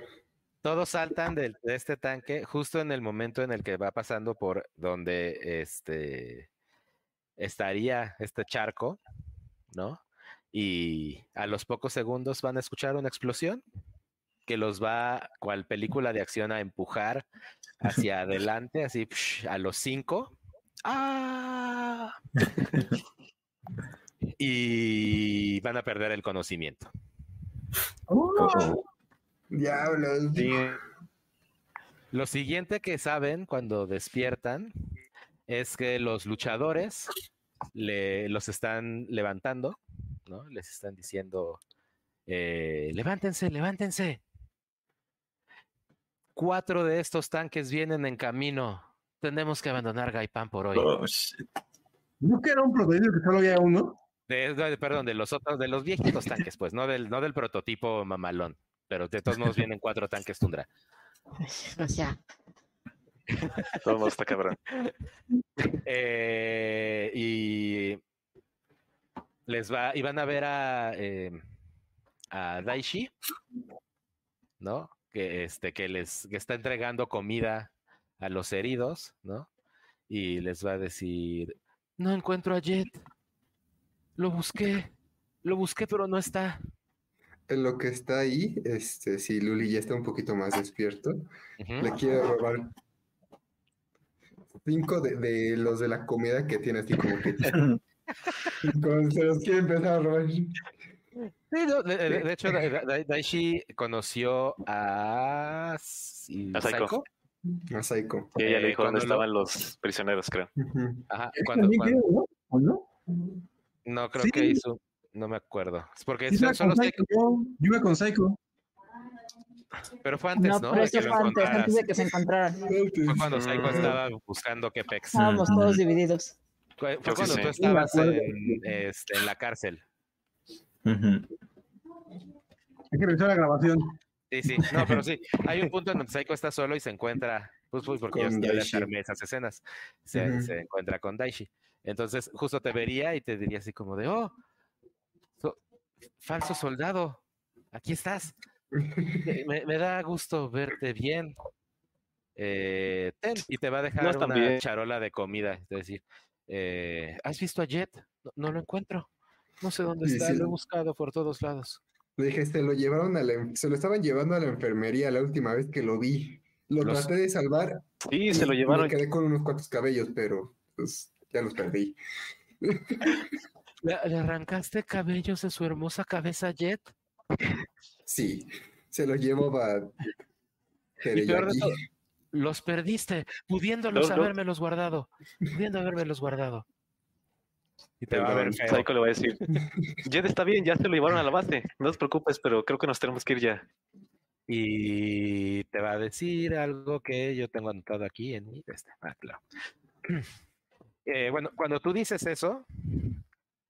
Speaker 1: Todos saltan de, este tanque justo en el momento en el que va pasando por donde este estaría este charco, ¿no? Y a los pocos segundos van a escuchar una explosión que los va, cual película de acción, a empujar hacia *laughs* adelante, así psh, a los cinco. ¡Ah! *laughs* y van a perder el conocimiento.
Speaker 4: Oh,
Speaker 2: Diablos.
Speaker 6: Sí,
Speaker 1: Lo siguiente que saben cuando despiertan es que los luchadores le, los están levantando, ¿no? Les están diciendo, eh, levántense, levántense. Cuatro de estos tanques vienen en camino. Tenemos que abandonar Gaipan por hoy.
Speaker 5: Oh, shit.
Speaker 4: ¿No que era un prototipo que solo había uno?
Speaker 1: De- de- perdón, de los otros, de los viejitos tanques, pues, no del, no del prototipo mamalón. Pero de todos modos vienen cuatro tanques Tundra. *laughs*
Speaker 3: O sea,
Speaker 6: todo mundo está cabrón. *laughs*
Speaker 1: Eh, y les va, y van a ver a, eh, a Daishi, ¿no? Que este, que les que está entregando comida a los heridos, ¿no? Y les va a decir, no encuentro a Jet. Lo busqué, lo busqué, pero no está.
Speaker 2: En lo que está ahí, este, si Luli ya está un poquito más despierto, le quiere robar cinco de, de los de la comida que tiene así como que *laughs* como se los quiere empezar a robar.
Speaker 1: Sí, no, de, de- de hecho, Da- Da- Da- Daishi conoció a, si-
Speaker 6: A Saiko.
Speaker 1: Saiko.
Speaker 2: A Psycho.
Speaker 6: Y ella
Speaker 1: Eh,
Speaker 6: le dijo dónde
Speaker 1: cuando lo-
Speaker 6: estaban los prisioneros, creo.
Speaker 1: Ajá, cuando, cuando-
Speaker 4: creo, ¿no? ¿O no?
Speaker 1: No creo
Speaker 4: Sí.
Speaker 1: que hizo, no me acuerdo. Es porque
Speaker 4: Sí,
Speaker 1: solo
Speaker 4: con
Speaker 1: sé
Speaker 4: Psycho, yo, yo iba con Psycho.
Speaker 1: pero fue antes,
Speaker 3: no,
Speaker 1: ¿no?
Speaker 3: pero eso
Speaker 1: que
Speaker 3: fue antes, antes de que se encontraran.
Speaker 1: Fue cuando Psycho
Speaker 6: Mm.
Speaker 1: estaba buscando qué pex.
Speaker 3: Estábamos todos divididos.
Speaker 1: Fue
Speaker 6: que
Speaker 1: cuando
Speaker 6: sí.
Speaker 1: tú estabas en, este, en la cárcel.
Speaker 4: Hay que revisar la grabación.
Speaker 1: Sí, sí, no, pero sí, hay un punto en donde Psycho está solo y se encuentra, pues, pues porque yo armé esas escenas, se, se encuentra con Daishi. Entonces, justo te vería y te diría así como de, oh, so- falso soldado, aquí estás. Me, me da gusto verte bien. Eh, ten, y te va a dejar
Speaker 6: No
Speaker 1: una
Speaker 6: bien.
Speaker 1: charola de comida. Es decir, eh, ¿has visto a Jet? No, no lo encuentro. No sé dónde
Speaker 2: Y
Speaker 1: está,
Speaker 2: sí.
Speaker 1: lo he buscado por todos lados.
Speaker 2: Le dije, se lo llevaron a la, se lo estaban llevando a la enfermería la última vez que lo vi. Lo
Speaker 1: Los-
Speaker 2: traté de salvar.
Speaker 6: Sí, se lo
Speaker 2: y
Speaker 6: llevaron.
Speaker 2: Me quedé con unos cuantos cabellos, pero pues ya los perdí.
Speaker 1: ¿Le, le arrancaste cabellos de su hermosa cabeza Jet?
Speaker 2: Sí, se los
Speaker 1: Y peor de
Speaker 2: Teriyaki.
Speaker 1: todo, los perdiste, pudiéndolos
Speaker 6: No, no.
Speaker 1: guardado, pudiendo habermelos guardado. Y te va a ver.
Speaker 6: Psycho le va a decir, Jed está bien, ya se lo llevaron a la base. No te preocupes, pero creo que nos tenemos que ir ya.
Speaker 1: Y te va a decir algo que yo tengo anotado aquí en mi... Este, ah, claro. Eh, bueno, cuando tú dices eso,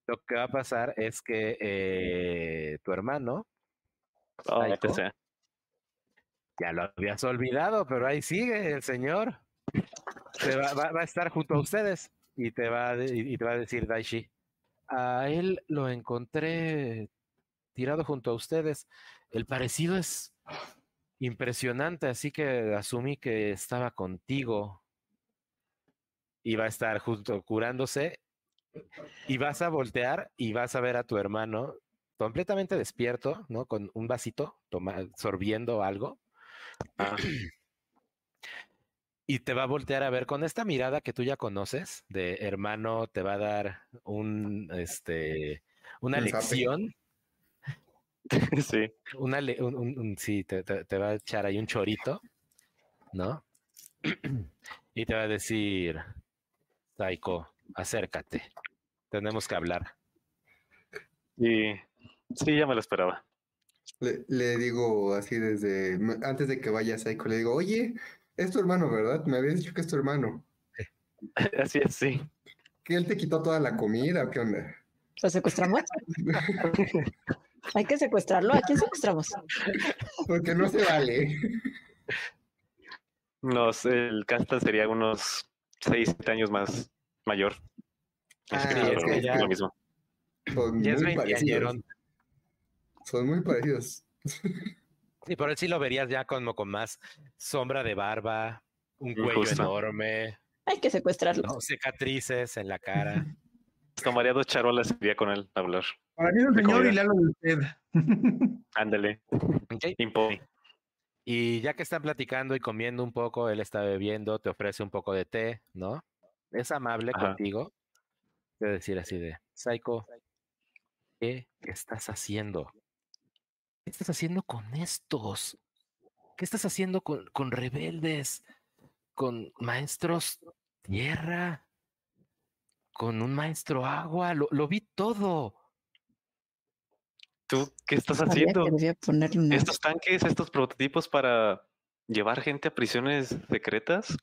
Speaker 1: lo que va a pasar es que eh, tu hermano,
Speaker 6: Oh,
Speaker 1: Psycho.
Speaker 6: sea.
Speaker 1: ya lo habías olvidado, pero ahí sigue el señor. Te va, va- va a estar junto a ustedes y te va y te va a decir Daishi. A él lo encontré tirado junto a ustedes. El parecido es impresionante, así que asumí que estaba contigo. Y va a estar justo curándose Y vas a voltear y vas a ver a tu hermano completamente despierto, ¿no? Con un vasito, toma, sorbiendo algo.
Speaker 6: Ah,
Speaker 1: Y te va a voltear a ver con esta mirada que tú ya conoces, de hermano, te va a dar un, este, una
Speaker 2: Un zape.
Speaker 1: lección, *laughs*
Speaker 6: sí.
Speaker 1: una le- un, un- un- sí, te, te- te va a echar ahí un chorito, ¿no? *clears throat* Y te va a decir, Taiko, acércate, tenemos que hablar.
Speaker 6: Y sí, ya me lo esperaba.
Speaker 2: Le, le digo así desde antes de que vaya Psycho, le digo, oye, es tu hermano, ¿verdad? Me habías dicho que es tu hermano. *laughs*
Speaker 6: Así es, sí.
Speaker 2: ¿Que él te quitó toda la comida o qué onda?
Speaker 3: ¿Lo secuestramos? *laughs* Hay que secuestrarlo. ¿A quién secuestramos?
Speaker 2: Porque no se vale.
Speaker 6: No sé, el Castan sería unos 6, 7 años más mayor.
Speaker 2: Ah,
Speaker 6: Así que
Speaker 1: es
Speaker 6: pero
Speaker 1: que
Speaker 6: es
Speaker 1: ya-
Speaker 6: lo mismo.
Speaker 2: Son
Speaker 1: Ya es
Speaker 2: muy parecidos. Son muy parecidos. *laughs*
Speaker 1: Sí, por él sí lo verías ya como con más sombra de barba, un cuello
Speaker 6: Justo.
Speaker 1: enorme,
Speaker 3: Hay que secuestrarlo.
Speaker 1: ¿no? cicatrices en la cara.
Speaker 6: Tomaría dos charolas y iría con él a hablar.
Speaker 4: Para mí es un señor y le hablo de usted. *laughs*
Speaker 6: Ándale,
Speaker 1: ¿ok?
Speaker 6: impone.
Speaker 1: Y ya que están platicando y comiendo un poco, él está bebiendo, te ofrece un poco de té, ¿no? Es amable
Speaker 6: Ajá.
Speaker 1: contigo. De decir así de, Psycho, ¿qué estás haciendo? ¿Qué estás haciendo con estos? ¿Qué estás haciendo con, con rebeldes? ¿Con maestros tierra? ¿Con un maestro agua? Lo, lo vi todo.
Speaker 6: ¿Tú qué estás
Speaker 3: Sabía
Speaker 6: haciendo?
Speaker 3: una-
Speaker 6: Estos tanques, estos prototipos para llevar gente a prisiones secretas,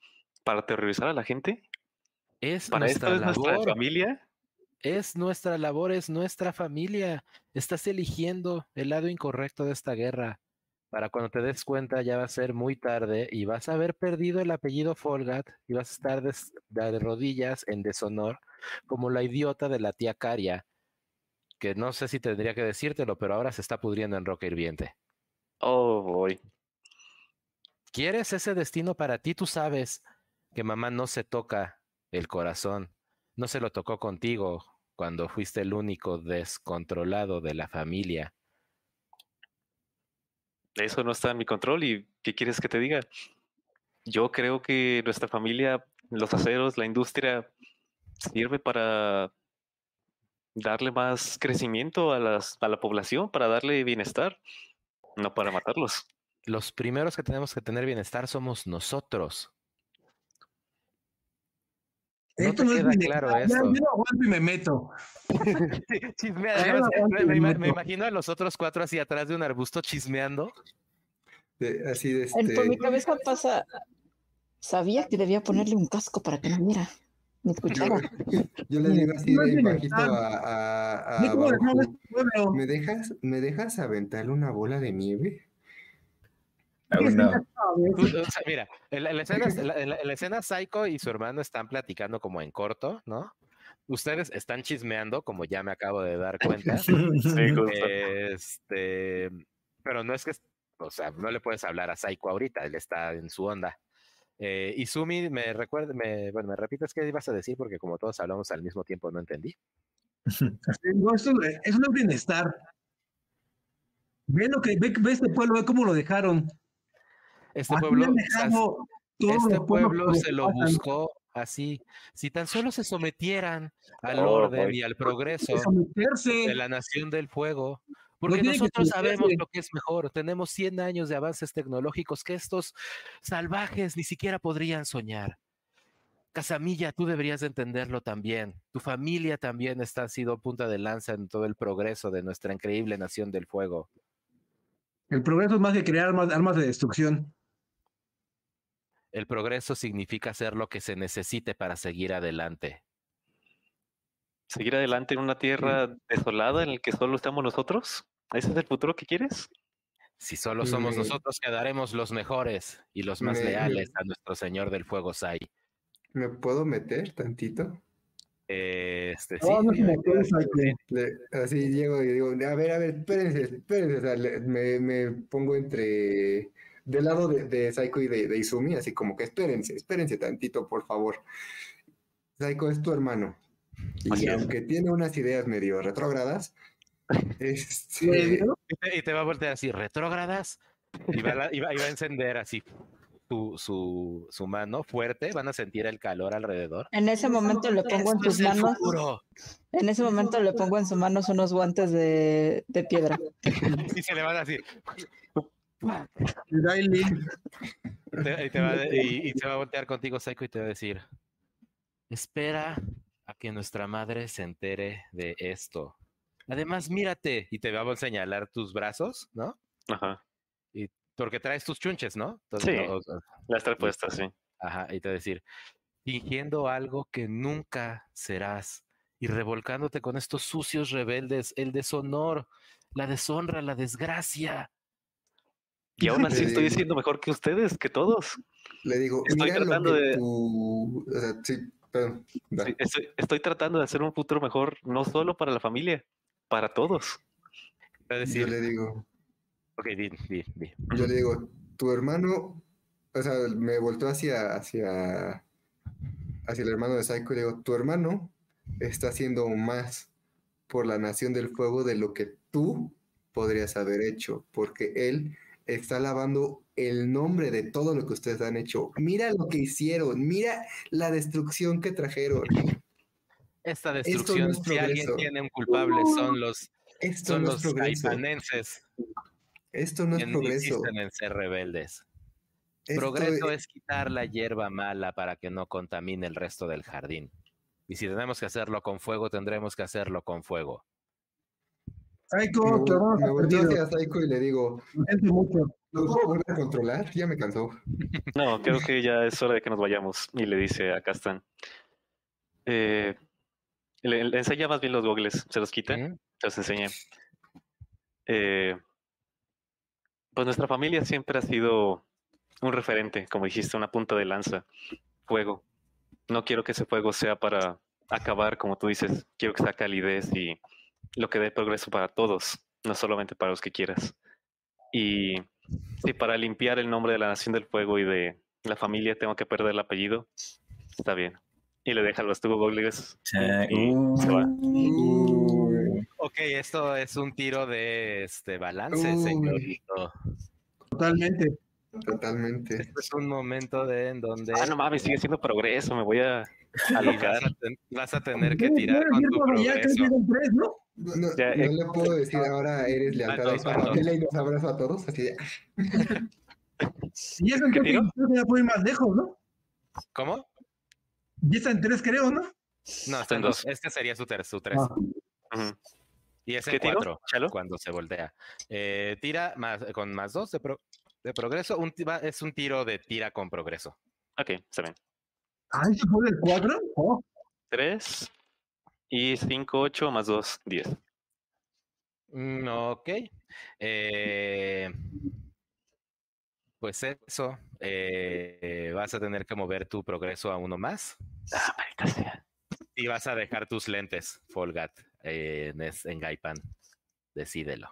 Speaker 6: para terrorizar a la gente.
Speaker 1: Es
Speaker 6: Para esto
Speaker 1: nuestra
Speaker 6: es nuestra familia.
Speaker 1: Es nuestra labor, es nuestra familia. Estás eligiendo el lado incorrecto de esta guerra. Para cuando te des cuenta ya va a ser muy tarde y vas a haber perdido el apellido Folgat y vas a estar des- de rodillas en deshonor como la idiota de la tía Caria, que no sé si tendría que decírtelo, pero ahora se está pudriendo en roca hirviente.
Speaker 6: Oh, boy.
Speaker 1: ¿Quieres ese destino para ti? Tú sabes que mamá no se toca el corazón. No se lo tocó contigo cuando fuiste el único descontrolado de la familia.
Speaker 6: Eso no está en mi control. ¿Y qué quieres que te diga? Yo creo que nuestra familia, los aceros, la industria, sirve para darle más crecimiento a, las, a la población, para darle bienestar, no para matarlos.
Speaker 1: Los primeros que tenemos que tener bienestar somos nosotros. No
Speaker 4: Esto
Speaker 1: te
Speaker 4: no es
Speaker 1: queda
Speaker 4: mi
Speaker 1: claro
Speaker 4: ya-
Speaker 1: esto.
Speaker 4: Yo lo aguanto y me meto. *laughs*
Speaker 1: Chismea, me, imagino a los otros cuatro así atrás de un arbusto chismeando.
Speaker 2: De- así de
Speaker 3: En- por mi
Speaker 2: este.
Speaker 3: cabeza pasa. Sabía que debía ponerle un casco para que no viera. Me *laughs* escuchaba.
Speaker 2: Yo le digo así de bajito a, a, a
Speaker 4: este.
Speaker 2: ¿Me dejas, ¿Me dejas aventarle una bola de nieve?
Speaker 5: No.
Speaker 1: O sea, mira, en la, en la escena, *laughs* en la- en la- en la escena Psycho y su hermano están platicando como en corto, ¿no? Ustedes están chismeando, como ya me acabo de dar cuenta. *laughs*
Speaker 6: Sí.
Speaker 1: Este, pero no es que, o sea, no le puedes hablar a Psycho ahorita, él está en su onda. Eh, y Sumi, me recuerda, me, bueno, me repites qué ibas a decir porque como todos hablamos al mismo tiempo no entendí. *laughs*
Speaker 4: No, esto, eso no es bienestar. Ve lo que ve, ve este pueblo, ve cómo lo dejaron.
Speaker 1: Este pueblo,
Speaker 4: dejado
Speaker 1: este pueblo se lo buscó así. Si tan solo se sometieran al
Speaker 6: Oh,
Speaker 1: orden
Speaker 6: boy.
Speaker 1: y al progreso
Speaker 4: de
Speaker 1: la nación del fuego, porque
Speaker 4: que
Speaker 1: nosotros sabemos lo que es mejor. Tenemos 100 años de avances tecnológicos que estos salvajes ni siquiera podrían soñar. Casamilla, tú deberías de entenderlo también. Tu familia también está ha sido punta de lanza en todo el progreso de nuestra increíble nación del fuego.
Speaker 4: El progreso es más que crear armas, armas de destrucción.
Speaker 1: El progreso significa hacer lo que se necesite para seguir adelante.
Speaker 6: ¿Seguir adelante en una tierra desolada en el que solo estamos nosotros? ¿Ese es el futuro que quieres?
Speaker 1: Si solo somos
Speaker 2: Me-
Speaker 1: nosotros, quedaremos los mejores y los más
Speaker 2: Me-
Speaker 1: leales a nuestro Señor del Fuego Sai.
Speaker 2: ¿Me puedo meter tantito?
Speaker 1: Este, sí,
Speaker 4: No, me.
Speaker 2: Le- así llego y digo, a ver, a ver, espérense, espérense. o sea, le- me, me pongo entre, del lado de, de Saiko y de, de Izumi, así como que espérense, espérense tantito, por favor. Saiko es tu hermano. Y
Speaker 6: Así es.
Speaker 2: aunque tiene unas ideas medio retrógradas, este.
Speaker 1: Y te, te va a voltear así, retrógradas, y va, a la- y va- y va a encender así su, su, su mano fuerte, van a sentir el calor alrededor.
Speaker 3: En ese momento le pongo en tus
Speaker 1: es
Speaker 3: manos,
Speaker 1: futuro.
Speaker 3: en ese momento le pongo en sus manos unos guantes de, de piedra. *laughs*
Speaker 1: Y se le van así, te- y, te va, a- y- y se va a voltear contigo, Psycho, y te va a decir, espera a que nuestra madre se entere de esto. Además, mírate, y te va a señalar tus brazos, ¿no?
Speaker 6: Ajá.
Speaker 1: Porque traes tus chunches, ¿no? Entonces,
Speaker 6: Sí.
Speaker 1: no, o sea,
Speaker 6: Las tres puestas, sí.
Speaker 1: Ajá, y te decir, fingiendo algo que nunca serás y revolcándote con estos sucios rebeldes, el deshonor, la deshonra, la desgracia.
Speaker 6: Y aún así *laughs* estoy diciendo mejor que ustedes, que todos.
Speaker 2: le digo,
Speaker 6: Estoy
Speaker 2: mira lo
Speaker 6: tratando
Speaker 2: que
Speaker 6: de-
Speaker 2: o sea, sí,
Speaker 6: Estoy, estoy tratando de hacer un futuro mejor, no solo para la familia, para todos.
Speaker 2: Yo le digo,
Speaker 1: ok, di, di, di.
Speaker 2: yo le digo, tu hermano, o sea, me volteó hacia, hacia, hacia el hermano de Psycho y le digo, tu hermano está haciendo más por la Nación del Fuego de lo que tú podrías haber hecho, porque él está lavando el nombre de todo lo que ustedes han hecho. Mira lo que hicieron, mira la destrucción que trajeron.
Speaker 1: Esta
Speaker 2: no
Speaker 1: destrucción,
Speaker 2: es
Speaker 1: si alguien tiene un culpable, son los,
Speaker 2: Esto
Speaker 1: son
Speaker 2: no es
Speaker 1: los
Speaker 2: progreso.
Speaker 1: caipanenses,
Speaker 2: Esto no es
Speaker 1: que
Speaker 2: progreso.
Speaker 1: insisten en ser rebeldes.
Speaker 2: Esto
Speaker 1: Progreso
Speaker 2: es-
Speaker 1: es quitar la hierba mala para que no contamine el resto del jardín. Y si tenemos que hacerlo con fuego, tendremos que hacerlo con fuego.
Speaker 4: Psycho,
Speaker 2: Me, me hacia Psycho y le digo,
Speaker 4: mucho.
Speaker 2: ¿Lo puedo volver a controlar? Ya me cansó.
Speaker 6: No, creo que ya es hora de que nos vayamos. Y le dice a Castan. Eh, le, le enseña más bien los gogles, se los quita,
Speaker 1: ¿Mm?
Speaker 6: se los enseña. Eh, pues nuestra familia siempre ha sido un referente, como dijiste, una punta de lanza, fuego. No quiero que ese fuego sea para acabar, como tú dices, quiero que sea calidez y lo que dé progreso para todos, no solamente para los que quieras. Y si para limpiar el nombre de la Nación del Fuego y de la familia tengo que perder el apellido, está bien. Y le deja los tubo gogles
Speaker 5: Cha-
Speaker 6: y se va.
Speaker 2: Uy,
Speaker 1: Ok, esto es un tiro de este balance,
Speaker 2: Uy.
Speaker 1: señorito.
Speaker 4: Totalmente.
Speaker 2: totalmente.
Speaker 1: Este es un momento de en donde
Speaker 6: Ah, no mames, sigue siendo progreso, me voy a
Speaker 1: vas, a ten- vas a tener que tirar
Speaker 4: no,
Speaker 1: con
Speaker 4: no,
Speaker 1: tu
Speaker 4: no, ya
Speaker 1: progreso.
Speaker 4: quedan tres, ¿no?
Speaker 2: No,
Speaker 6: Ya,
Speaker 2: no
Speaker 6: eh,
Speaker 2: le puedo decir ahora eres lealtad a y nos abrazo a todos. Así de, *laughs*
Speaker 4: Y eso
Speaker 6: tiro?
Speaker 4: creo que ya puede ir más lejos, ¿no?
Speaker 1: ¿Cómo?
Speaker 4: Y está en tres, creo, ¿no?
Speaker 1: No, está en dos. Este sería su, ter- su tres.
Speaker 4: Ah.
Speaker 1: Y es en
Speaker 6: ¿Qué tiro,
Speaker 1: cuatro
Speaker 6: Chalo?
Speaker 1: cuando se voltea. Eh, tira más, con más dos de, pro- de progreso. Un, es un tiro de tira con progreso.
Speaker 6: Ok, está bien.
Speaker 4: Ay, ¿se puede el cuatro? Oh,
Speaker 6: 3 y 5, 8 más 2, 10.
Speaker 1: Mm, ok. Eh, pues eso. eh, vas a tener que mover tu progreso a uno más.
Speaker 6: Ah, maldita sea.
Speaker 1: Y vas a dejar tus lentes, Folgat, eh, en, en Gaipan. Decídelo.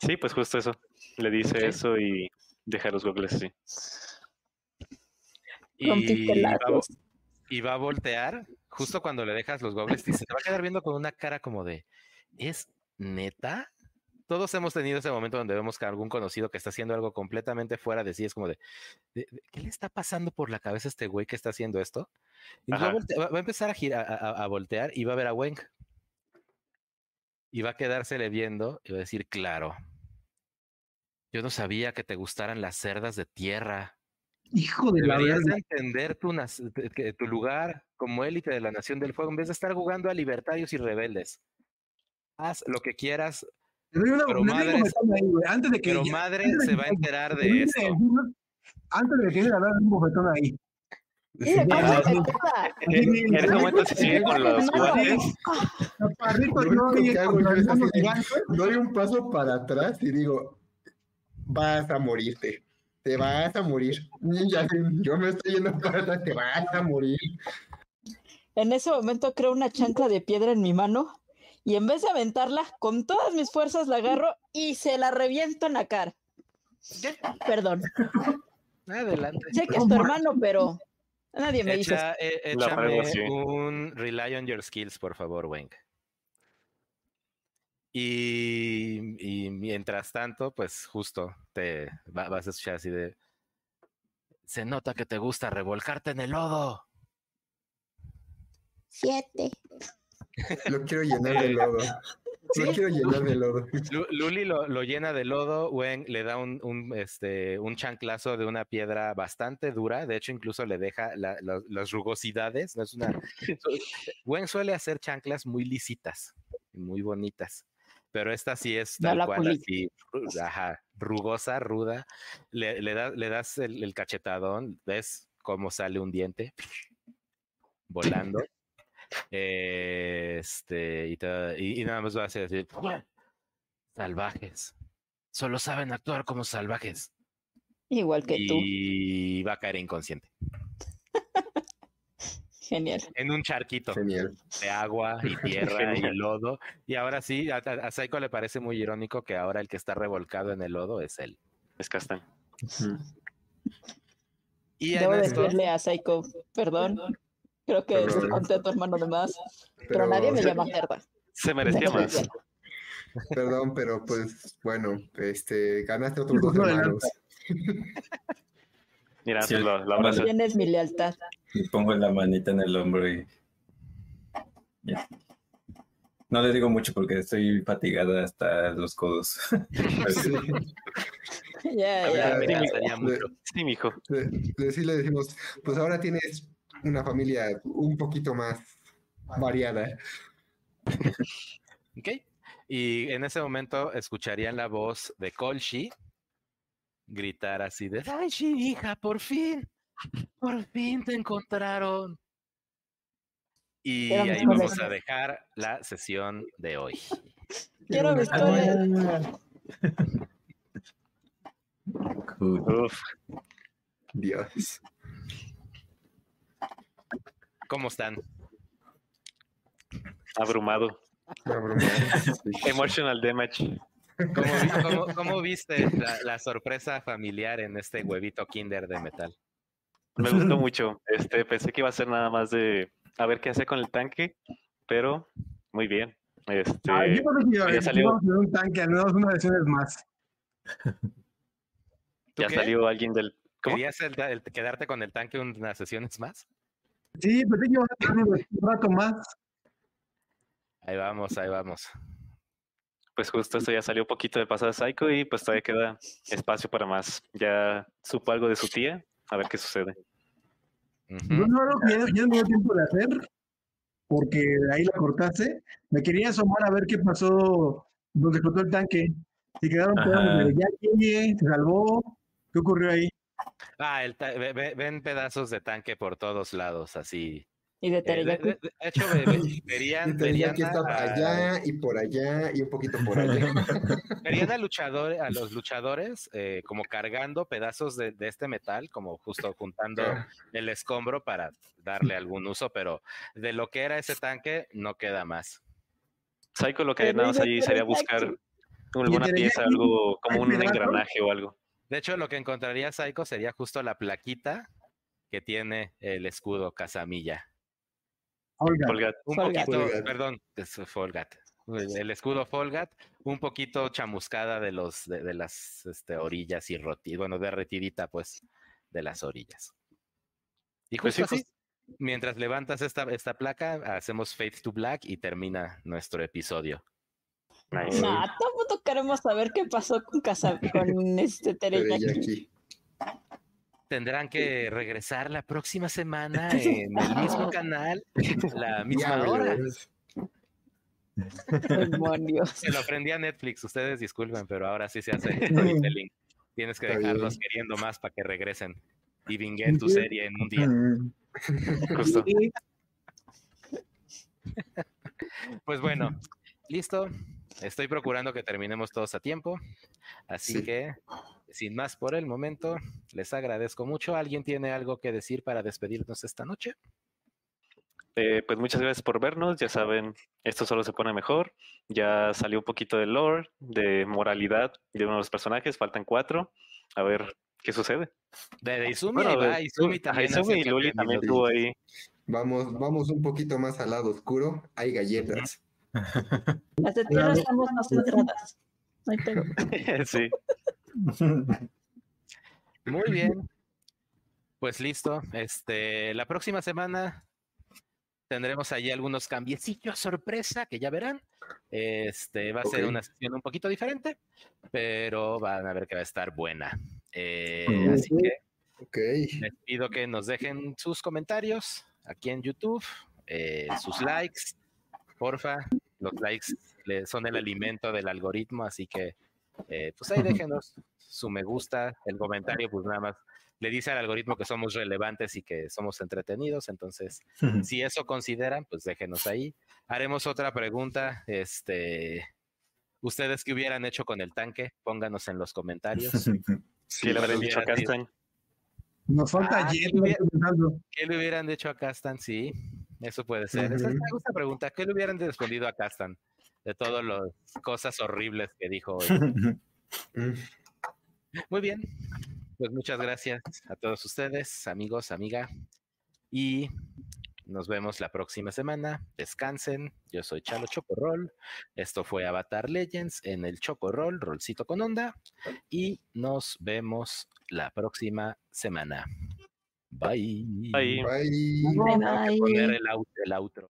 Speaker 6: Sí, pues justo eso. Le dice
Speaker 1: Ok.
Speaker 6: eso y deja los gogles así.
Speaker 1: Y va, a vo-
Speaker 3: lazos.
Speaker 1: y va a voltear justo cuando le dejas los goggles y se te va a quedar viendo con una cara como de, ¿es neta? Todos hemos tenido ese momento donde vemos que algún conocido que está haciendo algo completamente fuera de sí, es como de, "¿De- de- ¿qué le está pasando por la cabeza a este güey que está haciendo esto? Y va, a
Speaker 6: Ajá.
Speaker 1: volte- va- va a empezar a, girar, a, a- a voltear y va a ver a Weng. Y va a quedársele viendo y va a decir, claro, yo no sabía que te gustaran las cerdas de tierra.
Speaker 4: Hijo de la
Speaker 1: Deberías
Speaker 4: verga.
Speaker 1: de entender tu, que tu lugar como élite de la Nación del Fuego en vez de estar jugando a libertarios y rebeldes. Haz lo que quieras,
Speaker 4: una,
Speaker 1: pero
Speaker 4: ahí, güey, Antes de que.
Speaker 1: pero madre
Speaker 4: antes de
Speaker 1: se
Speaker 4: que-
Speaker 1: va a enterar de
Speaker 4: de
Speaker 1: esto.
Speaker 4: Antes de que *laughs* le dar un bofetón ahí.
Speaker 6: Ah,
Speaker 3: la
Speaker 6: sí. En ese momento se sigue con los guantes.
Speaker 2: Doy un paso para atrás y digo, vas a morirte. Te vas a morir. Ya, yo me estoy yendo para atrás, te vas a morir.
Speaker 3: En ese momento creo una chancla de piedra en mi mano y en vez de aventarla, con todas mis fuerzas la agarro y se la reviento en la cara. Perdón.
Speaker 1: Adelante.
Speaker 3: Sé que es tu hermano, pero Nadie me hizo.
Speaker 1: Echa- e-
Speaker 6: La
Speaker 1: échame un rely on your skills, por favor, Weng. Y, y mientras tanto, pues justo te va- vas a escuchar así de. Se nota que te gusta revolcarte en el lodo.
Speaker 3: Siete.
Speaker 2: Lo quiero *laughs* llenar de lodo. Lo quiero llenar de lodo.
Speaker 1: Lu- Luli lo, lo llena de lodo, Wen le da un, un, este, un chanclazo de una piedra bastante dura, de hecho incluso le deja la- la- las rugosidades, no es una... *laughs* Wen suele hacer chanclas muy lisitas, muy bonitas, pero esta sí es tal cual, así, ru- ajá, rugosa, ruda, le, le, da- le das el, el cachetadón, ves cómo sale un diente volando. Eh, *laughs* este, y, te- y- y nada más va a hacer así. Salvajes. Solo saben actuar como salvajes.
Speaker 3: Igual que tú.
Speaker 1: Y va a caer inconsciente.
Speaker 3: Genial.
Speaker 1: En un charquito
Speaker 2: Genial.
Speaker 1: de agua y *laughs* tierra y lodo. Y ahora sí, a, a- a Saiko le parece muy irónico que ahora el que está revolcado en el lodo es él.
Speaker 6: Es Castan.
Speaker 1: Y
Speaker 3: Debo decirle a Psycho, perdón. Creo que conté a tu hermano de más, pero, nadie me llama cerda.
Speaker 6: Se merecía más.
Speaker 2: Perdón, pero pues bueno, este, ganaste otros dos
Speaker 4: No,
Speaker 2: hermanos.
Speaker 6: Mira,
Speaker 5: Sí,
Speaker 6: lo, lo abrazo.
Speaker 3: Tienes mi lealtad.
Speaker 5: Y pongo la manita en el hombro y. ya. No le digo mucho porque estoy fatigada hasta los codos. *laughs*
Speaker 2: Sí.
Speaker 3: Ya,
Speaker 1: ya, sería mucho.
Speaker 6: Sí, mijo.
Speaker 2: De, de- sí le decimos, pues ahora tienes una familia un poquito más variada.
Speaker 1: ¿Ok? Y en ese momento escucharían la voz de Kolshi gritar así de Daishi, hija, por fin, por fin te encontraron. Y
Speaker 3: Era
Speaker 1: ahí vamos a dejar la sesión de hoy.
Speaker 3: Quiero mi historia.
Speaker 6: Uf,
Speaker 2: Dios.
Speaker 1: ¿Cómo están?
Speaker 6: abrumado.
Speaker 2: Sí.
Speaker 6: Emotional damage.
Speaker 1: ¿Cómo, vi- cómo- cómo viste la, la sorpresa familiar en este huevito Kinder de metal?
Speaker 6: Me gustó mucho. Este, pensé que iba a ser nada más de a ver qué hace con el tanque, pero muy bien. Este,
Speaker 4: Ah, yo creo que
Speaker 6: ya
Speaker 4: ya
Speaker 6: salió.
Speaker 4: a tener un tanque, al menos una vez más. *laughs*
Speaker 1: ¿Tú
Speaker 6: ya
Speaker 1: qué?
Speaker 6: salió alguien del. ¿Cómo?
Speaker 1: ¿Querías el- el- quedarte con el tanque unas sesiones más?
Speaker 4: Sí, pensé que iba a tener un rato más.
Speaker 1: Ahí vamos, ahí vamos.
Speaker 6: Pues justo esto ya salió un poquito de pasado de Psycho y pues todavía queda espacio para más. Ya supo algo de su tía, a ver qué sucede.
Speaker 4: Yo no que ya, ya no dio tiempo de hacer, porque ahí la cortaste. Me quería asomar a ver qué pasó donde explotó el tanque. Si quedaron pedazos ya llegué, se salvó. ¿Qué ocurrió ahí?
Speaker 1: Ah, el ven pedazos de tanque por todos lados, así.
Speaker 3: Y de
Speaker 1: Eh, de,
Speaker 3: teriyaki.
Speaker 1: de- de hecho, ve- ve- verían,
Speaker 2: estar
Speaker 1: a,
Speaker 2: allá y por allá y un poquito por allá. *laughs*
Speaker 1: verían a, luchador, a los luchadores eh, como cargando pedazos de, de este metal, como justo juntando el escombro para darle algún uso, pero de lo que era ese tanque no queda más.
Speaker 6: Psycho lo que
Speaker 3: Pero
Speaker 6: nada más allí sería buscar alguna pieza, algo como
Speaker 4: ¿Hay
Speaker 6: un engranaje o algo.
Speaker 1: De hecho, lo que encontraría Psycho sería justo la plaquita que tiene el escudo Casamilla.
Speaker 4: Oiga,
Speaker 6: Colgate.
Speaker 1: Un
Speaker 3: Folgat.
Speaker 1: poquito,
Speaker 2: Folgat.
Speaker 1: perdón, es Folgat. El escudo Folgat, un poquito chamuscada de los de, de las este, orillas y roti, bueno, derretidita, pues, de las orillas. Y
Speaker 6: Pues
Speaker 1: justo
Speaker 6: sí,
Speaker 1: así, mientras levantas esta, esta placa, hacemos Faith to Black y termina nuestro episodio.
Speaker 6: Nice.
Speaker 3: No, tampoco queremos saber qué pasó con, casa, con este *laughs* teriyaki.
Speaker 1: Tendrán que regresar la próxima semana *laughs* en el mismo canal, la *laughs* misma hora.
Speaker 3: Demonios.
Speaker 1: Se lo aprendí a Netflix, ustedes disculpen, pero ahora sí se hace *laughs* storytelling. Tienes que dejarlos queriendo más para que regresen y vinguen tu serie en un día.
Speaker 2: Mm.
Speaker 6: Justo.
Speaker 1: Pues bueno, listo. Estoy procurando que terminemos todos a tiempo. Así
Speaker 2: Sí.
Speaker 1: que, sin más por el momento, les agradezco mucho. ¿Alguien tiene algo que decir para despedirnos esta noche?
Speaker 6: Eh, pues muchas gracias por vernos. Ya saben, esto solo se pone mejor. Ya salió un poquito de lore, de moralidad de uno de los personajes. Faltan cuatro. A ver ¿Qué sucede?
Speaker 1: De, de Izumi,
Speaker 6: Bueno,
Speaker 1: va, Izumi también.
Speaker 6: Izumi y Luli también estuvo ahí.
Speaker 2: Vamos, vamos un poquito más al lado oscuro. Hay galletas.
Speaker 3: Las de tierra estamos más centradas. No hay pedo. *laughs*
Speaker 6: sí.
Speaker 1: Muy bien. Pues listo. Este, la próxima semana tendremos allí algunos cambiecillos sorpresa que ya verán. Este va a ser una sesión un poquito diferente, pero van a ver que va a estar buena. Eh, así que
Speaker 2: Ok.
Speaker 1: les pido que nos dejen sus comentarios aquí en YouTube, eh, sus likes, porfa. Los likes le- son el alimento del algoritmo, así que eh, pues ahí déjenos su me gusta, el comentario, pues nada más le dice al algoritmo que somos relevantes y que somos entretenidos, entonces si eso consideran, pues déjenos ahí. Haremos otra pregunta, este, ustedes qué hubieran hecho con el tanque, pónganos en los comentarios. *laughs*
Speaker 2: Sí,
Speaker 6: ¿Qué le
Speaker 1: sí,
Speaker 6: dicho a
Speaker 1: sí.
Speaker 6: Castañ?
Speaker 4: Nos falta
Speaker 1: Ah,
Speaker 4: pensando.
Speaker 1: ¿Qué le hubieran dicho a Castan? Sí, eso puede ser. Esa es
Speaker 2: Ujú.
Speaker 1: me gusta pregunta. ¿Qué le hubieran respondido a Castan de todas las cosas horribles que dijo hoy? *laughs* Muy bien, pues muchas gracias a todos ustedes, amigos, amiga, y nos vemos la próxima semana. Descansen. Yo soy Chalo Chocorrol. Esto fue Avatar Legends en el Chocorrol, Rolcito con Onda, y nos vemos la próxima semana. Bye.
Speaker 6: Bye.
Speaker 2: Bye.
Speaker 3: Bye, bye.
Speaker 1: poner el out- el outro.